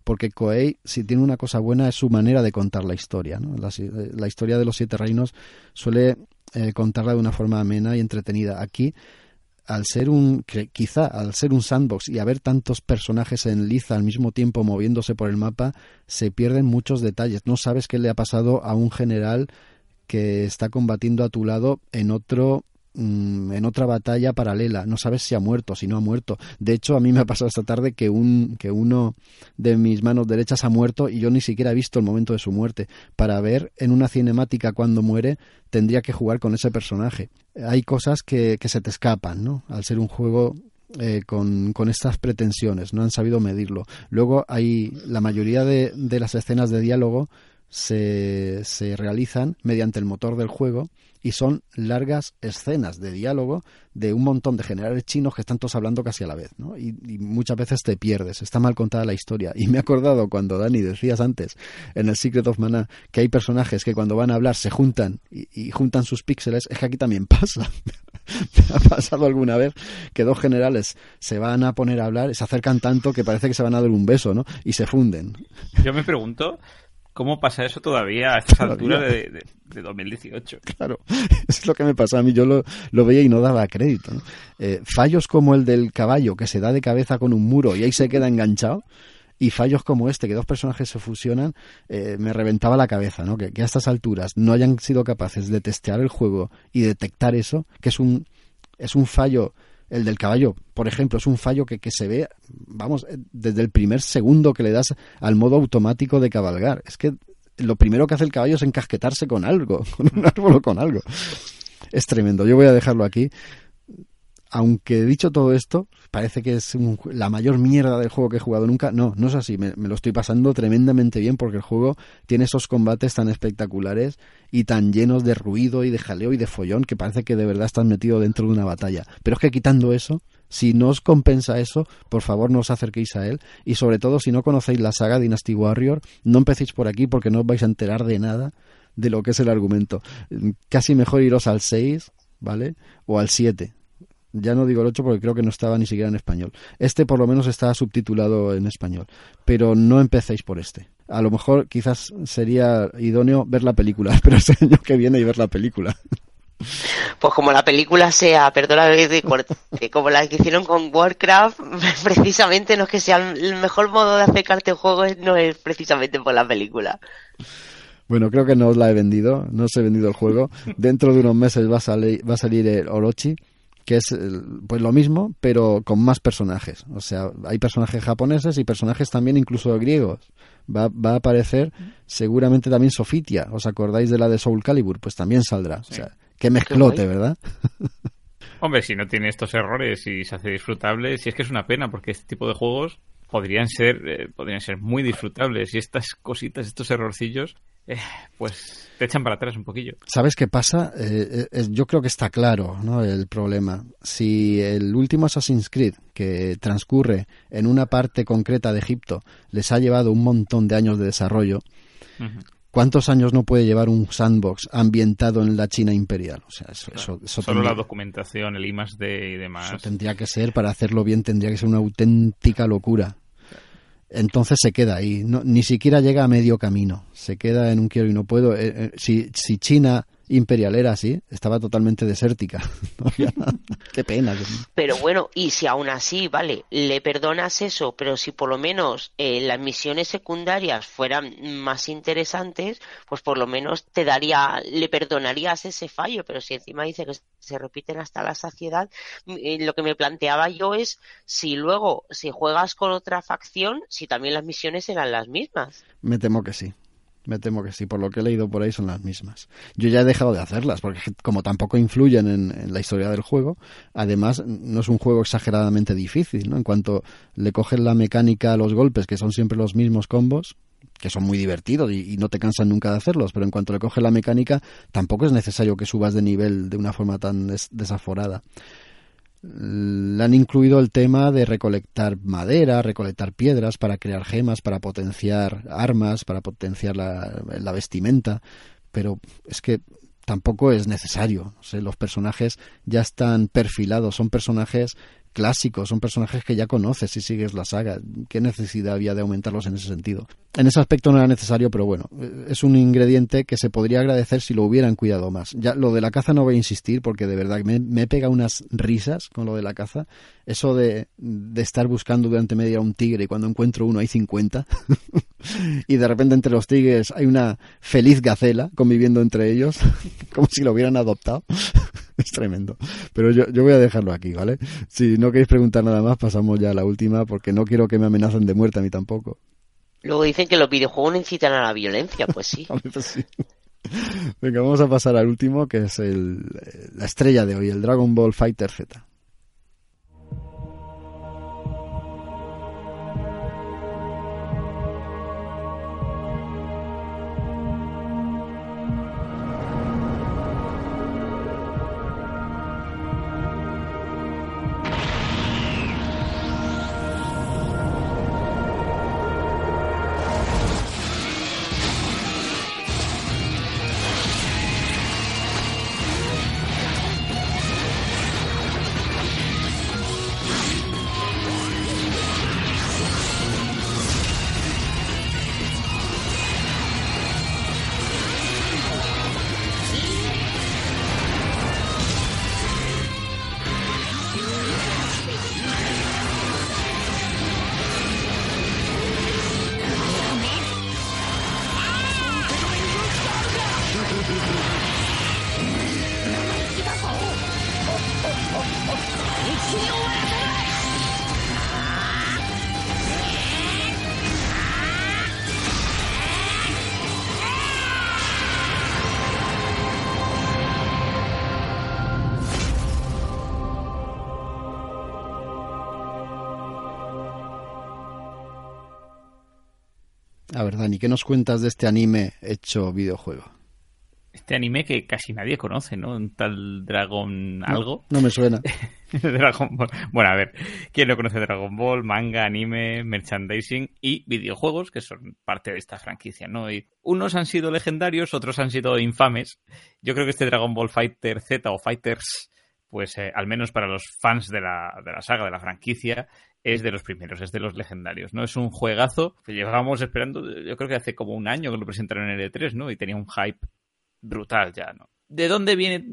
Porque Koei, si tiene una cosa buena, es su manera de contar la historia. ¿no? La, historia de los siete reinos suele eh, contarla de una forma amena y entretenida. Aquí al ser un quizá al ser un sandbox y haber tantos personajes en liza al mismo tiempo moviéndose por el mapa se pierden muchos detalles. No sabes qué le ha pasado a un general que está combatiendo a tu lado en otro Mm, en otra batalla paralela. No sabes si ha muerto, si no ha muerto. De hecho, a mí me ha pasado esta tarde que, un, que uno de mis manos derechas ha muerto y yo ni siquiera he visto el momento de su muerte. Para ver en una cinemática cuando muere, tendría que jugar con ese personaje. Hay cosas que, que se te escapan, ¿no? Al ser un juego eh, con, con, estas pretensiones, no han sabido medirlo. Luego hay la mayoría de, de las escenas de diálogo se, se realizan mediante el motor del juego y son largas escenas de diálogo de un montón de generales chinos que están todos hablando casi a la vez, ¿no? Y, muchas veces te pierdes, está mal contada la historia. Y me he acordado cuando Dani decías antes en el Secret of Mana que hay personajes que cuando van a hablar se juntan y, juntan sus píxeles, es que aquí también pasa. ha pasado alguna vez que dos generales se van a poner a hablar, se acercan tanto que parece que se van a dar un beso, ¿no? Y se funden. Yo me pregunto ¿Cómo pasa eso todavía a estas alturas de, de, 2018? Claro, es lo que me pasó a mí. Yo lo, lo veía y no daba crédito. Eh, fallos como el del caballo que se da de cabeza con un muro y ahí se queda enganchado. Y fallos como este, que dos personajes se fusionan, eh, me reventaba la cabeza, ¿no? Que, que a estas alturas no hayan sido capaces de testear el juego y detectar eso, que es un, es un fallo el del caballo, por ejemplo, es un fallo que, que se ve, vamos, eh, desde el primer segundo que le das al modo automático de cabalgar. Es que lo primero que hace el caballo es encasquetarse con algo, con un árbol o con algo. Es tremendo. Yo voy a dejarlo aquí aunque dicho todo esto, parece que es la mayor mierda del juego que he jugado nunca. No, no es así. Me, lo estoy pasando tremendamente bien porque el juego tiene esos combates tan espectaculares y tan llenos de ruido y de jaleo y de follón que parece que de verdad estás metido dentro de una batalla. Pero es que quitando eso, si no os compensa eso, por favor no os acerquéis a él. Y sobre todo, si no conocéis la saga Dynasty Warrior, no empecéis por aquí porque no os vais a enterar de nada de lo que es el argumento. Casi mejor iros al 6, ¿vale? O al 7 ya no digo el 8 porque creo que no estaba ni siquiera en español. Este por lo menos está subtitulado en español. Pero no empecéis por este. A lo mejor quizás sería idóneo ver la película, pero el año que viene y ver la película. Pues como la película sea, perdona como la que hicieron con Warcraft, precisamente no es que sea el mejor modo de acercarte al juego, no es precisamente por la película. Bueno, creo que no os la he vendido, no os he vendido el juego. Dentro de unos meses va a salir, va a salir el Orochi, que es pues lo mismo, pero con más personajes. O sea, hay personajes japoneses y personajes también incluso griegos. Va, va a aparecer seguramente también Sofitia. ¿Os acordáis de la de Soul Calibur? Pues también saldrá. O sea, qué mezclote, ¿verdad? Hombre, si no tiene estos errores y se hace disfrutable, si es que es una pena, porque este tipo de juegos podrían ser, eh, podrían ser muy disfrutables y estas cositas, estos errorcillos, eh, pues te echan para atrás un poquillo. ¿Sabes qué pasa? Eh, eh, yo creo que está claro ¿no? el problema. Si el último Assassin's Creed, que transcurre en una parte concreta de Egipto, les ha llevado un montón de años de desarrollo, ¿cuántos años no puede llevar un sandbox ambientado en la China imperial? O sea, eso, Solo la documentación, el IMAX y demás. Eso tendría que ser, para hacerlo bien, tendría que ser una auténtica locura entonces se queda ahí, no, ni siquiera llega a medio camino, se queda en un quiero y no puedo. Eh, eh, si, si China imperial era así, estaba totalmente desértica. Qué pena. Pero bueno, y si aún así, vale, le perdonas eso, pero si por lo menos eh, las misiones secundarias fueran más interesantes, pues por lo menos te daría, le perdonarías ese fallo, pero si encima dice que se repiten hasta la saciedad, eh, lo que me planteaba yo es si luego, si juegas con otra facción, si también las misiones eran las mismas. Me temo que sí. Me temo que sí, por lo que he leído por ahí son las mismas. Yo ya he dejado de hacerlas, porque como tampoco influyen en, la historia del juego, además no es un juego exageradamente difícil, ¿no? En cuanto le cogen la mecánica a los golpes, que son siempre los mismos combos, que son muy divertidos y, no te cansan nunca de hacerlos, pero en cuanto le coge la mecánica, tampoco es necesario que subas de nivel de una forma tan desaforada le han incluido el tema de recolectar madera, recolectar piedras para crear gemas, para potenciar armas, para potenciar la, vestimenta, pero es que tampoco es necesario. los personajes ya están perfilados, son personajes clásicos, son personajes que ya conoces si sigues la saga. ¿Qué necesidad había de aumentarlos en ese sentido? En ese aspecto no era necesario, pero bueno, es un ingrediente que se podría agradecer si lo hubieran cuidado más. Ya lo de la caza no voy a insistir porque de verdad me, me pega unas risas con lo de la caza. Eso de, de estar buscando durante media un tigre y cuando encuentro uno hay 50 y de repente entre los tigres hay una feliz gacela conviviendo entre ellos como si lo hubieran adoptado. es tremendo. Pero yo, yo voy a dejarlo aquí, ¿vale? Si no queréis preguntar nada más, pasamos ya a la última, porque no quiero que me amenacen de muerte a mí tampoco. Luego dicen que los videojuegos no incitan a la violencia, pues sí. sí. Venga, vamos a pasar al último, que es el, la estrella de hoy, el Dragon Ball Fighter Z. A ver, Dani, ¿qué nos cuentas de este anime hecho videojuego? Este anime que casi nadie conoce, ¿no? Un tal Dragon algo. No, me suena. Dragon Ball. Bueno, a ver, ¿quién no conoce Dragon Ball? Manga, anime, merchandising y videojuegos, que son parte de esta franquicia, ¿no? Y unos han sido legendarios, otros han sido infames. Yo creo que este Dragon Ball Fighter Z o Fighters pues eh, al menos para los fans de la, de la saga, de la franquicia, es de los primeros, es de los legendarios, ¿no? Es un juegazo que llevábamos esperando, yo creo que hace como un año que lo presentaron en el E3, ¿no? Y tenía un hype brutal ya, ¿no? ¿De dónde viene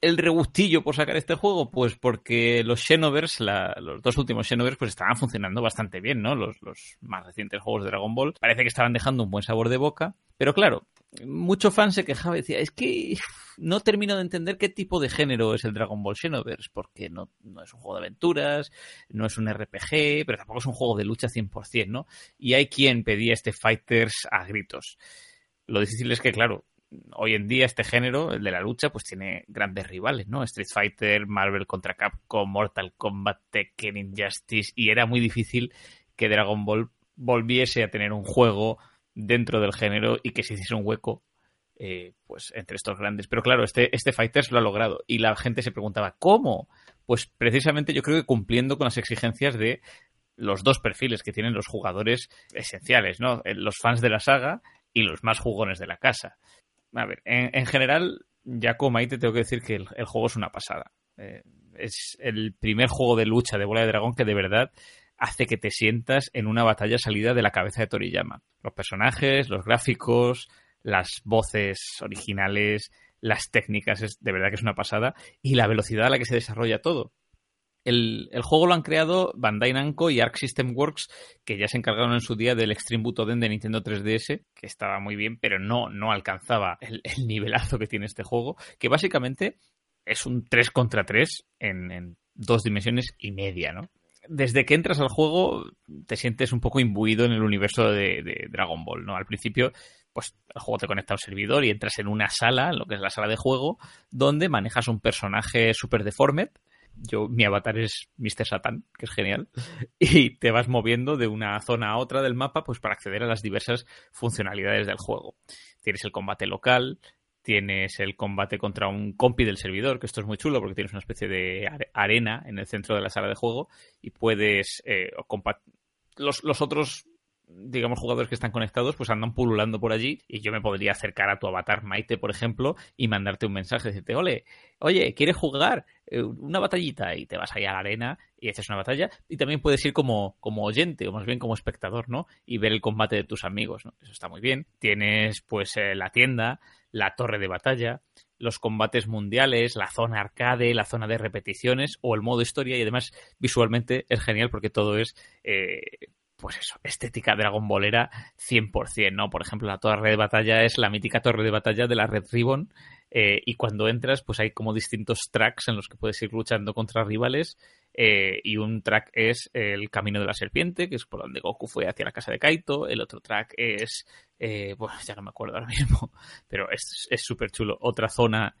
el, rebustillo por sacar este juego? Pues porque los Xenoverse, los dos últimos Xenoverse, pues estaban funcionando bastante bien, ¿no? Los, más recientes juegos de Dragon Ball. Parece que estaban dejando un buen sabor de boca. Pero claro, mucho fan se quejaba y decía, es que no termino de entender qué tipo de género es el Dragon Ball Xenoverse, porque no, no, es un juego de aventuras, no es un RPG, pero tampoco es un juego de lucha 100%, ¿no? Y hay quien pedía este Fighters a gritos. Lo difícil es que, claro, hoy en día este género, el de la lucha, pues tiene grandes rivales, ¿no? Street Fighter, Marvel contra Capcom, Mortal Kombat, Tekken, Injustice, y era muy difícil que Dragon Ball volviese a tener un juego dentro del género y que se hiciese un hueco eh, pues entre estos grandes. Pero claro, este, este Fighters lo ha logrado y la gente se preguntaba, ¿cómo? Pues precisamente yo creo que cumpliendo con las exigencias de los dos perfiles que tienen los jugadores esenciales, ¿no? Eh, los fans de la saga y los más jugones de la casa a ver, en, general, ya como ahí te tengo que decir que el, juego es una pasada. Eh, es el primer juego de lucha de bola de dragón que de verdad hace que te sientas en una batalla salida de la cabeza de Toriyama. Los personajes, los gráficos, las voces originales, las técnicas, es de verdad que es una pasada. Y la velocidad a la que se desarrolla todo. El, juego lo han creado Bandai Namco y Arc System Works, que ya se encargaron en su día del Extreme Butoden de Nintendo 3DS, que estaba muy bien, pero no, no alcanzaba el, nivelazo que tiene este juego, que básicamente es un 3 contra 3 en, dos dimensiones y media, ¿no? Desde que entras al juego te sientes un poco imbuido en el universo de, Dragon Ball, ¿no? Al principio pues el juego te conecta a un servidor y entras en una sala, lo que es la sala de juego, donde manejas un personaje super deformed yo, mi avatar es Mr. Satan, que es genial, y te vas moviendo de una zona a otra del mapa pues para acceder a las diversas funcionalidades del juego. Tienes el combate local, tienes el combate contra un compi del servidor, que esto es muy chulo porque tienes una especie de arena en el centro de la sala de juego y puedes eh, los, los otros digamos, jugadores que están conectados, pues andan pululando por allí y yo me podría acercar a tu avatar Maite, por ejemplo, y mandarte un mensaje, decirte, ole, oye, ¿quieres jugar eh, una batallita? Y te vas ahí a la arena y haces una batalla. Y también puedes ir como, como oyente, o más bien como espectador, ¿no? Y ver el combate de tus amigos, ¿no? Eso está muy bien. Tienes, pues, eh, la tienda, la torre de batalla, los combates mundiales, la zona arcade, la zona de repeticiones o el modo historia y además visualmente es genial porque todo es eh, pues eso, estética Dragon Ballera 100%, ¿no? Por ejemplo, la torre de batalla es la mítica torre de batalla de la Red Ribbon eh, y cuando entras pues hay como distintos tracks en los que puedes ir luchando contra rivales eh, y un track es el Camino de la Serpiente, que es por donde Goku fue hacia la casa de Kaito, el otro track es, eh, bueno, ya no me acuerdo ahora mismo, pero es súper chulo, otra zona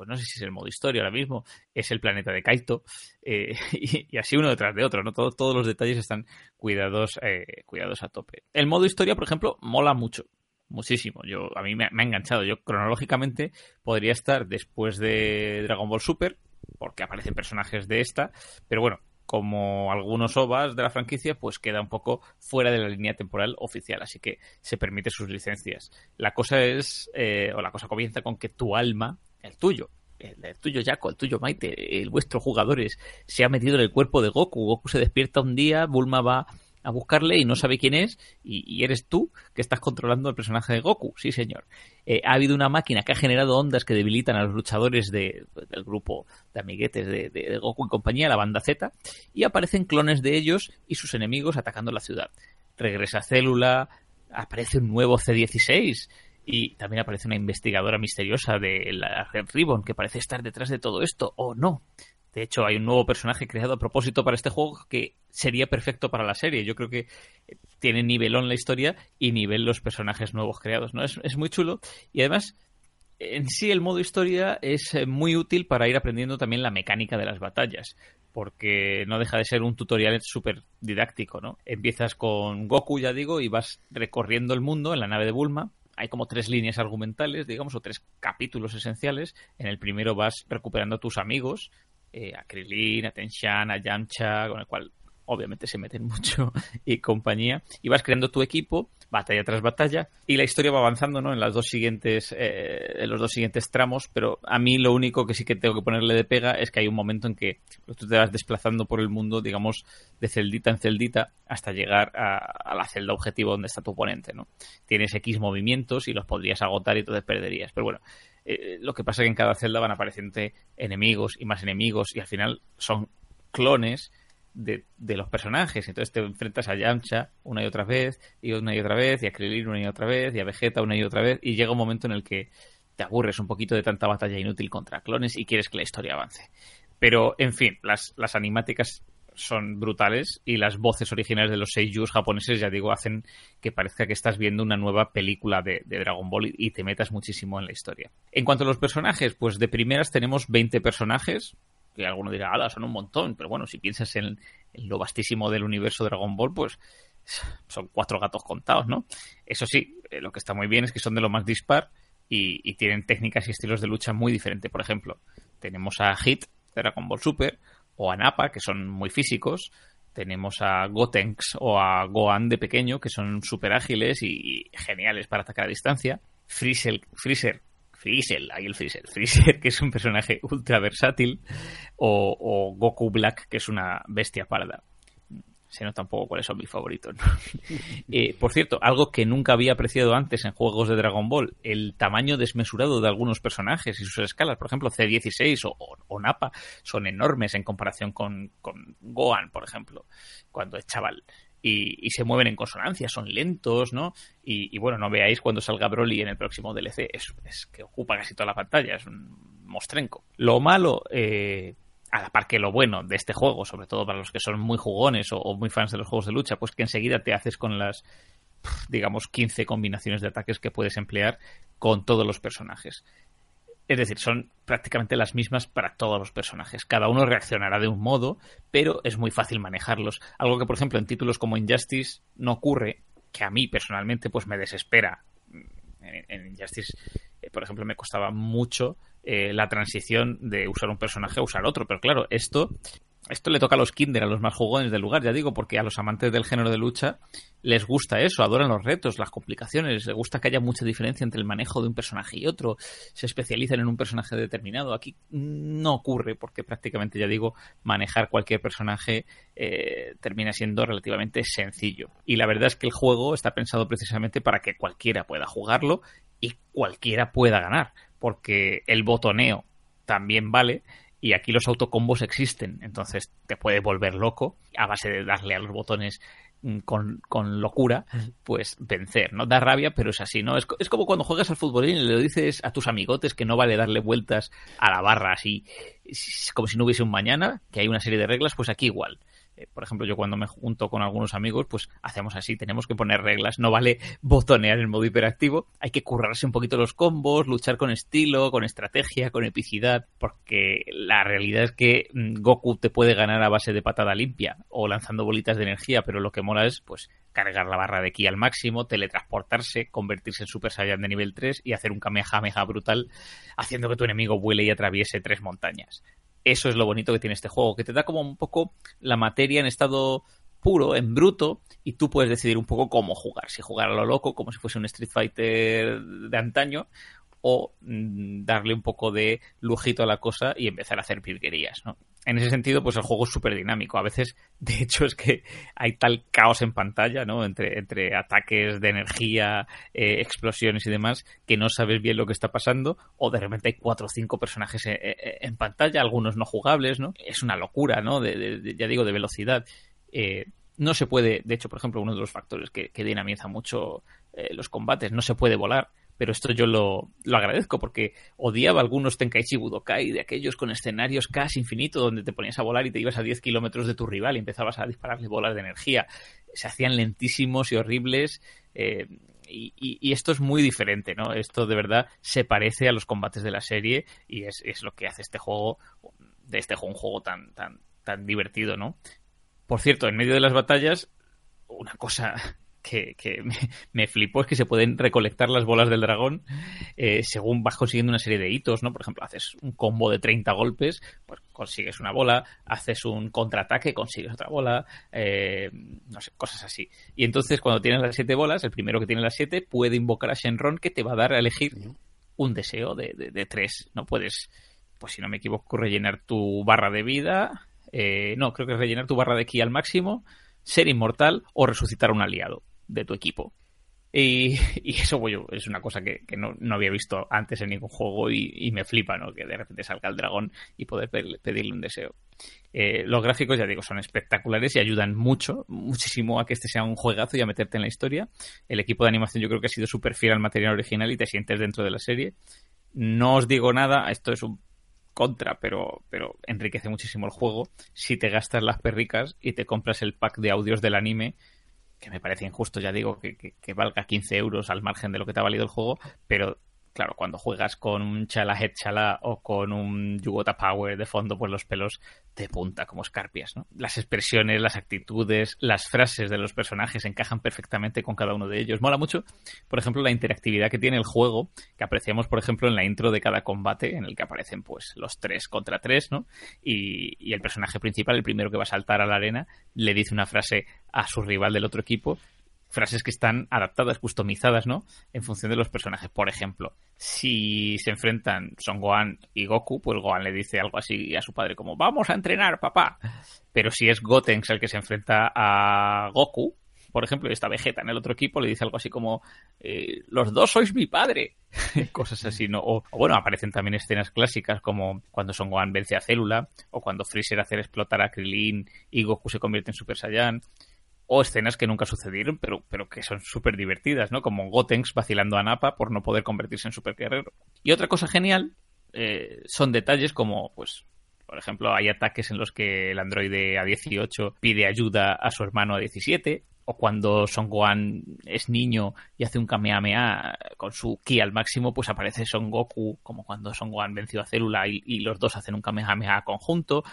pues no sé si es el modo historia ahora mismo, es el planeta de Kaito, eh, y, así uno detrás de otro, ¿no? todos los detalles están cuidados, eh, cuidados a tope. El modo historia, por ejemplo, mola mucho. Muchísimo. Yo, a mí me, ha enganchado. Yo cronológicamente podría estar después de Dragon Ball Super, porque aparecen personajes de esta, pero bueno, como algunos OVAs de la franquicia, pues queda un poco fuera de la línea temporal oficial, así que se permite sus licencias. La cosa es, eh, o la cosa comienza con que tu alma el tuyo, el, tuyo Jaco, el tuyo Maite, el vuestro jugadores, se ha metido en el cuerpo de Goku. Goku se despierta un día, Bulma va a buscarle y no sabe quién es, y, eres tú que estás controlando el personaje de Goku, sí señor. Eh, ha habido una máquina que ha generado ondas que debilitan a los luchadores de, del grupo de amiguetes de, de, Goku y compañía, la banda Z, y aparecen clones de ellos y sus enemigos atacando la ciudad. Regresa Célula, aparece un nuevo C-16, y también aparece una investigadora misteriosa de la Red Ribbon que parece estar detrás de todo esto, o no. De hecho, hay un nuevo personaje creado a propósito para este juego que sería perfecto para la serie. Yo creo que tiene nivelón la historia y nivel los personajes nuevos creados. ¿no? Es, es muy chulo. Y además, en sí el modo historia es eh, muy útil para ir aprendiendo también la mecánica de las batallas. Porque no deja de ser un tutorial súper didáctico, ¿no? Empiezas con Goku, ya digo, y vas recorriendo el mundo en la nave de Bulma hay como tres líneas argumentales, digamos, o tres capítulos esenciales. En el primero vas recuperando a tus amigos, eh, a Krilin, a Tenshan, a Yamcha, con el cual obviamente se meten mucho y compañía, y vas creando tu equipo, batalla tras batalla, y la historia va avanzando, ¿no? En las dos siguientes, eh, en los dos siguientes tramos, pero a mí lo único que sí que tengo que ponerle de pega es que hay un momento en que tú te vas desplazando por el mundo, digamos, de celdita en celdita, hasta llegar a, la celda objetivo donde está tu oponente, ¿no? Tienes X movimientos y los podrías agotar y entonces perderías, pero bueno, eh, lo que pasa es que en cada celda van apareciendo enemigos y más enemigos y al final son clones de, los personajes. Entonces te enfrentas a Yamcha una y otra vez, y una y otra vez, y a Krillin una y otra vez, y a Vegeta una y otra vez, y llega un momento en el que te aburres un poquito de tanta batalla inútil contra clones y quieres que la historia avance. Pero, en fin, las, las animáticas son brutales y las voces originales de los seiyus japoneses, ya digo, hacen que parezca que estás viendo una nueva película de, Dragon Ball y, te metas muchísimo en la historia. En cuanto a los personajes, pues de primeras tenemos 20 personajes, que alguno dirá, ala, son un montón, pero bueno, si piensas en, lo vastísimo del universo de Dragon Ball, pues son cuatro gatos contados, ¿no? Eso sí, eh, lo que está muy bien es que son de lo más dispar y, tienen técnicas y estilos de lucha muy diferentes. Por ejemplo, tenemos a Hit de Dragon Ball Super o a Nappa, que son muy físicos. Tenemos a Gotenks o a Gohan de pequeño, que son súper ágiles y, geniales para atacar a distancia. Freezer, Freezer Freezer, ahí el Freezer, Freezer, que es un personaje ultra versátil, o, Goku Black, que es una bestia parda. Se nota un poco cuáles son mis favoritos. Eh, por cierto, algo que nunca había apreciado antes en juegos de Dragon Ball, el tamaño desmesurado de algunos personajes y sus escalas. Por ejemplo, C16 o, o, Nappa son enormes en comparación con, con Gohan, por ejemplo, cuando es chaval y, se mueven en consonancia, son lentos, ¿no? Y, bueno, no veáis cuando salga Broly en el próximo DLC, es, que ocupa casi toda la pantalla, es un mostrenco. Lo malo, eh, a la par que lo bueno de este juego, sobre todo para los que son muy jugones o, o, muy fans de los juegos de lucha, pues que enseguida te haces con las, digamos, 15 combinaciones de ataques que puedes emplear con todos los personajes. Es decir, son prácticamente las mismas para todos los personajes. Cada uno reaccionará de un modo, pero es muy fácil manejarlos. Algo que, por ejemplo, en títulos como Injustice no ocurre, que a mí personalmente pues me desespera. En, Injustice, eh, por ejemplo, me costaba mucho eh, la transición de usar un personaje a usar otro. Pero claro, esto esto le toca a los kinder, a los más jugones del lugar, ya digo, porque a los amantes del género de lucha les gusta eso, adoran los retos, las complicaciones, les gusta que haya mucha diferencia entre el manejo de un personaje y otro, se especializan en un personaje determinado. Aquí no ocurre porque prácticamente, ya digo, manejar cualquier personaje eh, termina siendo relativamente sencillo. Y la verdad es que el juego está pensado precisamente para que cualquiera pueda jugarlo y cualquiera pueda ganar, porque el botoneo también vale y aquí los autocombos existen, entonces te puede volver loco a base de darle a los botones mm, con, con, locura, pues vencer, ¿no? Da rabia, pero es así, ¿no? Es, es como cuando juegas al fútbolín y le dices a tus amigotes que no vale darle vueltas a la barra así, como si no hubiese un mañana, que hay una serie de reglas, pues aquí igual. Eh, por ejemplo, yo cuando me junto con algunos amigos, pues hacemos así, tenemos que poner reglas, no vale botonear en modo hiperactivo, hay que currarse un poquito los combos, luchar con estilo, con estrategia, con epicidad, porque la realidad es que mm, Goku te puede ganar a base de patada limpia o lanzando bolitas de energía, pero lo que mola es, pues, cargar la barra de ki al máximo, teletransportarse, convertirse en Super Saiyan de nivel 3 y hacer un Kamehameha brutal, haciendo que tu enemigo vuele y atraviese tres montañas eso es lo bonito que tiene este juego, que te da como un poco la materia en estado puro, en bruto, y tú puedes decidir un poco cómo jugar. Si jugar a lo loco, como si fuese un Street Fighter de antaño, o mm, darle un poco de lujito a la cosa y empezar a hacer virguerías, ¿no? En ese sentido, pues el juego es súper dinámico. A veces, de hecho, es que hay tal caos en pantalla, ¿no? Entre, entre ataques de energía, eh, explosiones y demás, que no sabes bien lo que está pasando, o de repente hay cuatro o cinco personajes eh, eh, en, pantalla, algunos no jugables, ¿no? Es una locura, ¿no? De, ya digo, de velocidad. no se puede, de hecho, por ejemplo, uno de los factores que, que dinamiza mucho los combates, no se puede volar pero esto yo lo, agradezco porque odiaba algunos Tenkaichi Budokai de aquellos con escenarios casi infinitos donde te ponías a volar y te ibas a 10 kilómetros de tu rival y empezabas a dispararle bolas de energía. Se hacían lentísimos y horribles. Eh, y, esto es muy diferente, ¿no? Esto de verdad se parece a los combates de la serie y es, es lo que hace este juego, de este juego, un juego tan, tan, tan divertido, ¿no? Por cierto, en medio de las batallas, una cosa que, me, flipó es que se pueden recolectar las bolas del dragón eh, según vas consiguiendo una serie de hitos, ¿no? Por ejemplo, haces un combo de 30 golpes, pues consigues una bola, haces un contraataque, consigues otra bola, eh, no sé, cosas así. Y entonces cuando tienes las 7 bolas, el primero que tiene las 7 puede invocar a Shenron que te va a dar a elegir un deseo de, de, tres. No puedes, pues si no me equivoco, rellenar tu barra de vida. Eh, no, creo que es rellenar tu barra de ki al máximo ser inmortal o resucitar a un aliado de tu equipo. Y, eso es una cosa que, no, había visto antes en ningún juego y, me flipa, ¿no? Que de repente salga el dragón y poder pedirle un deseo. Eh, los gráficos, ya digo, son espectaculares y ayudan mucho, muchísimo a que este sea un juegazo y a meterte en la historia. El equipo de animación yo creo que ha sido súper fiel al material original y te sientes dentro de la serie. No os digo nada, esto es un contra, pero, pero enriquece muchísimo el juego si te gastas las perricas y te compras el pack de audios del anime que me parece injusto, ya digo, que, que, valga 15 euros al margen de lo que te ha valido el juego, pero claro, cuando juegas con un Chala Head Chala o con un Yugota Power de fondo, pues los pelos te punta como escarpias, ¿no? Las expresiones, las actitudes, las frases de los personajes encajan perfectamente con cada uno de ellos. Mola mucho, por ejemplo, la interactividad que tiene el juego, que apreciamos, por ejemplo, en la intro de cada combate, en el que aparecen, pues, los tres contra tres, ¿no? Y, y el personaje principal, el primero que va a saltar a la arena, le dice una frase a su rival del otro equipo frases que están adaptadas, customizadas, ¿no? En función de los personajes. Por ejemplo, si se enfrentan Son Gohan y Goku, pues Gohan le dice algo así a su padre como vamos a entrenar, papá. Pero si es Gotenks el que se enfrenta a Goku, por ejemplo, y está Vegeta en el otro equipo, le dice algo así como eh, los dos sois mi padre. Cosas así, ¿no? O, bueno, aparecen también escenas clásicas como cuando Son Gohan vence a Célula, o cuando Freezer hace explotar a Krillin y Goku se convierte en Super Saiyan o escenas que nunca sucedieron, pero, pero que son súper divertidas, ¿no? Como Gotenks vacilando a Nappa por no poder convertirse en super guerrero. Y otra cosa genial eh, son detalles como, pues, por ejemplo, hay ataques en los que el androide A18 pide ayuda a su hermano A17, o cuando Son Gohan es niño y hace un Kamehameha con su ki al máximo, pues aparece Son Goku, como cuando Son Gohan venció a Célula y, los dos hacen un Kamehameha conjunto,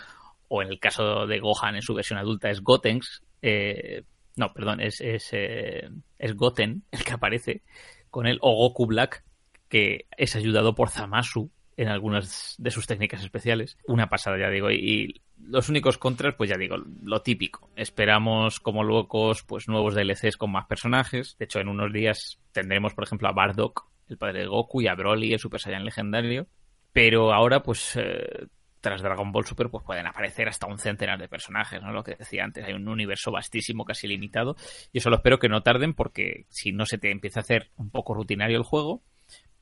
o en el caso de Gohan en su versión adulta es Gotenks, eh, no, perdón, es, es, eh, es, Goten el que aparece con el Goku Black, que es ayudado por Zamasu en algunas de sus técnicas especiales. Una pasada, ya digo, y, los únicos contras, pues ya digo, lo típico. Esperamos como locos, pues nuevos DLCs con más personajes. De hecho, en unos días tendremos, por ejemplo, a Bardock, el padre de Goku, y a Broly, el Super Saiyan legendario. Pero ahora, pues, eh, tras Dragon Ball Super, pues pueden aparecer hasta un centenar de personajes, ¿no? Lo que decía antes, hay un universo vastísimo, casi limitado. Y eso lo espero que no tarden, porque si no se te empieza a hacer un poco rutinario el juego,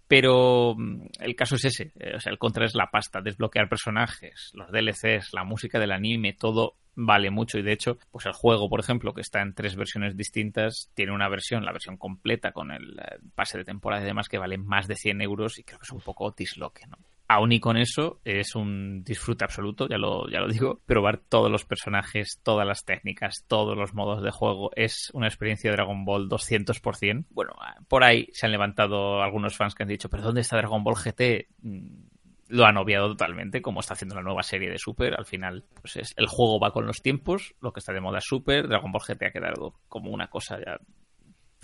pero mm, el caso es ese, eh, o sea, el contra es la pasta, desbloquear personajes, los DLCs, la música del anime, todo vale mucho y de hecho, pues el juego, por ejemplo, que está en tres versiones distintas, tiene una versión, la versión completa con el eh, pase de temporada y demás que vale más de 100 euros y creo que es un poco disloque, ¿no? Aún y con eso es un disfrute absoluto, ya lo, ya lo digo. Probar todos los personajes, todas las técnicas, todos los modos de juego es una experiencia de Dragon Ball 200%. Bueno, por ahí se han levantado algunos fans que han dicho, pero ¿dónde está Dragon Ball GT? Mm, lo han obviado totalmente, como está haciendo la nueva serie de Super. Al final, pues es, el juego va con los tiempos, lo que está de moda es Super, Dragon Ball GT ha quedado como una cosa ya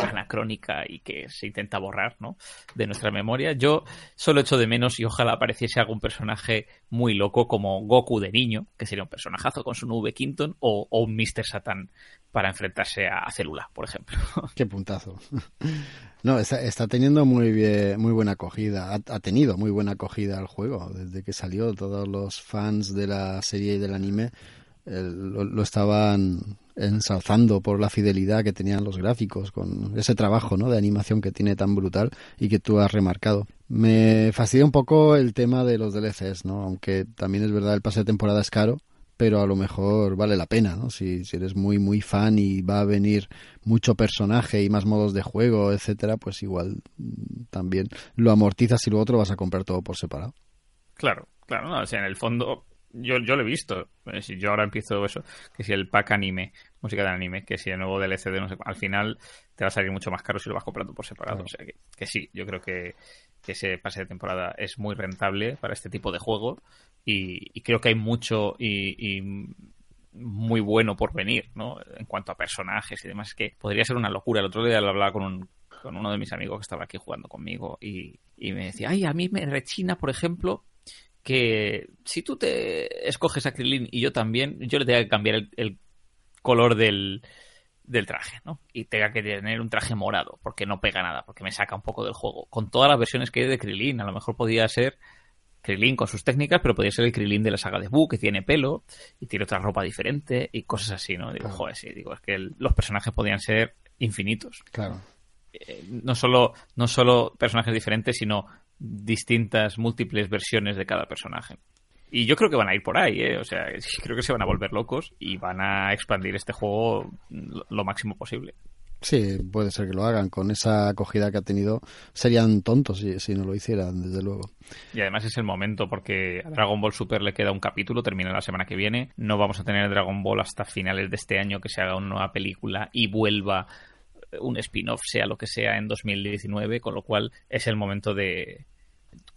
anacrónica y que se intenta borrar ¿no? de nuestra memoria. Yo solo echo de menos y ojalá apareciese algún personaje muy loco como Goku de niño, que sería un personajazo con su nube Quinton, o, un Mr. Satan para enfrentarse a Célula, por ejemplo. Qué puntazo. No, está, teniendo muy bien, muy buena acogida. Ha, tenido muy buena acogida el juego. Desde que salió, todos los fans de la serie y del anime eh, lo, estaban ensalzando por la fidelidad que tenían los gráficos, con ese trabajo ¿no? de animación que tiene tan brutal y que tú has remarcado. Me fastidia un poco el tema de los DLCs, ¿no? aunque también es verdad el pase de temporada es caro, pero a lo mejor vale la pena, ¿no? Si, si, eres muy, muy fan y va a venir mucho personaje y más modos de juego, etcétera, pues igual también lo amortizas y luego otro vas a comprar todo por separado. Claro, claro, o sea, en el fondo yo, yo lo he visto. Eh, si yo ahora empiezo eso, que si el pack anime, música de anime, que si el nuevo DLC de no sé, al final te va a salir mucho más caro si lo vas comprando por separado. O sea que, que, sí, yo creo que, ese pase de temporada es muy rentable para este tipo de juego y, creo que hay mucho y, muy bueno por venir, ¿no? En cuanto a personajes y demás, es que podría ser una locura. El otro día lo hablaba con un, con uno de mis amigos que estaba aquí jugando conmigo y, y me decía, ay, a mí me rechina, por ejemplo, que si tú te escoges a Krilin y yo también, yo le tenga que cambiar el, color del, del, traje, ¿no? Y tenga que tener un traje morado, porque no pega nada, porque me saca un poco del juego. Con todas las versiones que hay de Krilin, a lo mejor podía ser Krilin con sus técnicas, pero podría ser el Krilin de la saga de Buu, que tiene pelo y tiene otra ropa diferente y cosas así, ¿no? Digo, joder, sí, digo, es que los personajes podían ser infinitos. Claro. Eh, no solo no solo personajes diferentes, sino distintas, múltiples versiones de cada personaje. Y yo creo que van a ir por ahí, ¿eh? O sea, creo que se van a volver locos y van a expandir este juego lo máximo posible. Sí, puede ser que lo hagan. Con esa acogida que ha tenido, serían tontos si, si, no lo hicieran, desde luego. Y además es el momento, porque a Dragon Ball Super le queda un capítulo, termina la semana que viene. No vamos a tener Dragon Ball hasta finales de este año que se haga una nueva película y vuelva un spin-off, sea lo que sea, en 2019, con lo cual es el momento de,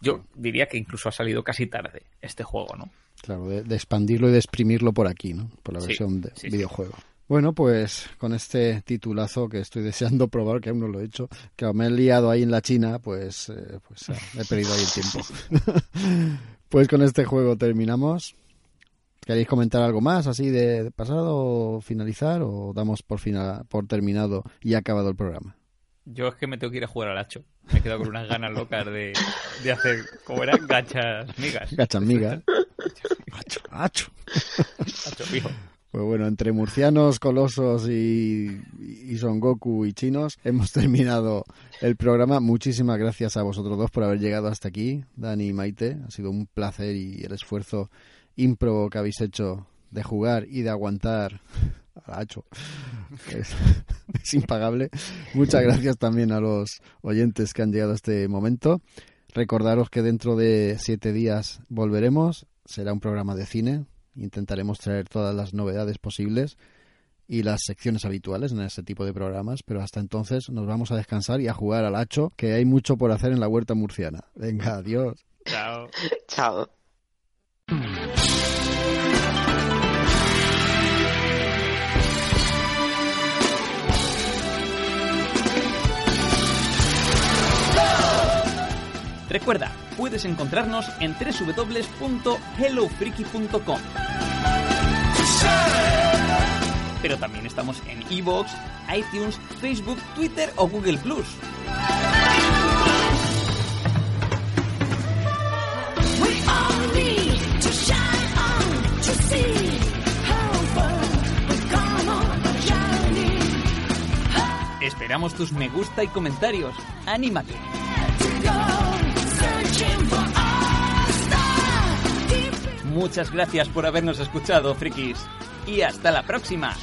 yo diría que incluso ha salido casi tarde este juego, ¿no? Claro, de, expandirlo y de exprimirlo por aquí, ¿no? Por la versión de videojuego. Bueno, pues con este titulazo que estoy deseando probar, que aún no lo he hecho, que me he liado ahí en la China, pues, eh, pues eh, he perdido ahí el tiempo. pues con este juego terminamos. ¿Queréis comentar algo más así de, pasado o finalizar o damos por, final, por terminado y acabado el programa? Yo es que me tengo que ir a jugar al hacho. Me he quedado con unas ganas locas de, de hacer, ¿cómo eran? Gachas migas. Gachas migas. hacho, hacho. Hacho fijo. Pues bueno, entre murcianos, colosos y, y Son Goku y chinos, hemos terminado el programa. Muchísimas gracias a vosotros dos por haber llegado hasta aquí, Dani y Maite. Ha sido un placer y el esfuerzo ímprobo que habéis hecho de jugar y de aguantar hecho. Es, es, impagable. Muchas gracias también a los oyentes que han llegado a este momento. Recordaros que dentro de siete días volveremos. Será un programa de cine. Intentaremos traer todas las novedades posibles y las secciones habituales en ese tipo de programas. Pero hasta entonces nos vamos a descansar y a jugar al hacho, que hay mucho por hacer en la huerta murciana. Venga, adiós. Chao. Chao. Recuerda, puedes encontrarnos en www.hellofreaky.com. Pero también estamos en Evox, iTunes, Facebook, Twitter o Google Plus. Esperamos tus me gusta y comentarios. ¡Anímate! Muchas gracias por habernos escuchado, frikis. Y hasta la próxima.